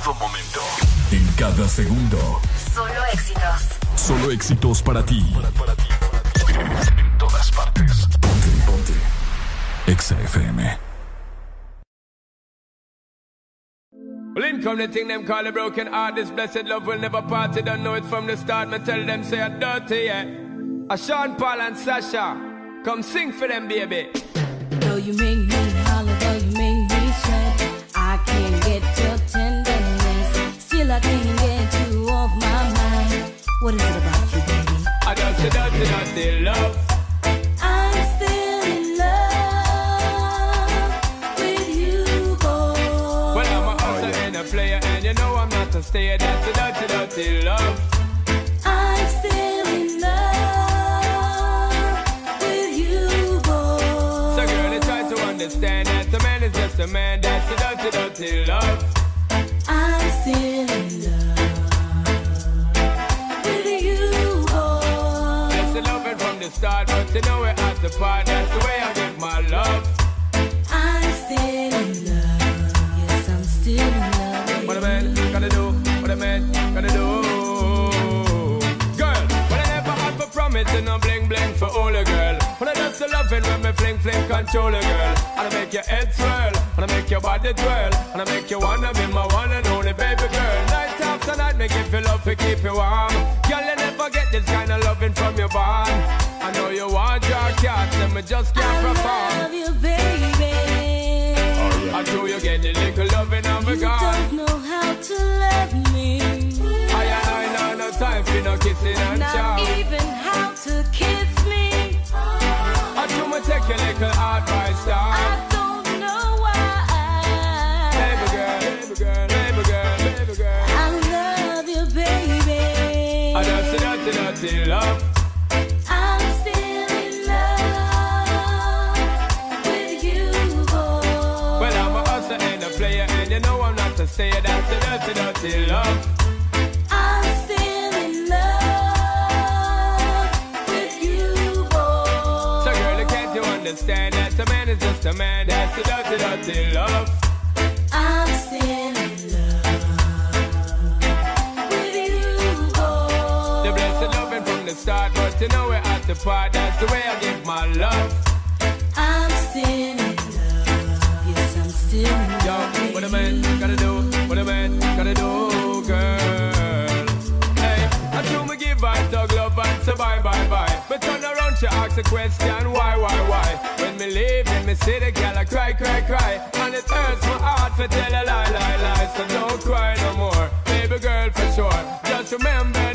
En todo momento. En cada segundo. Solo éxitos. Solo éxitos para ti. En todas partes. Ponte, ponte. Exa FM. Well, in come the thing them call a broken heart. This blessed love will never part. They don't know it from the start. Me tell them say I'm dirty, yeah. A Sean Paul and Sasha, come sing for them, baby. Though you make got the dirty, dirty love. I'm still in love with you, boy. Well, I'm a hustler oh, and a player, and you know I'm not a stayer. That's a dirty, dirty love. I'm still in love with you, boy. So, girl, they try to understand that a man is just a man. That's a dirty, dirty love. I'm still start, but you know we're at the part. That's the way I give my love. I'm still in love. Yes, I'm still in love. What a man gonna do, what a man gonna do. Girl, when I never had for promise and I'm bling bling for all a girl. But I just love loving when me fling fling control a girl. And I make your head swirl, and I make your body twirl, and I make you wanna be my one and only baby girl. Night after night, make you feel love to keep you warm. Girl, you never get this kind of loving from your bond. I know you want your cat, and me just can't perform. I love you, baby. Oh, yeah. I know you get a little loving of a God. You don't know how to love me. I ain't I no time for no kissing and chow. Not even how to kiss me. I do me take a little advice, darling. dirty, dirty love. I'm still in love with you, boy. So, girl, can't you understand that a man is just a man? That's the dirty, dirty love. I'm still in love with you, boy. The blessed loving from the start, but you know we're at the part. That's the way I give my love. the question why, why, why? When me leave in me city, girl, I cry, cry, cry. And it hurts my heart for tell a lie, lie, lie. So don't cry no more, baby girl, for sure. Just remember.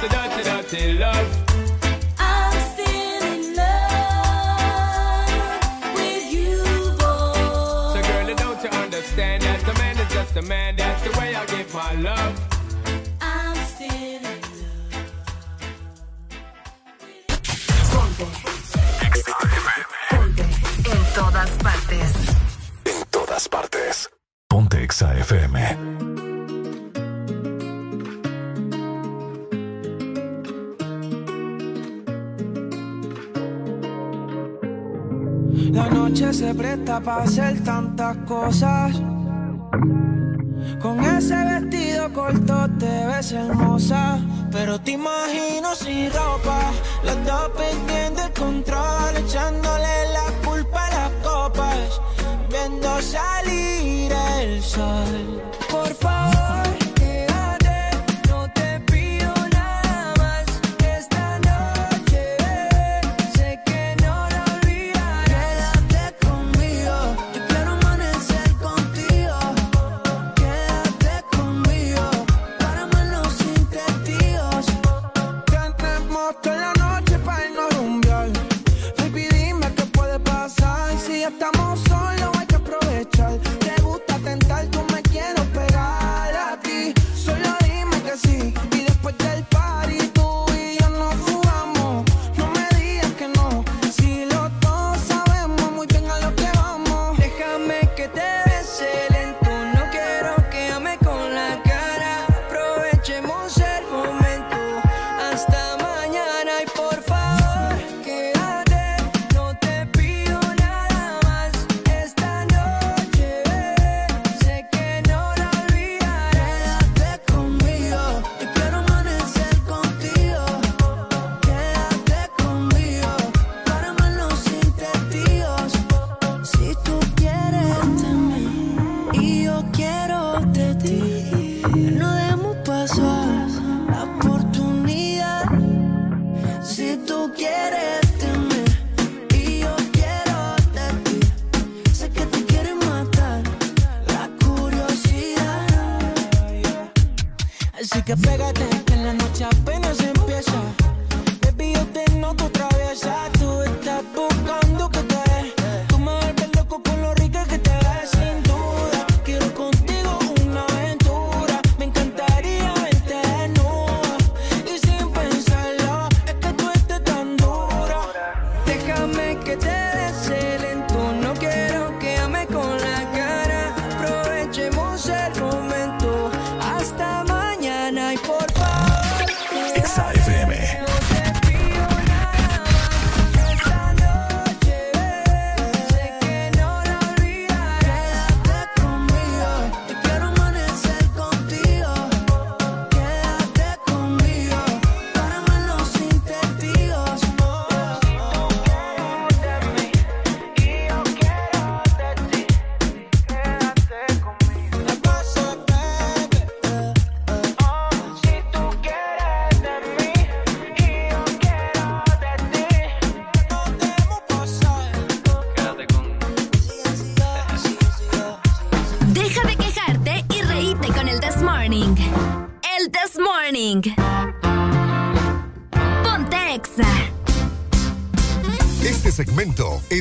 dirty, dirty, dirty love. Understand that the man is just a man, that's the way I give my love. para hacer tantas cosas.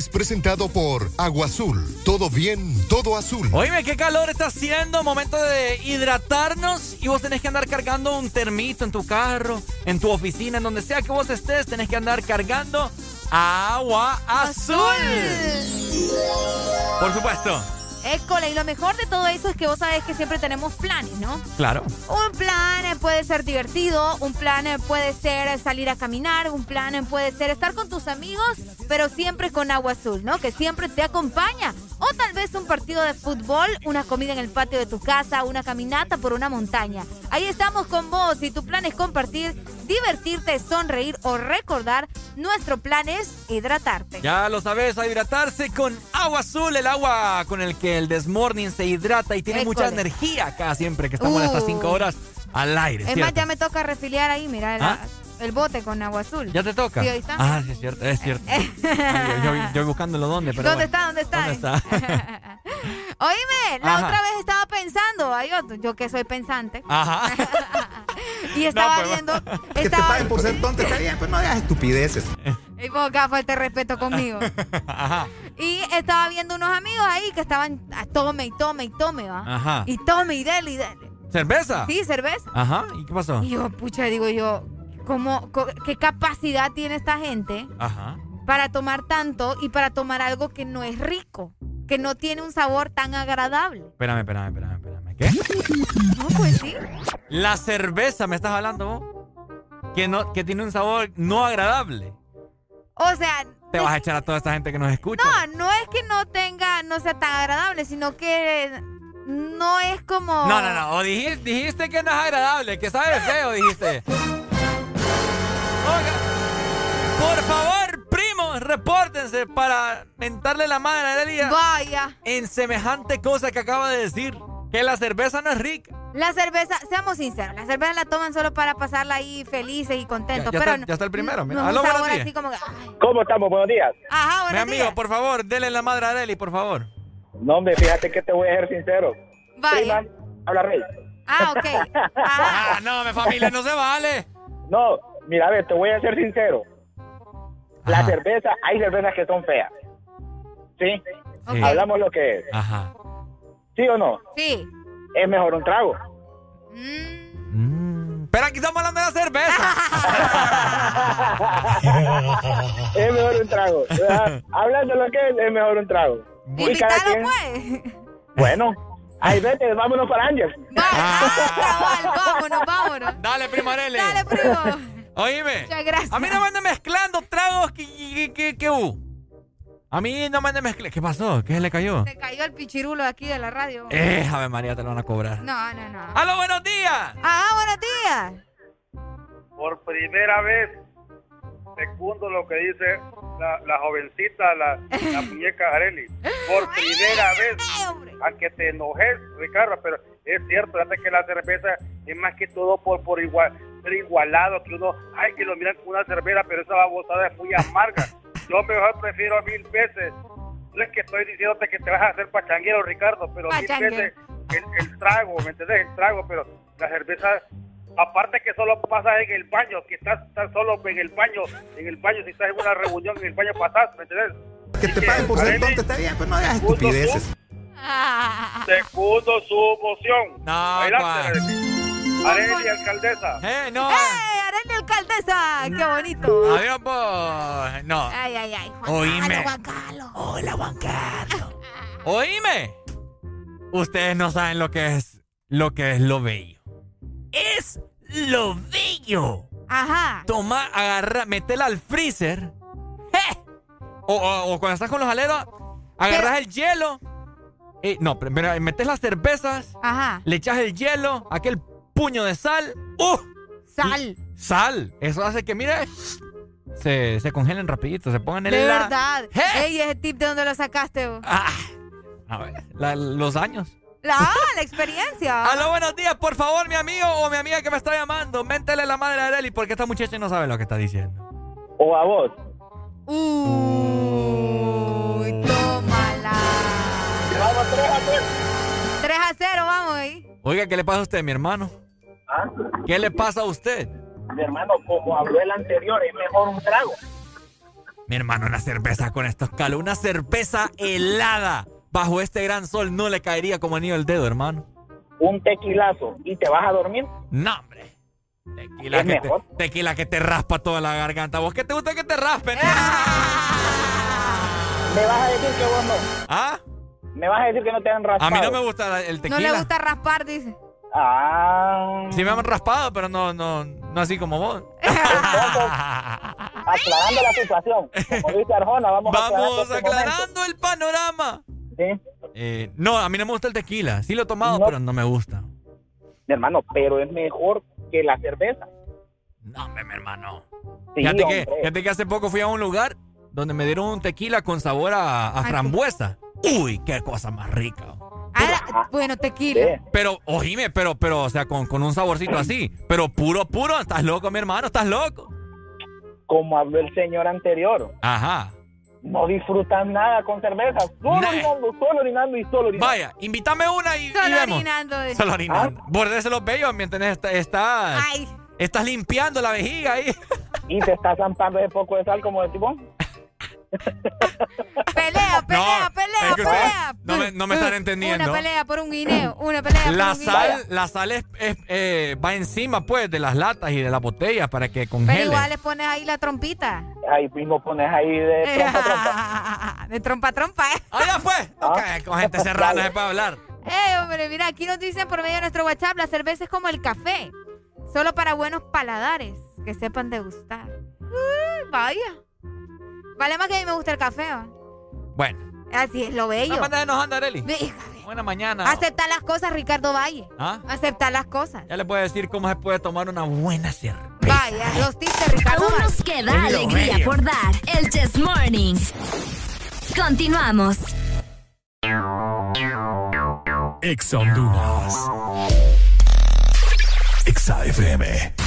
Es presentado por Agua Azul. Todo bien, todo azul. Oíme, qué calor está haciendo. Momento de hidratarnos. Y vos tenés que andar cargando un termito en tu carro, en tu oficina, en donde sea que vos estés, tenés que andar cargando agua azul. Por supuesto. École, y lo mejor de todo eso es que vos sabés que siempre tenemos planes, ¿no? Claro. Un plan eh, puede ser divertido, un plan eh, puede ser salir a caminar, un plan eh, puede ser estar con tus amigos, pero siempre con agua azul, ¿no? Que siempre te acompaña. O tal vez un partido de fútbol, una comida en el patio de tu casa, una caminata por una montaña. Ahí estamos con vos y tu plan es compartir, divertirte, sonreír o recordar. Nuestro plan es hidratarte. Ya lo sabes, a hidratarse con agua azul, el agua con el que el Desmorning se hidrata y tiene mucha energía acá siempre que estamos en estas cinco horas al aire. Es más, ya me toca refiliar ahí, mira, el, ¿Ah? El bote con agua azul. ¿Ya te toca? Sí, ahí está. Ah, sí, es cierto, es cierto. *laughs* Ay, yo, yo, yo buscándolo dónde, pero ¿Dónde bueno. está? ¿Dónde está? ¿Dónde está? *laughs* Oíme, la Ajá. otra vez estaba pensando, ay, yo, yo que soy pensante, Ajá. *laughs* y estaba pues, viendo, Que te estaba, paguen por ser tonto, está bien, pues no hagas estupideces. y vos acá falta de respeto conmigo. Ajá. Y estaba viendo unos amigos ahí que estaban a tome y tome y tome, ¿va? Ajá. Y tome y dele y dele. ¿Cerveza? Sí, cerveza. Ajá. ¿Y qué pasó? Y yo, pucha, digo yo, ¿cómo, ¿qué capacidad tiene esta gente Ajá. para tomar tanto y para tomar algo que no es rico? Que no tiene un sabor tan agradable. Espérame, espérame, espérame, espérame. ¿Qué? No, pues sí. La cerveza, ¿me estás hablando vos? Que, no, que tiene un sabor no agradable. O sea, Te vas a echar a toda esta gente que nos escucha. no, no es que no tenga, no sea tan agradable, sino que no es como... No, no, no. O dijiste, dijiste que no es agradable, que sabe feo, dijiste. Oiga, por favor, primos, repórtense para mentarle la madre a Delia Vaya. en semejante cosa que acaba de decir. Que la cerveza no es rica. La cerveza, seamos sinceros, la cerveza la toman solo para pasarla ahí felices y contentos, Ya- ya pero está- ya está el primero, mira. No, Aló, buenos días. así como que, ¿Cómo estamos? Buenos días. Ajá, Mi buenos amigo, días. por favor, denle la madre a Deli, por favor. No, hombre, fíjate que te voy a ser sincero. Vaya. Prima, habla Rey. Ah, ok. *laughs* Ah, no, mi familia, no se vale. No, mira, a ver, te voy a ser sincero. La Ajá. cerveza, hay cervezas que son feas. ¿Sí? Hablamos lo que es. Ajá. ¿Sí o no? Sí. Es mejor un trago. Pero aquí estamos hablando de la cerveza. *laughs* es mejor un trago. Hablando de lo que es, es mejor un trago. Y cada Invítalo, quien- pues. Bueno, ahí vete, vámonos para Ángel. Vámonos, vámonos. Dale, primo Arele. Dale, primo. Oíme. Muchas gracias. A mí no me anden mezclando tragos que, que, que, que hubo. A mí no me anden mezclando. ¿Qué pasó? ¿Qué se le cayó? Se cayó el pichirulo aquí de la radio. Eh, Ave María, te lo van a cobrar. No, no, no. ¡Aló, buenos días! Ah, buenos días. Por primera vez, secundo lo que dice la, la jovencita, la, la *laughs* muñeca Areli. Por primera vez, a que te enojes, Ricardo, pero es cierto, fíjate que la cerveza es más que todo por, por igual, ser igualado, que uno, ay, que lo miran con una cerveza, pero esa babosada es muy amarga. *laughs* Yo mejor prefiero mil veces. No es que estoy diciéndote que te vas a hacer pachanguero, Ricardo, pero mil veces el, el trago, ¿me entendés? El trago, pero la cerveza, aparte que solo pasas en el baño, que estás, estás solo en el baño, en el baño, si estás en una reunión, en el baño pasás, ¿me entendés? Que te paguen por ser tonto, está bien, pues no hagas estupideces. Segundo su moción. No, Adelante. Areli, alcaldesa. Eh, no. ¡Eh, Arely alcaldesa! ¡Qué bonito! Adiós, pues. No. Ay, ay, ay. Oíme. Juan Carlos. Hola, Juan Carlos. Oíme. Ustedes no saben lo que es lo que es lo bello. Es lo bello. Ajá. Toma, agarra, metela al freezer. ¡Je! O, o- o cuando estás con los aleros, agarras el hielo. Eh, no, primero metes las cervezas, Ajá. le echas el hielo, aquel puño de sal. ¡Uh! Sal. Sal. Eso hace que, mire, se, se congelen rapidito, se pongan en De la- verdad. ¡Je! Ey, ese tip de dónde lo sacaste vos? A ver, la- los años. La, la experiencia. Aló, buenos días, por favor, mi amigo o mi amiga que me está llamando, méntele la madre a Areli porque esta muchacha no sabe lo que está diciendo. O a vos. Uy, tómala. Vamos 3 a 3. 3 a 0, vamos ahí. Oiga, ¿qué le pasa a usted, mi hermano? ¿Qué le pasa a usted? Mi hermano, como habló el anterior, es mejor un trago. Mi hermano, una cerveza con estos calos, una cerveza helada bajo este gran sol no le caería como anillo el dedo, hermano. Un tequilazo y te vas a dormir. No, hombre. Tequila que, te, tequila que te raspa toda la garganta. ¿Vos qué te gusta que te raspen? ¿Me vas a decir que vos no? ¿Ah? ¿Me vas a decir que no te han raspado? A mí no me gusta el tequila. No le gusta raspar, dice. Ah. Sí me han raspado, pero no, no, no así como vos. aclarando la situación. Como dice Arjona, vamos, vamos este aclarando el panorama. ¿Sí? Eh, no, a mí no me gusta el tequila. Sí lo he tomado, pero no me gusta. Mi hermano, pero es mejor que la cerveza. No, hombre, mi hermano. Sí, fíjate, que, fíjate que hace poco fui a un lugar donde me dieron un tequila con sabor a, a frambuesa. Uy, qué cosa más rica. Ah, bueno, tequila. Pero, oíme, pero, pero, o sea, con, con un saborcito así. Pero puro, puro, estás loco, mi hermano, estás loco. Como habló el señor anterior. Ajá. No disfrutan nada con cerveza. Solo Nah. orinando, solo orinando y solo orinando. Vaya, invítame una y, y Solo vemos. orinando. Solo orinando. Bordese los bellos mientras está- estás, Ay. estás limpiando la vejiga ahí. Y te estás zampando de poco de sal como de tibón. *laughs* Pelea, pelea, pelea, es que pelea. no me- no me están entendiendo. Una pelea por un guineo, una pelea por La un guineo. sal, la sal es, es, eh, va encima, pues, de las latas y de las botellas para que Pero congele. igual le pones ahí la trompita. Ahí mismo pones ahí de *laughs* trompa a trompa. De trompa a trompa, ¿eh? Ah, ya fue. Ok, con gente serrana se puede hablar. Eh, hombre, mira, aquí nos dicen por medio de nuestro WhatsApp, la cerveza es como el café. Solo para buenos paladares que sepan degustar. Uy, vaya. Vale más que a mí me gusta el café, ¿va? Bueno. Así es lo bello. No mandes nos anda, Areli. Buena mañana. Aceptar las cosas, Ricardo Valle. ¿Ah? Aceptar las cosas. Ya le puedo decir cómo se puede tomar una buena cerveza. Vaya, los tips de Ricardo Aún Valle. nos queda alegría bello. por dar. El Chess Morning. Continuamos. Exa Honduras. Exa FM.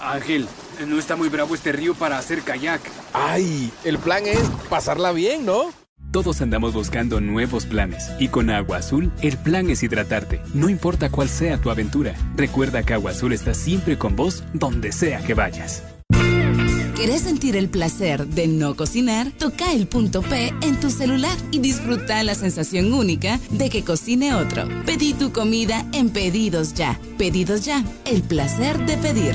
Ángel, no está muy bravo este río para hacer kayak. ¡Ay! El plan es pasarla bien, ¿no? Todos andamos buscando nuevos planes y con Agua Azul el plan es hidratarte, no importa cuál sea tu aventura. Recuerda que Agua Azul está siempre con vos donde sea que vayas. ¿Querés sentir el placer de no cocinar? Toca el punto P en tu celular y disfruta la sensación única de que cocine otro. Pedí tu comida en Pedidos Ya. Pedidos Ya, el placer de pedir.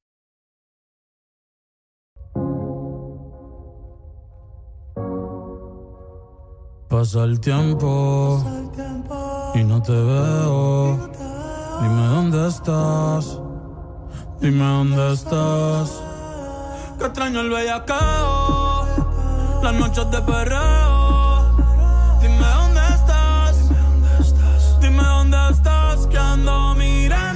Pasa el tiempo y no te veo. Dime dónde estás. Dime dónde estás. Que extraño el bellacao. Las noches de perreo. Dime dónde estás. Dime dónde estás. Que ando mirando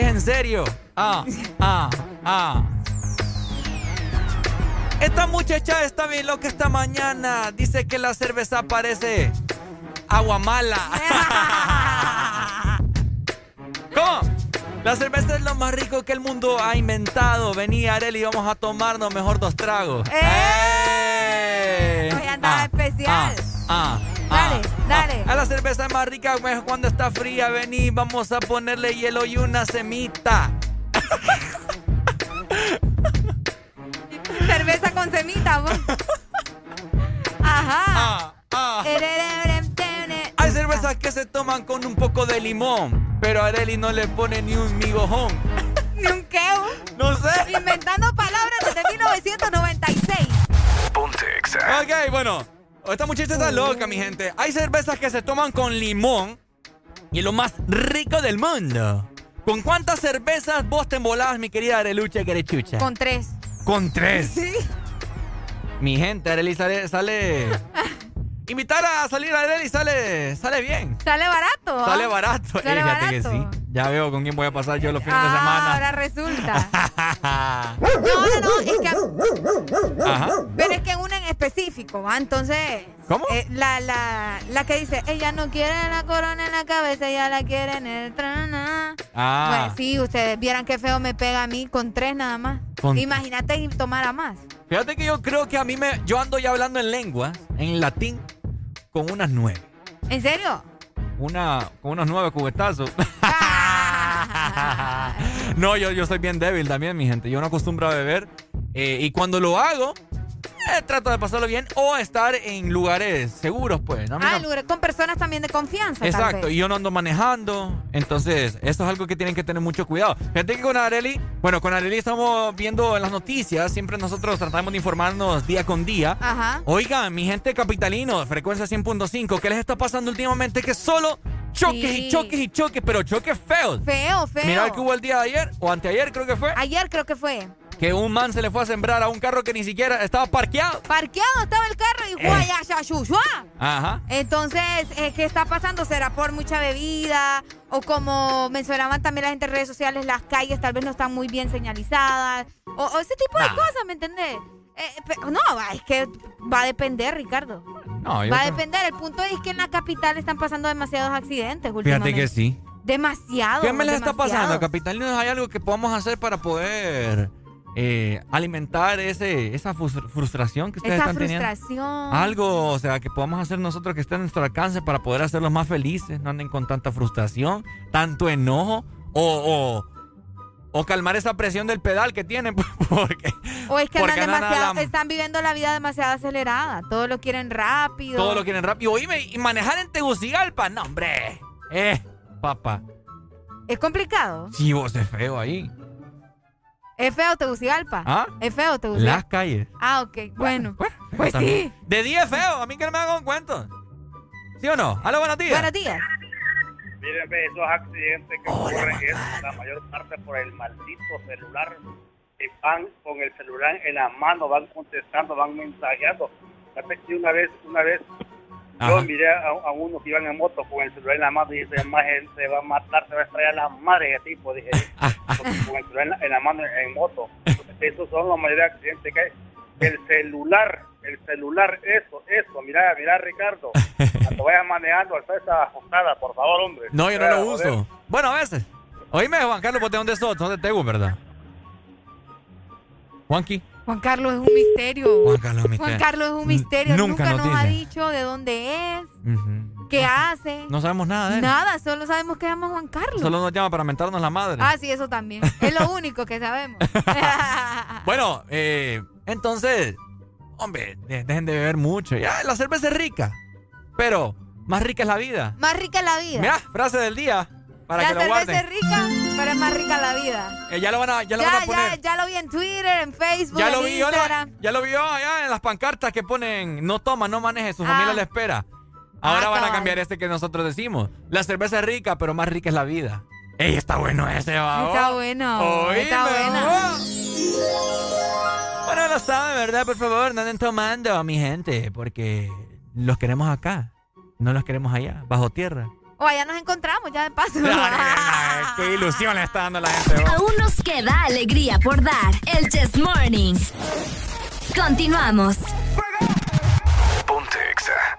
es en serio. Ah, ah, ah. Esta muchacha está bien loca esta mañana. Dice que la cerveza parece agua mala. *laughs* ¿Cómo? La cerveza es lo más rico que el mundo ha inventado. Vení, Areli, vamos a tomarnos mejor dos tragos. ¡Eh! Hoy andaba especial. Ah, Dale, dale. A la cerveza es más rica cuando está fría. Vení, vamos a ponerle hielo y una semita. *laughs* Cerveza con semita, vos. Ajá. Ah, Hay cervezas que se toman con un poco de limón, pero Areli no le pone ni un migojón. *laughs* Ni un qué. No sé. Inventando palabras desde 1996. Ok, bueno. Esta muchacha está loca, mi gente. Hay cervezas que se toman con limón y es lo más rico del mundo. ¿Con cuántas cervezas vos te embolabas, mi querida Arelucha Querechucha? Con tres. Con tres. Sí. Mi gente, Areli sale, sale. *laughs* Invitar a salir a Areli sale, sale bien. Sale barato. ¿ah? Sale barato. Eh, Sale fíjate que barato. sí. Ya veo con quién voy a pasar yo los fines de Ah, semana. ahora resulta. *laughs* No, no, no, es que. Ajá. Pero es que una en específico, ¿va? Entonces. ¿Cómo? eh, la, la, la que dice, ella no quiere la corona en la cabeza, ella la quiere en el trana. Ah. Bueno, sí, ustedes vieran qué feo me pega a mí con tres nada más. Con- Imagínate y tomara más. Fíjate que yo creo que a mí me. Yo ando ya hablando en lengua, en latín, con unas nueve. ¿En serio? Una, con unos nueve cubetazos. *laughs* no, yo, yo soy bien débil también, mi gente. Yo no acostumbro a beber. eh, y cuando lo hago, eh, trato de pasarlo bien o estar en lugares seguros, pues. ¿no? Ah, lugar- con personas también de confianza. Exacto, y yo no ando manejando, entonces eso es algo que tienen que tener mucho cuidado. Fíjate que con Areli, bueno, con Areli estamos viendo en las noticias, siempre nosotros tratamos de informarnos día con día. Ajá. Oigan, mi gente capitalino, frecuencia 100.5, ¿qué les está pasando últimamente? Que solo choques Sí. y choques y choques, pero choques feos. Feo, feo. Mira el que hubo el día de ayer, o anteayer creo que fue, Ayer creo que fue. que un man se le fue a sembrar a un carro que ni siquiera estaba parqueado. Parqueado estaba el carro y Eh. guaya, ya, shu, shua. Ajá. Entonces, eh, ¿qué está pasando? ¿Será por mucha bebida? O como mencionaban también la gente en redes sociales, las calles tal vez no están muy bien señalizadas. O, o ese tipo de cosas, ¿me entendés? Eh, pero no, es que va a depender, Ricardo. No, yo Va a creo- depender. El punto es que en la capital están pasando demasiados accidentes Fíjate últimamente. que sí. Demasiado. ¿Qué me les está pasando, capitalinos? ¿Hay algo que podamos hacer para poder eh, alimentar ese, esa frus- frustración que ustedes Esa están teniendo? frustración. Algo, o sea, que podamos hacer nosotros que esté a nuestro alcance para poder hacerlos más felices, no anden con tanta frustración, tanto enojo o, o, calmar esa presión del pedal que tienen, *laughs* porque O es que andan demasiado, la- están viviendo la vida demasiado acelerada. Todo lo quieren rápido. todo lo quieren rápido. Oíme, y manejar en Tegucigalpa, no, hombre. Eh, papá, Es complicado. si vos es feo ahí. Es feo Tegucigalpa. ¿Ah? Es feo Tegucigalpa. Las calles. Ah, ok. Bueno. pues sí. De día es feo, a mí que no me hagan cuentos. ¿Sí o no? Hola, buenos días. Buenos días. Miren, ve, esos accidentes que ocurren es la mayor parte por el maldito celular. Que van con el celular en la mano, van contestando, van mensajeando. Una vez, una vez, yo miré a, a unos que iban en moto con el celular en la mano y dice, más se va a matar, se va a estrellar la madre de tipo, dije, con con el celular en la, en la mano en moto. Entonces, *laughs* esos son los mayores accidentes que hay. El celular el celular, eso, eso, mira, mira Ricardo, *laughs* cuando vayas manejando, alza esa ajustada, por favor, hombre. No, yo no lo uso. Bueno, a veces. Oíme, Juan Carlos, ¿de dónde sos? ¿Dónde te verdad? Juanqui. Juan Carlos es un misterio. Juan Carlos es un misterio. Juan Carlos es un misterio. Nunca, nos, ha dicho de dónde es, qué hace. No sabemos nada de él. Nada, solo sabemos que llama Juan Carlos. Solo nos llama para mentarnos la madre. Ah, sí, eso también. es lo único que sabemos. *laughs* bueno, eh, entonces, hombre, dejen de beber mucho. Ya, la cerveza es rica, pero más rica es la vida. Más rica es la vida. Mira, frase del día. Para la que lo cerveza es rica, pero es más rica la vida. Eh, ya lo van a, ya lo van a poner. Ya, ya, lo vi en Twitter, en Facebook, ya en lo vi Instagram. ya lo allá en las pancartas que ponen no toma, no maneje, su familia le espera. Ahora Ah, van a cambiar este que nosotros decimos. La cerveza es rica, pero más rica es la vida. ¡Ey, está bueno ese, va! Está bueno, Oíme, está buena. va. Bueno, lo saben, ¿verdad? Por favor, no anden tomando, mi gente, porque los queremos acá. No los queremos allá, bajo tierra. O allá nos encontramos, ya de paso. *laughs* ¡Qué ilusión le está dando la gente! va. Aún nos queda alegría por dar. El Chess Morning. Continuamos. Ponte Exa.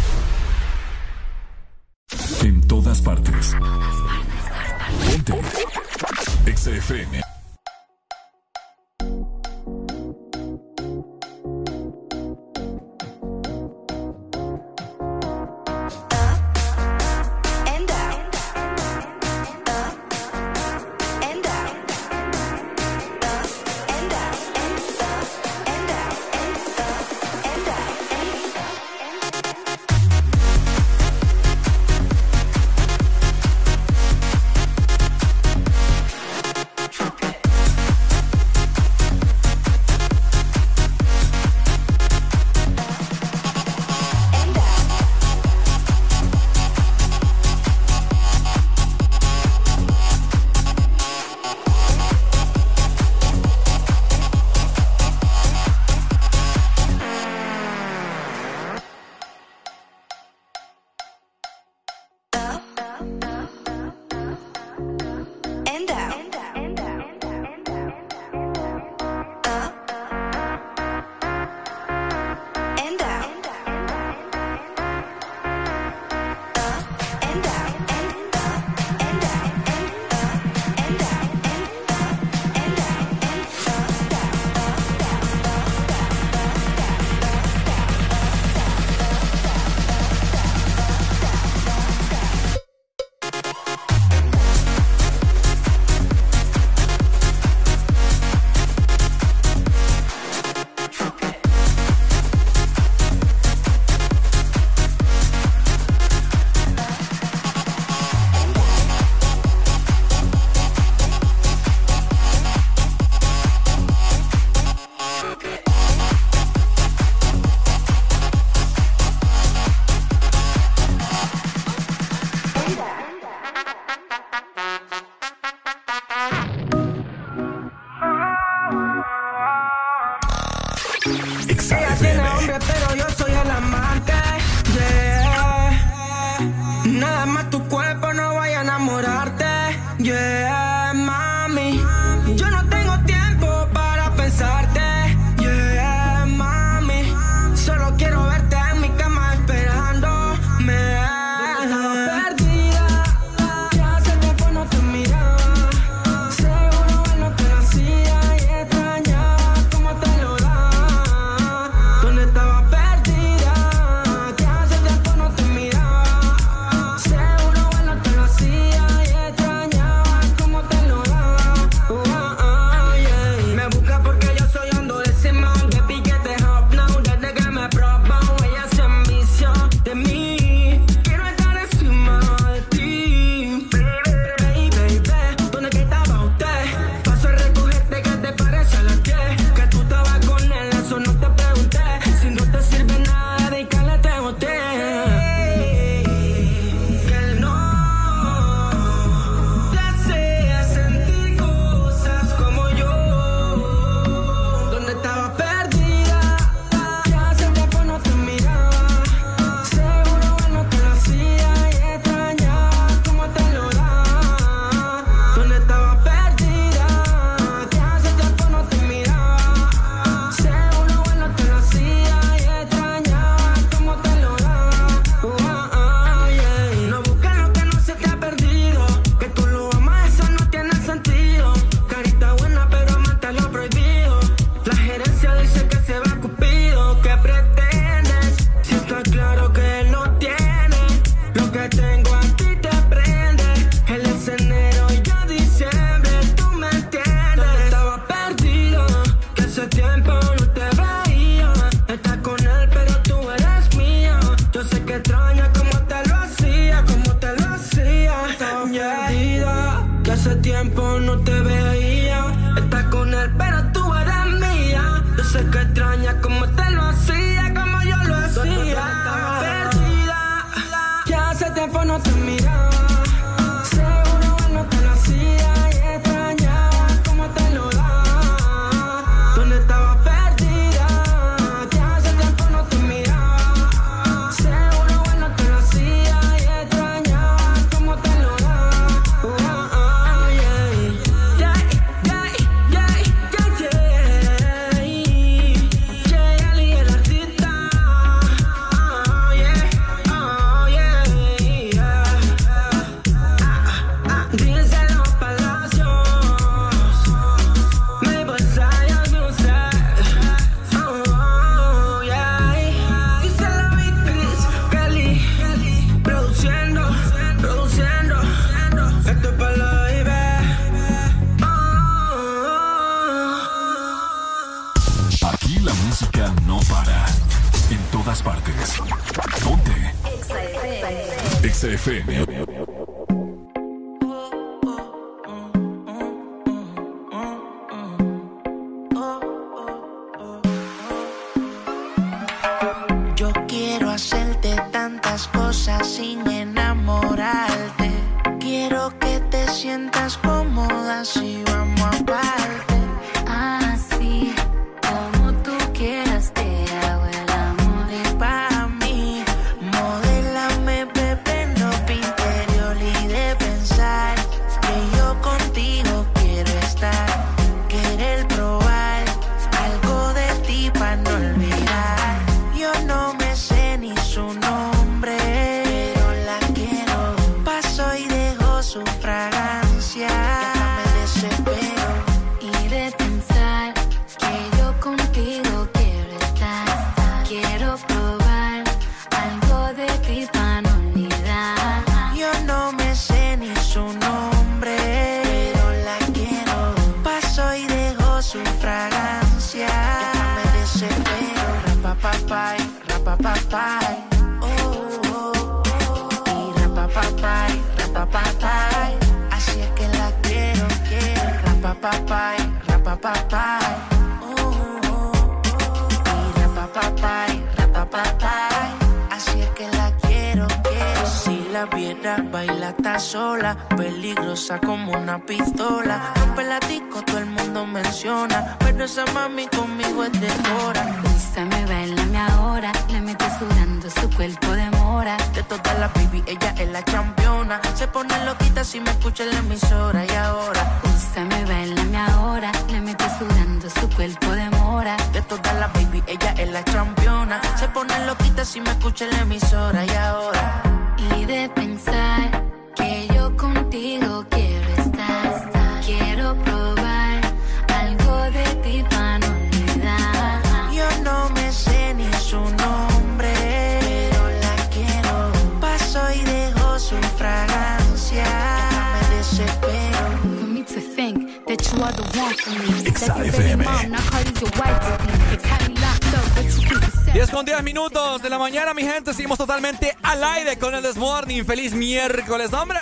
miércoles, hombre.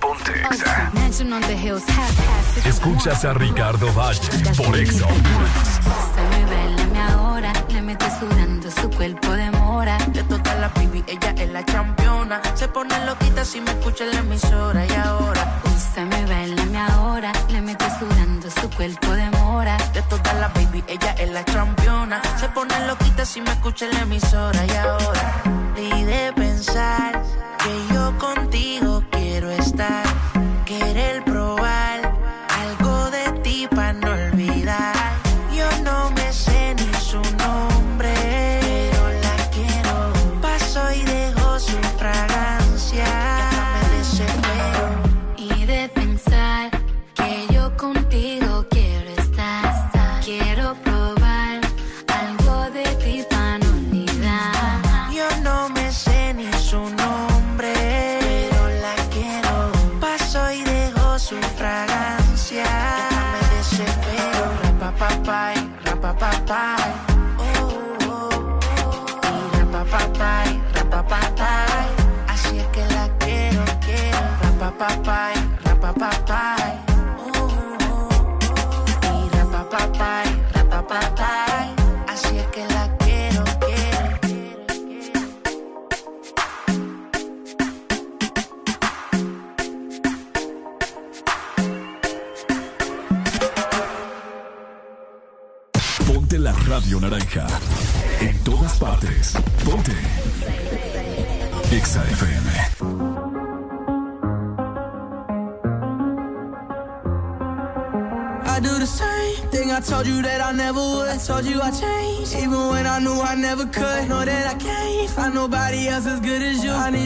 Ponte Escuchas a Ricky. Nobody else as good as you. I need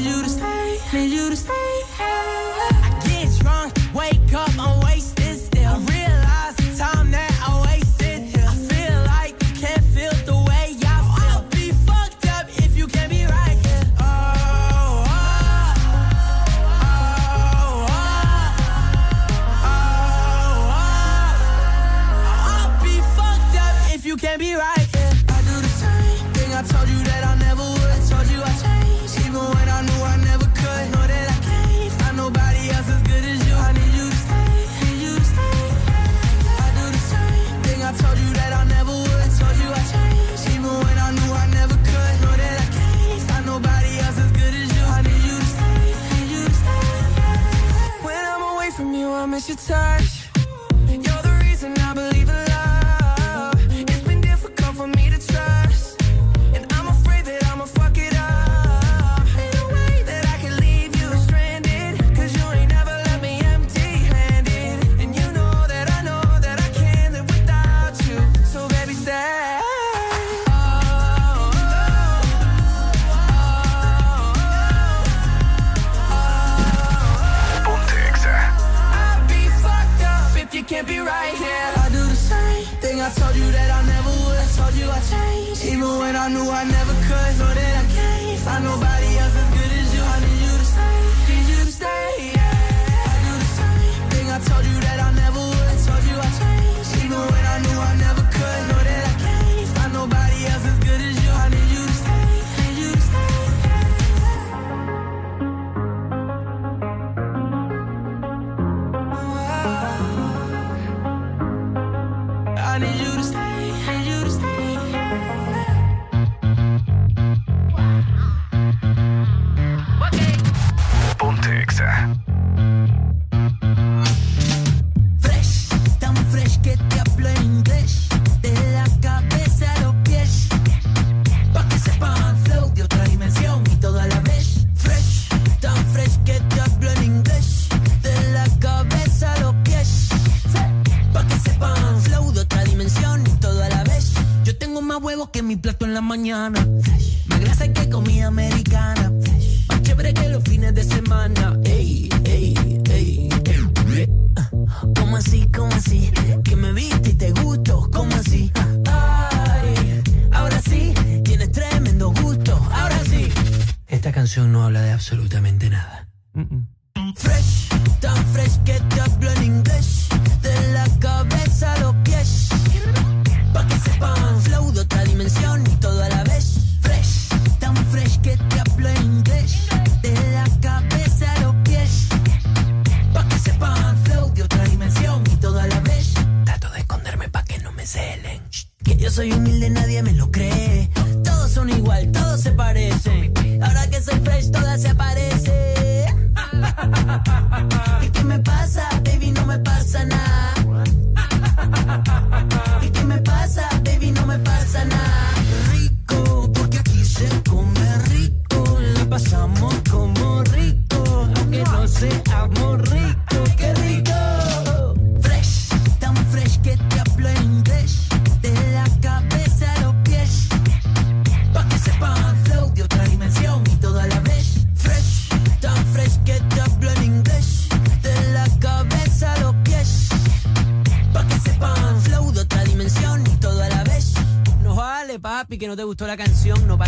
no te gustó la canción, no pasa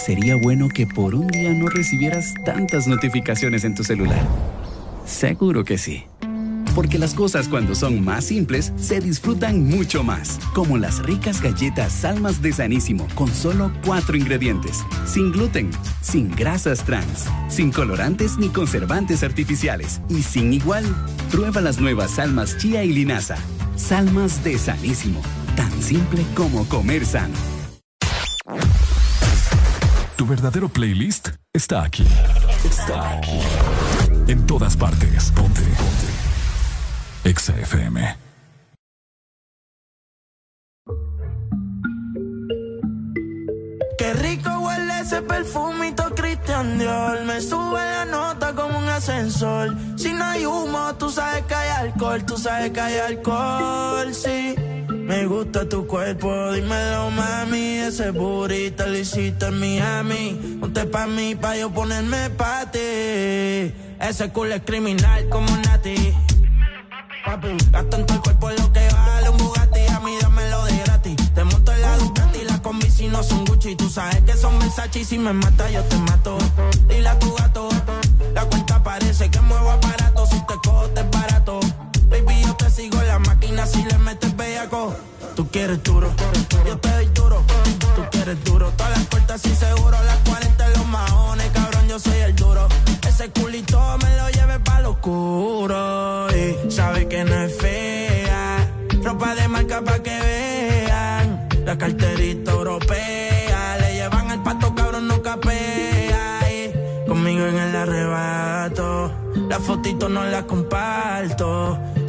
Sería bueno que por un día no recibieras tantas notificaciones en tu celular. Seguro que sí. Porque las cosas cuando son más simples se disfrutan mucho más. Como las ricas galletas Salmas de Sanísimo con solo cuatro ingredientes. Sin gluten, sin grasas trans, sin colorantes ni conservantes artificiales. Y sin igual, prueba las nuevas Salmas Chía y Linaza. Salmas de Sanísimo. Tan simple como comer sano. Verdadero playlist está aquí. Está aquí. En todas partes. Ponte. Ponte. Exa FM. Qué rico huele ese perfumito Christian Dior. Me sube la nota como un ascensor. Si no hay humo, tú sabes que hay alcohol. Tú sabes que hay alcohol, sí. Me gusta tu cuerpo, dímelo mami. Ese burrito lo hiciste en Miami. Ponte pa' mí, pa' yo ponerme pa' ti. Ese culo es criminal como Nati. Papi, gasto en todo el cuerpo lo que vale un Bugatti. A mí dámelo de gratis. Te monto en la Ducati, las combi si no son Gucci. Tú sabes que son Versace y si me mata yo te mato. Dile a tu gato, la cuenta parece que muevo aparato. Si te cojo te barato. Baby, yo te sigo en la máquina si le metes bellaco. Tú quieres duro, yo te doy duro. Tú quieres duro, todas las puertas y seguro. Las 40 los mahones, cabrón, yo soy el duro. Ese culito me lo lleve pa' lo oscuro. Y sabe que no es fea. Ropa de marca pa' que vean. La carterita europea. Le llevan el pato, cabrón, no capea. Y conmigo en el arrebato. La fotito no la comparto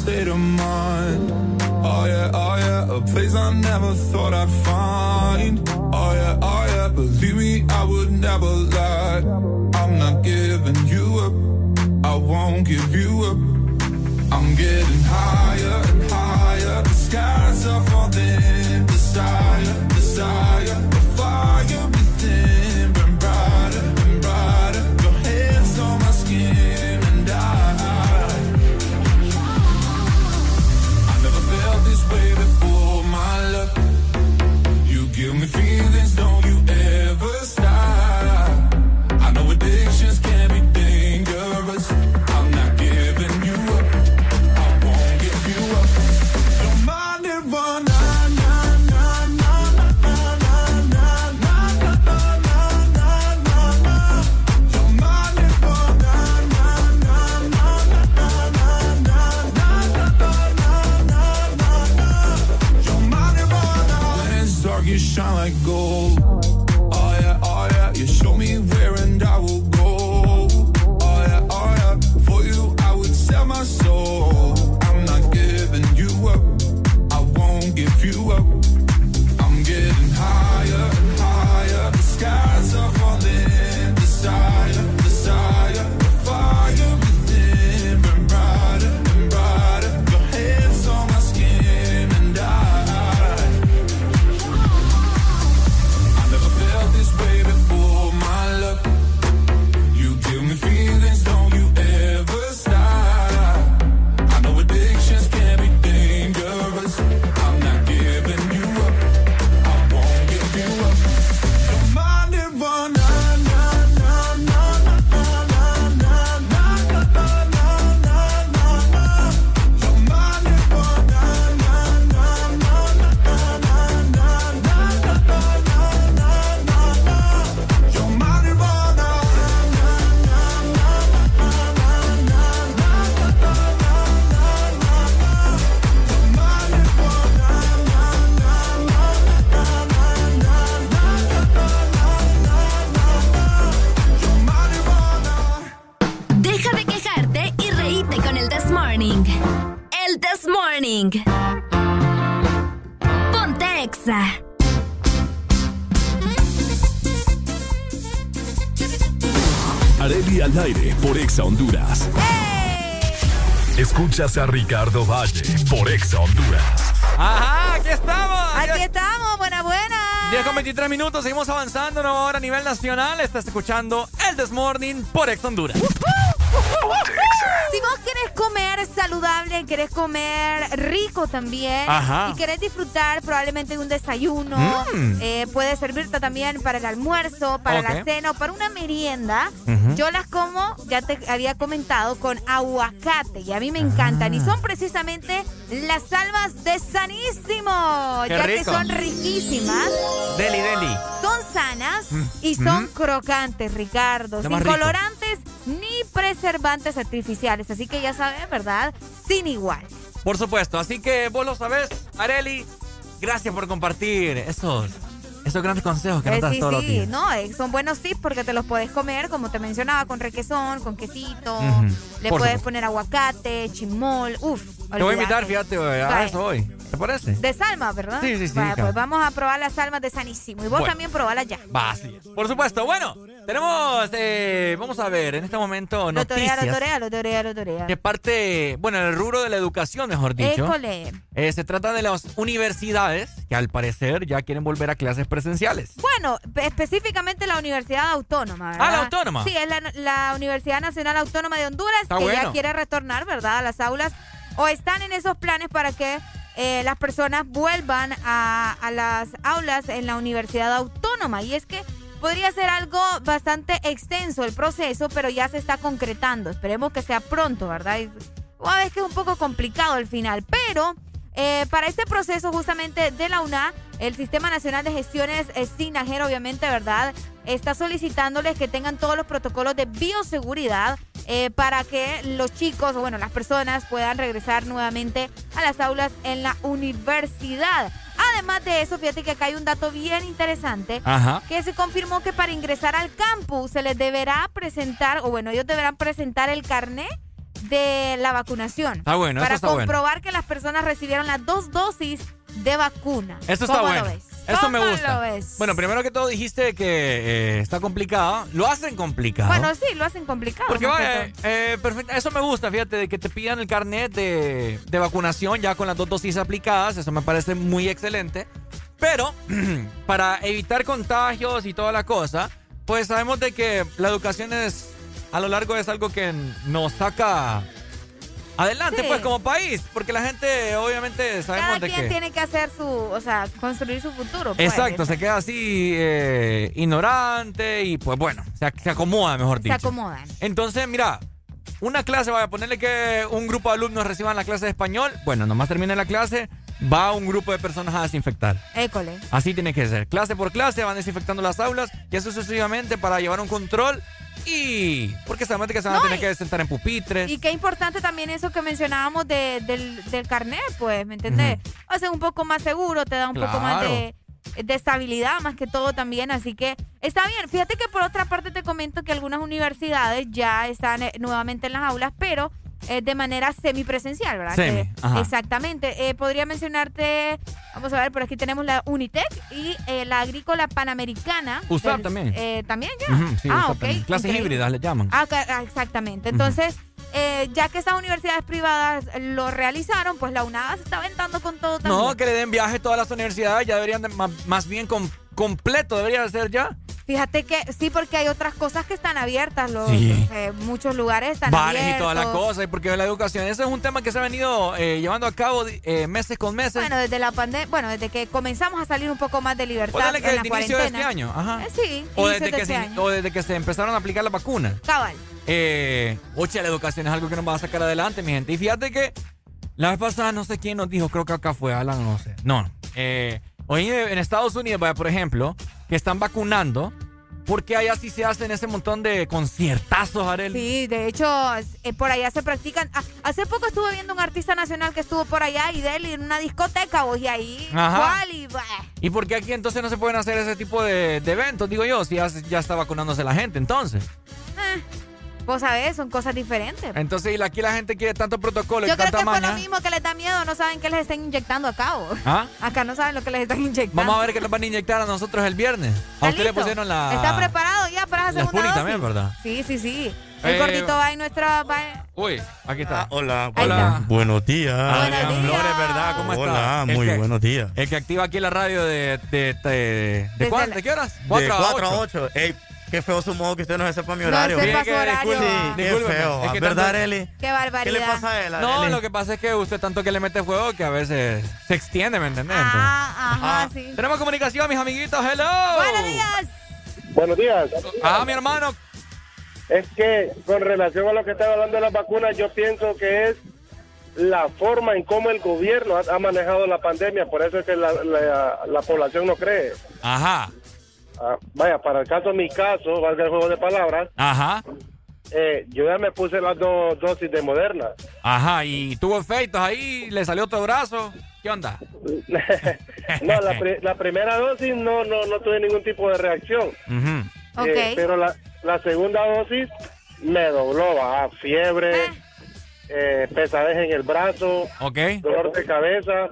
State of mind. Oh yeah, oh yeah, a place I never thought I'd find. Oh yeah, oh yeah, believe me, I would never lie. I'm not giving you up. I won't give you up. I'm getting higher and higher. The skies are falling. Desire, desire, Areli al aire por Exa Honduras. Escuchas a Ricardo Valle por Exa Honduras. Ajá, aquí estamos. Aquí estamos, buena, buena. 10 con 23 minutos, seguimos avanzando, nueva hora a nivel nacional. Estás escuchando el This Morning por Ex Honduras. Si vos querés comer saludable, querés comer rico también Ajá. y querés disfrutar probablemente de un desayuno, Mm. eh, puede servirte también para el almuerzo, para la cena o para una merienda. Ujú. Yo las como, ya te había comentado, con aguacate y a mí me encantan Ah. y son precisamente las salvas de Sanísimo, Qué ya rico. que son riquísimas. Deli, deli. Son sanas Mm, y son mm. crocantes, Ricardo. Sin rico. colorantes ni preservantes artificiales. Así que ya sabes, ¿verdad? Sin igual. Por supuesto, así que vos lo sabés, Areli. Gracias por compartir esos, Esos grandes consejos que Eh, nos das sí, todos los sí, días. no, eh, son buenos tips porque te los puedes comer, como te mencionaba, con requesón, con quesito, Ujú, le por puedes supuesto. poner aguacate, chimol, uff. Te voy a invitar, fíjate, a eso hoy. ¿Te parece? De salma, ¿verdad? Sí, sí, sí, pues vamos a probar las salmas de Sanísimo. Y vos Bueno. también probalas ya. Va, así es. Por supuesto. Bueno, tenemos, eh, vamos a ver, en este momento Lo torea, noticias. lo torea, lo torea, lo torea. De parte, bueno, en el rubro de la educación, mejor dicho. École. Eh, se trata de las universidades que al parecer ya quieren volver a clases presenciales. Bueno, pe- específicamente la Universidad Autónoma, ¿verdad? Ah, la Autónoma. Sí, es la, la Universidad Nacional Autónoma de Honduras Está que ya quiere retornar, ¿verdad? A las aulas o están en esos planes para que eh, las personas vuelvan a, las aulas en la Universidad Autónoma. Y es que podría ser algo bastante extenso el proceso, pero ya se está concretando. Esperemos que sea pronto, ¿verdad? Y, a veces que es un poco complicado al final, pero eh, para este proceso justamente de la UNA, el Sistema Nacional de Gestiones eh, SINAGER, obviamente, ¿verdad? Está solicitándoles que tengan todos los protocolos de bioseguridad eh, para que los chicos, o bueno, las personas puedan regresar nuevamente a las aulas en la universidad. Además de eso, fíjate que acá hay un dato bien interesante Ajá. que se confirmó que para ingresar al campus se les deberá presentar, o bueno, ellos deberán presentar el carnet de la vacunación. Está bueno, eso Para está bueno. comprobar que las personas recibieron las dos dosis de vacuna. Eso está ¿Cómo bueno. lo ves? Eso me ¿Cómo gusta. lo ves? Bueno, primero que todo dijiste que eh, está complicado. Lo hacen complicado. Bueno, sí, lo hacen complicado. Porque vaya, eh, perfecto. Eso me gusta, fíjate, de que te pidan el carnet de, de vacunación ya con las dos dosis aplicadas. Eso me parece muy excelente. Pero *clears throat* para evitar contagios y toda la cosa, pues sabemos de que la educación es, a lo largo es algo que nos saca adelante, Sí. pues como país. Porque la gente, obviamente, sabemos Cada de quien que... tiene que hacer su, o sea, construir su futuro. pues. Exacto, se queda así eh, ignorante y pues bueno, se, se acomoda, mejor Se dicho. acomodan. Entonces, mira, una clase, vaya a ponerle que un grupo de alumnos reciban la clase de español. Bueno, nomás termine la clase, va un grupo de personas a desinfectar. École. Así tiene que ser. Clase por clase van desinfectando las aulas y eso sucesivamente para llevar un control y... Porque sabemos que se van No, a tener y- que sentar en pupitres. Y qué importante también eso que mencionábamos de- del, del carnet, pues, ¿me entendés? O sea, un poco más seguro, te da un poco más de, de estabilidad, más que todo también. Así que está bien. Fíjate que por otra parte te comento que algunas universidades ya están eh, nuevamente en las aulas, pero eh, de manera semipresencial, ¿verdad? Semi, Que- ajá. Exactamente. Eh, podría mencionarte, vamos a ver, por aquí tenemos la Unitec y eh, la Agrícola Panamericana. USAP del- también. eh, también ya. Sí, ah, ok. también. Clases híbridas le llaman. Ah, ah, exactamente. Entonces, eh, ya que estas universidades privadas lo realizaron, pues la UNAVA se está aventando con todo también. No, que le den viaje a todas las universidades, ya deberían de- ma- más, bien com- completo debería de ser ya. Fíjate que sí, porque hay otras cosas que están abiertas. Los, Sí. eh, muchos lugares están bares abiertos. y toda la cosa, y porque la educación, ese es un tema que se ha venido eh, llevando a cabo eh, meses con meses. Bueno, desde la pandemia, bueno, desde que comenzamos a salir un poco más de libertad Póngale que en la inicio de este año, ajá. Sí, o, desde de que este se, año. o desde que se empezaron a aplicar las vacunas. Cabal. Eh, oye, la educación es algo que nos va a sacar adelante, mi gente. Y fíjate que la vez pasada no sé quién nos dijo, creo que acá fue Alan, no sé. No, eh, hoy en Estados Unidos, por ejemplo, que están vacunando, porque allá sí se hacen ese montón de conciertazos, Arel. Sí, de hecho, eh, por allá se practican. Ah, hace poco estuve viendo un artista nacional que estuvo por allá y de él en una discoteca, vos, y ahí Ajá. y bah. ¿Y por qué aquí entonces no se pueden hacer ese tipo de, de eventos? Digo yo, si ya, ya está vacunándose la gente, entonces. Eh, vos sabés, son cosas diferentes. Entonces, y aquí la gente quiere tanto protocolo y Yo creo tanta que fue maña. lo mismo que les da miedo, no saben qué les están inyectando acá. vos. ¿Ah? *laughs* Acá no saben lo que les están inyectando. Vamos a ver qué nos van a inyectar a nosotros el viernes. ¿Está A usted le listo? pusieron la. ¿Está preparado ya para La segunda dosis? también, ¿verdad? Sí, sí, sí. El Eh, gordito va en nuestra... va- Uy, aquí está. Hola, Ahí hola. Buenos días. Buenos días. Flores, ¿verdad? ¿Cómo está? Hola, El muy que- buenos días. El que activa aquí la radio de. ¿De, de, de, la- ¿De qué horas? De 4 a 4 a 8. 8. Ey, qué feo su modo que usted no se sepa mi No horario. sepa Bien su que horario. Sí, Qué feo. Es que ¿Verdad, tanto- Areli? Qué barbaridad. ¿Qué le pasa a él, No, lo que pasa es que usted tanto que le mete fuego que a veces se extiende, ¿me entiendes? Ah, ajá, Ah, sí. Tenemos comunicación, mis amiguitos. Hello. Buenos días. Buenos días. Ah, mi hermano. Es que con relación a lo que estaba hablando de las vacunas, yo pienso que es la forma en cómo el gobierno ha, ha manejado la pandemia, por eso es que la, la- la población no cree. Ajá. Ah, vaya, para el caso, mi caso, valga el juego de palabras, Ajá. eh, yo ya me puse las dos dosis de Moderna. Ajá. Y tuvo efectos ahí, le salió otro brazo. ¿Qué onda? *laughs* No, la, pri- la primera dosis no, no, no tuve ningún tipo de reacción. Ujú. Eh, pero la, la segunda dosis me dobló, va, fiebre, eh, pesadez en el brazo, Ok. dolor de cabeza,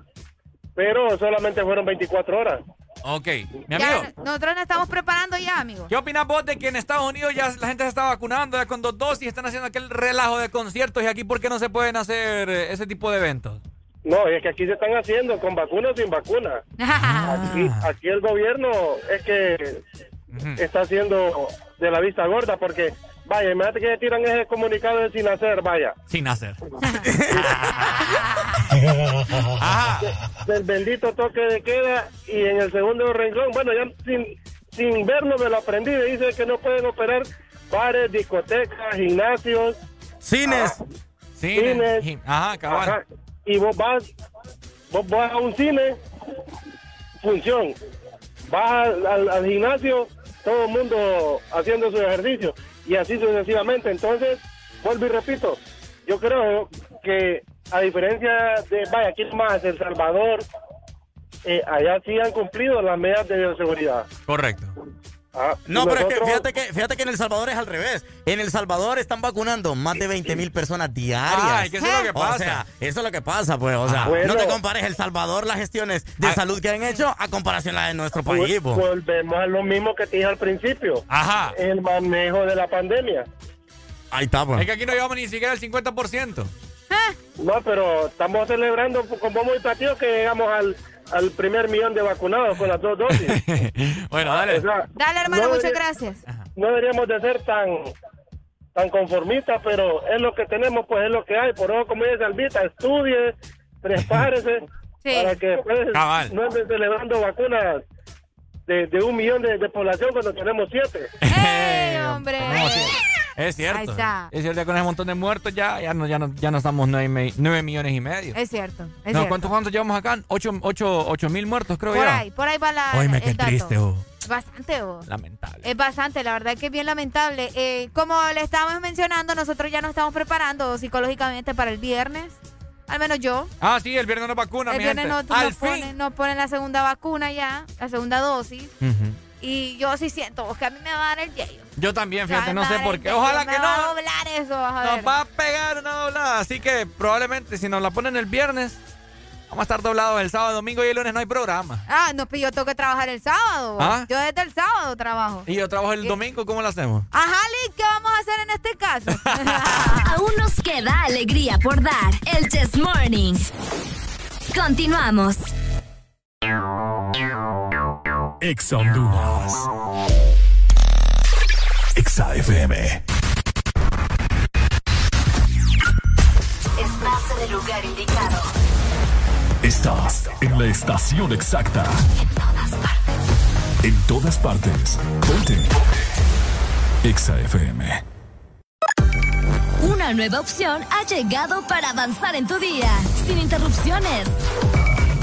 pero solamente fueron 24 horas. Ok. Mi Ya, amigo, nosotros nos estamos preparando ya, amigo. ¿qué opinas vos de que en Estados Unidos ya la gente se está vacunando ya con dos dosis, están haciendo aquel relajo de conciertos y aquí por qué no se pueden hacer eh, ese tipo de eventos? No, es que aquí se están haciendo con vacuna o sin vacuna. *laughs* Aquí, aquí el gobierno es que está haciendo de la vista gorda porque, vaya, imagínate que tiran ese comunicado de sin hacer, vaya. Sin hacer. *laughs* De- del bendito toque de queda y en el segundo renglón, bueno, ya sin, sin verlo me lo aprendí, me dice que no pueden operar bares, discotecas, gimnasios. Cines. Ajá. Cines, Cines. gim- ajá, cabal. Ajá. Y vos vas, vos vas a un cine, función. Vas al, al- al gimnasio, todo el mundo haciendo su ejercicio. Y así sucesivamente. Entonces, vuelvo y repito, yo creo que a diferencia de, vaya, aquí más, El Salvador, eh, allá sí han cumplido las medidas de bioseguridad. Correcto. Ah, No, pero es que fíjate que fíjate que en El Salvador es al revés. En El Salvador están vacunando más de 20 mil personas diarias. Ay, que eso es lo que pasa. O sea, eso es lo que pasa, pues. O sea, Ah, bueno. no te compares El Salvador, las gestiones de salud que han hecho a comparación a la de nuestro país, pues. Volvemos a lo mismo que te dije al principio. Ajá. El manejo de la pandemia. Ahí está, pues. Es que aquí no llevamos ni siquiera el 50%. No, pero estamos celebrando con bombo y platillo que llegamos al, al primer millón de vacunados con las dos dosis. *laughs* bueno, dale. O sea, Dale, hermano, no muchas gracias. No deberíamos de ser tan tan conformistas, pero es lo que tenemos, pues es lo que hay. Por eso, como dice Albita, estudie, prepárese, *laughs* para que después Cabal. no anden celebrando vacunas de, de un millón de, de población cuando tenemos siete. ¡Ey, *laughs* hombre! Es cierto. Ahí está. Es cierto que con ese montón de muertos ya, ya, no, ya, no, ya no estamos nueve, me- nueve millones y medio. Es cierto, es no, cierto. ¿cuántos, ¿Cuántos llevamos acá? Ocho, ocho, ocho mil muertos, creo Por ya. ahí, por ahí va la, el qué dato. triste, oh. Bastante, oh. Lamentable. Es bastante, la verdad que es bien lamentable. Eh, como le estábamos mencionando, nosotros ya nos estamos preparando psicológicamente para el viernes. Al menos yo. Ah, sí, el viernes nos vacuna, el mi viernes gente. nos, Al nos fin. ponen, nos ponen la segunda vacuna ya, la segunda dosis. Ujú. Y yo sí siento que a mí me va a dar el yello. Yo también, fíjate, no sé por qué. Ojalá me que va a no. doblar eso, vas a ver. Nos va a pegar una doblada. Así que probablemente si nos la ponen el viernes, vamos a estar doblados el sábado, domingo y el lunes no hay programa. Ah, no, pues yo tengo que trabajar el sábado. ¿Ah? Yo desde el sábado trabajo. Y yo trabajo el domingo, ¿cómo lo hacemos? Ajá, Liz, ¿qué vamos a hacer en este caso? *laughs* Aún nos queda alegría por dar. El Chess Morning. Continuamos. Exa Honduras. Exa FM. Estás en el lugar indicado. Estás en la estación exacta. En todas partes. Ponte. Exa FM. Una nueva opción ha llegado para avanzar en tu día, sin interrupciones.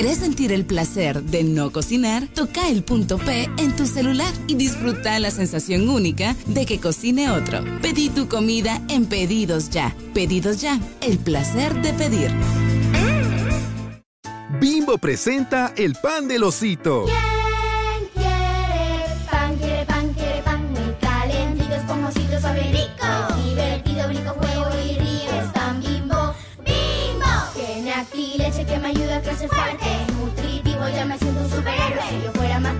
¿Querés sentir el placer de no cocinar? Toca el punto P en tu celular y disfruta la sensación única de que cocine otro. Pedí tu comida en Pedidos Ya. Pedidos Ya, el placer de pedir. Bimbo presenta el pan del osito.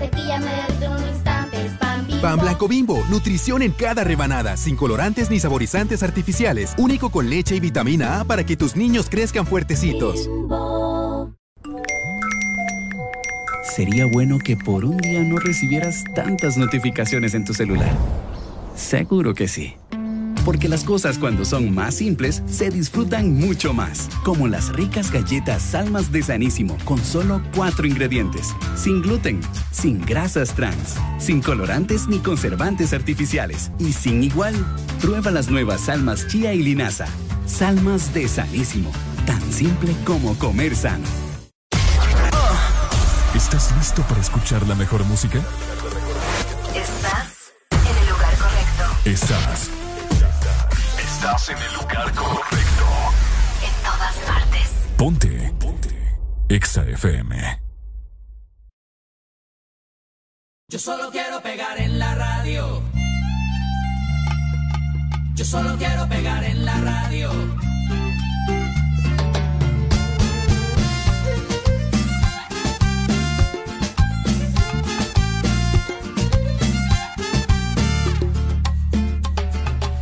Mantequilla me derrito en un instante, es pan bimbo. Pan blanco bimbo, nutrición en cada rebanada, sin colorantes ni saborizantes artificiales, único con leche y vitamina A para que tus niños crezcan fuertecitos. Sería bueno que por un día no recibieras tantas notificaciones en tu celular. Seguro que sí. Porque las cosas cuando son más simples se disfrutan mucho más. Como las ricas galletas Salmas de Sanísimo con solo cuatro ingredientes. Sin gluten, sin grasas trans, sin colorantes ni conservantes artificiales y sin igual. Prueba las nuevas Salmas Chía y Linaza. Salmas de Sanísimo. Tan simple como comer sano. ¿Estás listo para escuchar la mejor música? Estás en el lugar correcto. Estás. Estás en el lugar correcto. En todas partes. Ponte. Ponte. Exa FM. Yo solo quiero pegar en la radio. Yo solo quiero pegar en la radio.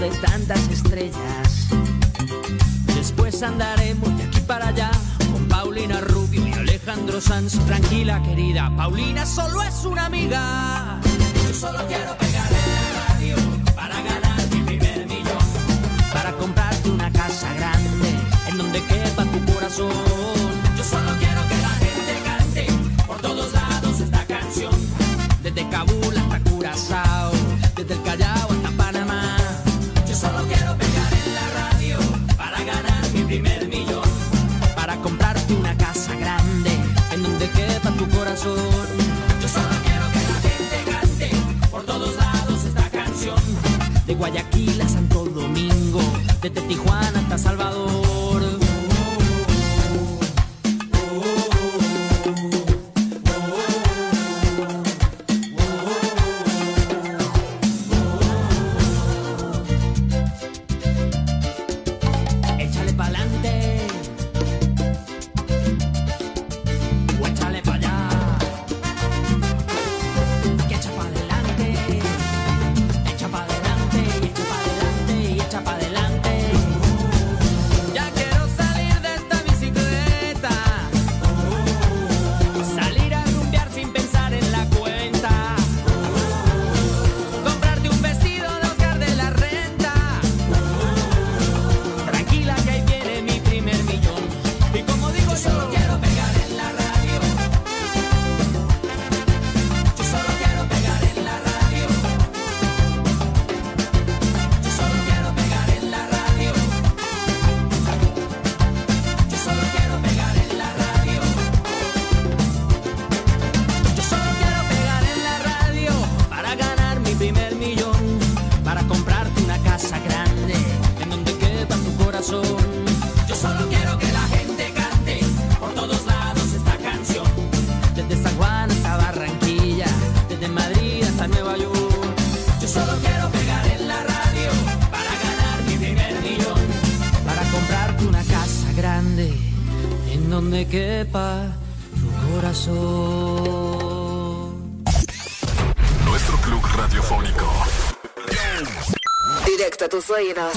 De tantas estrellas. Después andaremos de aquí para allá con Paulina Rubio y Alejandro Sanz. Tranquila, querida, Paulina solo es una amiga. Yo solo quiero pegar en la radio para ganar mi primer millón. Para comprarte una casa grande en donde quepa tu corazón. Yo solo quiero que la gente cante por todos lados esta canción. De Guayaquil a Santo Domingo, desde Tijuana quepa tu corazón. Nuestro club radiofónico. Directo a tus oídos.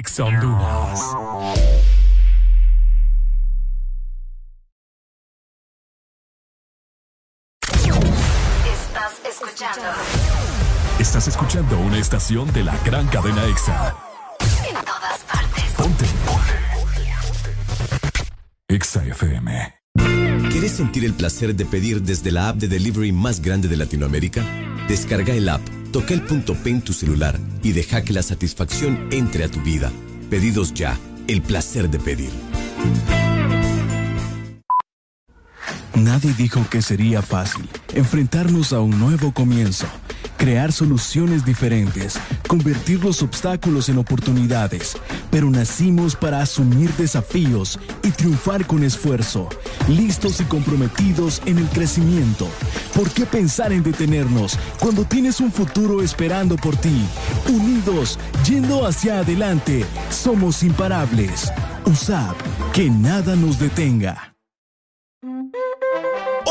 Ex Honduras. Estás escuchando Estás escuchando una estación de la gran cadena EXA. en todas partes. Ponte. EXA FM. ¿Quieres sentir el placer de pedir desde la app de delivery más grande de Latinoamérica? Descarga el app, toca el punto P en tu celular y deja que la satisfacción entre a tu vida. Pedidos ya, el placer de pedir. Nadie dijo que sería fácil enfrentarnos a un nuevo comienzo, crear soluciones diferentes, convertir los obstáculos en oportunidades, pero nacimos para asumir desafíos y triunfar con esfuerzo, listos y comprometidos en el crecimiento. ¿Por qué pensar en detenernos cuando tienes un futuro esperando por ti? Unidos, yendo hacia adelante, somos imparables. USAP, que nada nos detenga.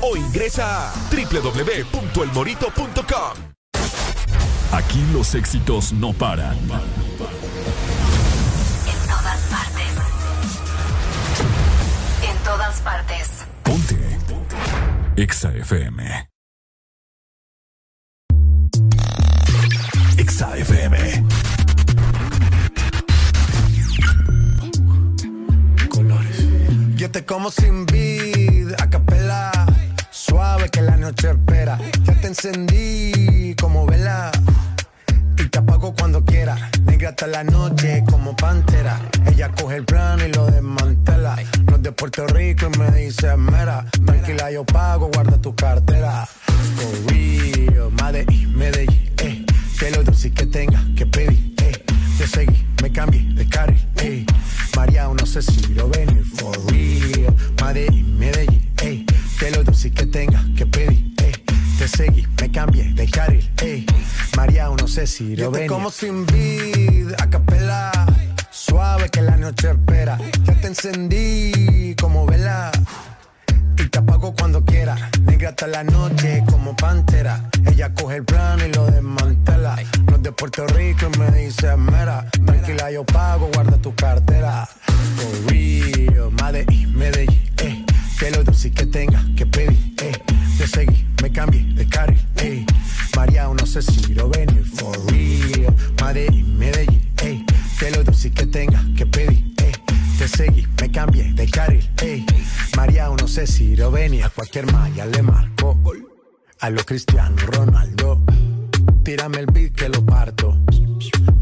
o ingresa a www.elmorito.com. Aquí los éxitos no paran. En todas partes. En todas partes. Ponte. EXA FM. EXA FM. Yo te como sin vid, a capela. Suave que la noche espera. Ya te encendí como vela. Y te apago cuando quiera. Negra hasta la noche como pantera. Ella coge el plano y lo desmantela. No es de Puerto Rico y me dice mera. Tranquila, yo pago, guarda tu cartera. For real, Medellín, Medellín, eh. Que lo dulce que tenga que pedir, eh. Te seguí, me cambié de carril, eh. María, no sé si lo ven, for real. Medellín, Medellín, Que lo dulce que tenga que pedir, eh. Te seguí, me cambié de carril, eh. María, no sé si lo ven. como sin vid, a capela. Suave que la noche espera. Ya te encendí como vela. Y te apago cuando quiera. Negra hasta la noche como pantera. Ella coge el plano y lo desmantela. No es de Puerto Rico y me dice mera. Tranquila, yo pago, guarda tu cartera. For real, Medellín. Que lo dulce que tenga que pedir, eh. Te seguí, me cambié de carril, eh. María, no sé si lo ven, for real. Medellín, Medellín, eh. Que lo dulce que tenga que pedir, eh. Te seguí, me cambié de carril, ey. María, no sé si lo venía, cualquier malla le marco. A lo Cristiano Ronaldo, tírame el beat que lo parto.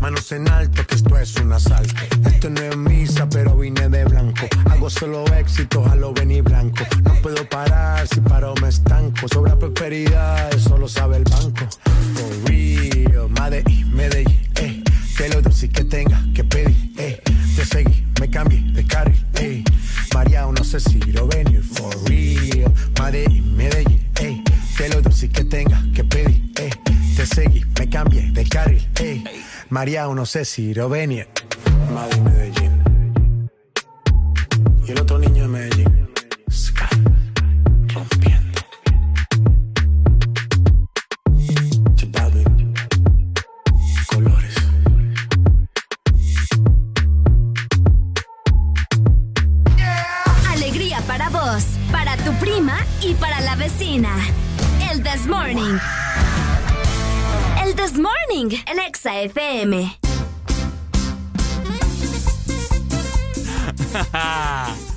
Manos en alto, que esto es un asalto. Esto no es misa, pero vine de blanco. Hago solo éxitos a lo venir blanco. No puedo parar, si paro me estanco. Sobra prosperidad, eso lo sabe el banco. For real, Medellín, Medellín, eh. Que lo dulce que tenga que pedir, eh. Te seguí, me cambié de carril, eh. María, no sé si lo venir, for real. Medellín, Medellín, eh. Que lo dulce que tenga que pedir, eh. Te seguí, me cambié de carril, eh. Mariano, Ceci, Rovenia. Madre Medellín. Y el otro niño de Medellín. Sky. Rompiendo. Chitadín. Colores. Alegría para vos, para tu prima y para la vecina. El This Morning. This Morning en Exa FM.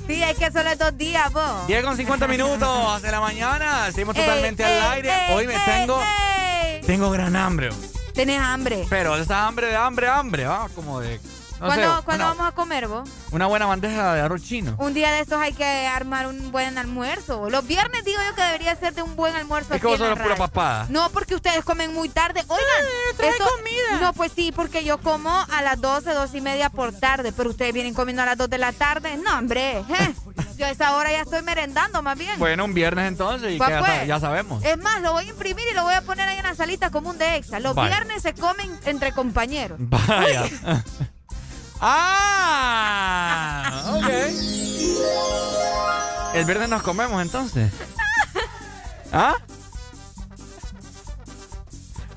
Sí, hay que solo dos días, vos. 10 con 50 minutos de la mañana. Seguimos Ey, totalmente ey, al aire. ey, Hoy me ey, tengo. ey. Tengo gran hambre. Tenés hambre. Pero esa hambre de hambre, hambre, ¿va? Como de. No ¿Cuándo, sé, cuándo una, vamos a comer, vos? una buena bandeja de arroz chino. Un día de estos hay que armar un buen almuerzo. Los viernes digo yo que debería ser de un buen almuerzo. Es que vos sos pura papada. No, porque ustedes comen muy tarde. Oigan, esto- No, pues sí, porque yo como a las 12, 12 y media por tarde, pero ustedes vienen comiendo a las 2 de la tarde. No, hombre. eh. *laughs* Yo a esa hora ya estoy merendando más bien. Bueno, un viernes entonces y Pues, que ya, pues. ya sabemos. Es más, lo voy a imprimir y lo voy a poner ahí en la salita como un de extra. Los viernes se comen entre compañeros. Vaya. *laughs* *laughs* ah, ok. El viernes nos comemos entonces. ¿Ah?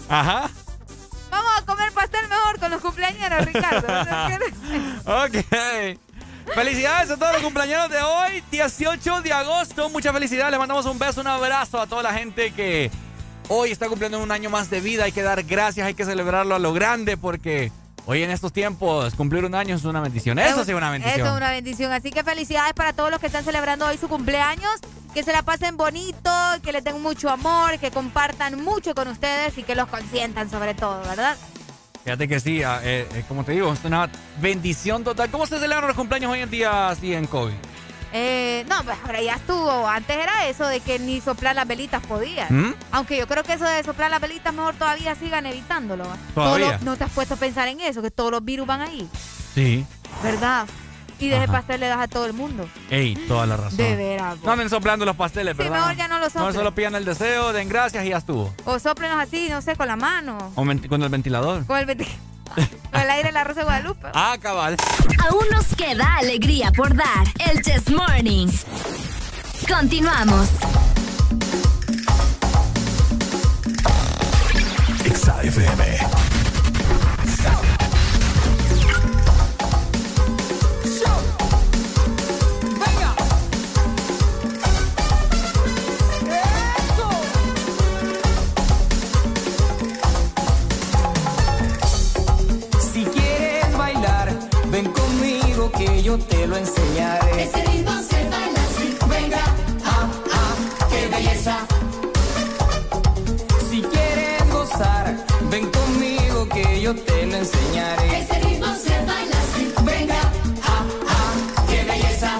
Ajá. Vamos a comer pastel mejor con los cumpleaños, Ricardo. Ok. Felicidades a todos los cumpleaños de hoy, 18 de agosto. Muchas felicidades. Les mandamos un beso, un abrazo a toda la gente que hoy está cumpliendo un año más de vida. Hay que dar gracias, hay que celebrarlo a lo grande porque hoy en estos tiempos cumplir un año es una bendición. Eso sí es una bendición. Eso es una bendición. Así que felicidades para todos los que están celebrando hoy su cumpleaños. Que se la pasen bonito, que les den mucho amor, que compartan mucho con ustedes y que los consientan sobre todo, ¿verdad? Fíjate que sí, ah, eh, eh, como te digo, es una bendición total. ¿Cómo se celebran los cumpleaños hoy en día así en COVID? Eh, no, pues ahora ya estuvo. Antes era eso de que ni soplar las velitas podían. ¿Mm? Aunque yo creo que eso de soplar las velitas mejor todavía sigan evitándolo. ¿Todavía? Los- ¿No te has puesto a pensar en eso? Que todos los virus van ahí, Sí. ¿verdad? Y Ajá. pastel le das a todo el mundo. Ey, toda la razón. De veras. No anden soplando los pasteles, Sí, ¿verdad? mejor ya no lo No soplen. solo pidan el deseo, den gracias y ya estuvo. O soplenos así, no sé, con la mano. O con el ventilador. Con el, venti- *laughs* con el aire de la Rosa de Guadalupe. Ah, cabal. Aún nos queda alegría por dar. El Chess Morning. Continuamos. Exa yo te lo enseñaré. Este ritmo se baila así. Venga, ah, ah, qué belleza. Si quieres gozar, ven conmigo que yo te lo enseñaré. Este ritmo se baila así. Venga, ah, ah, qué belleza.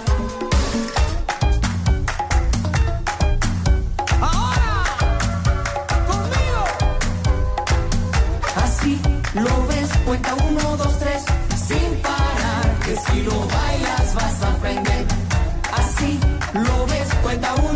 Así lo ves, cuenta uno, dos, tres, sin parar. Que si lo cuenta uno,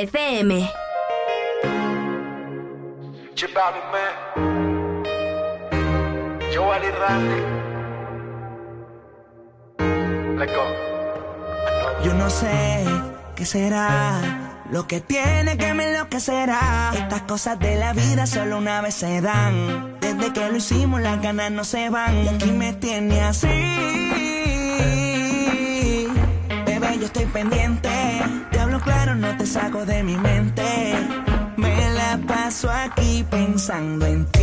FM. Yo no sé qué será lo que tiene que me enloquecerá. Estas cosas de la vida solo una vez se dan. Desde que lo hicimos, las ganas no se van. Y aquí me tiene así. Bebé, yo estoy pendiente claro, no te saco de mi mente. Me la paso aquí pensando en ti.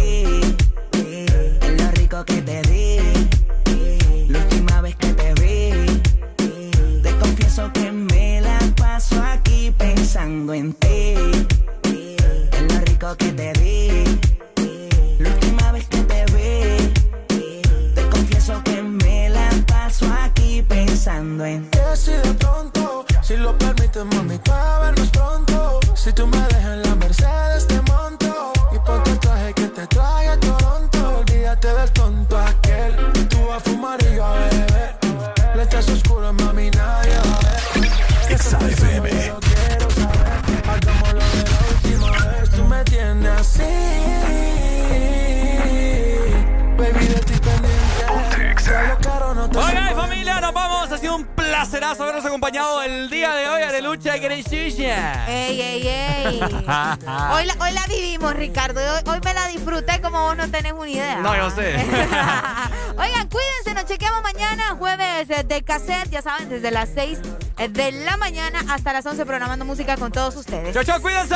desde las 6 eh, de la mañana hasta las 11 programando música con todos ustedes. ¡Chao, ¡Cuídense!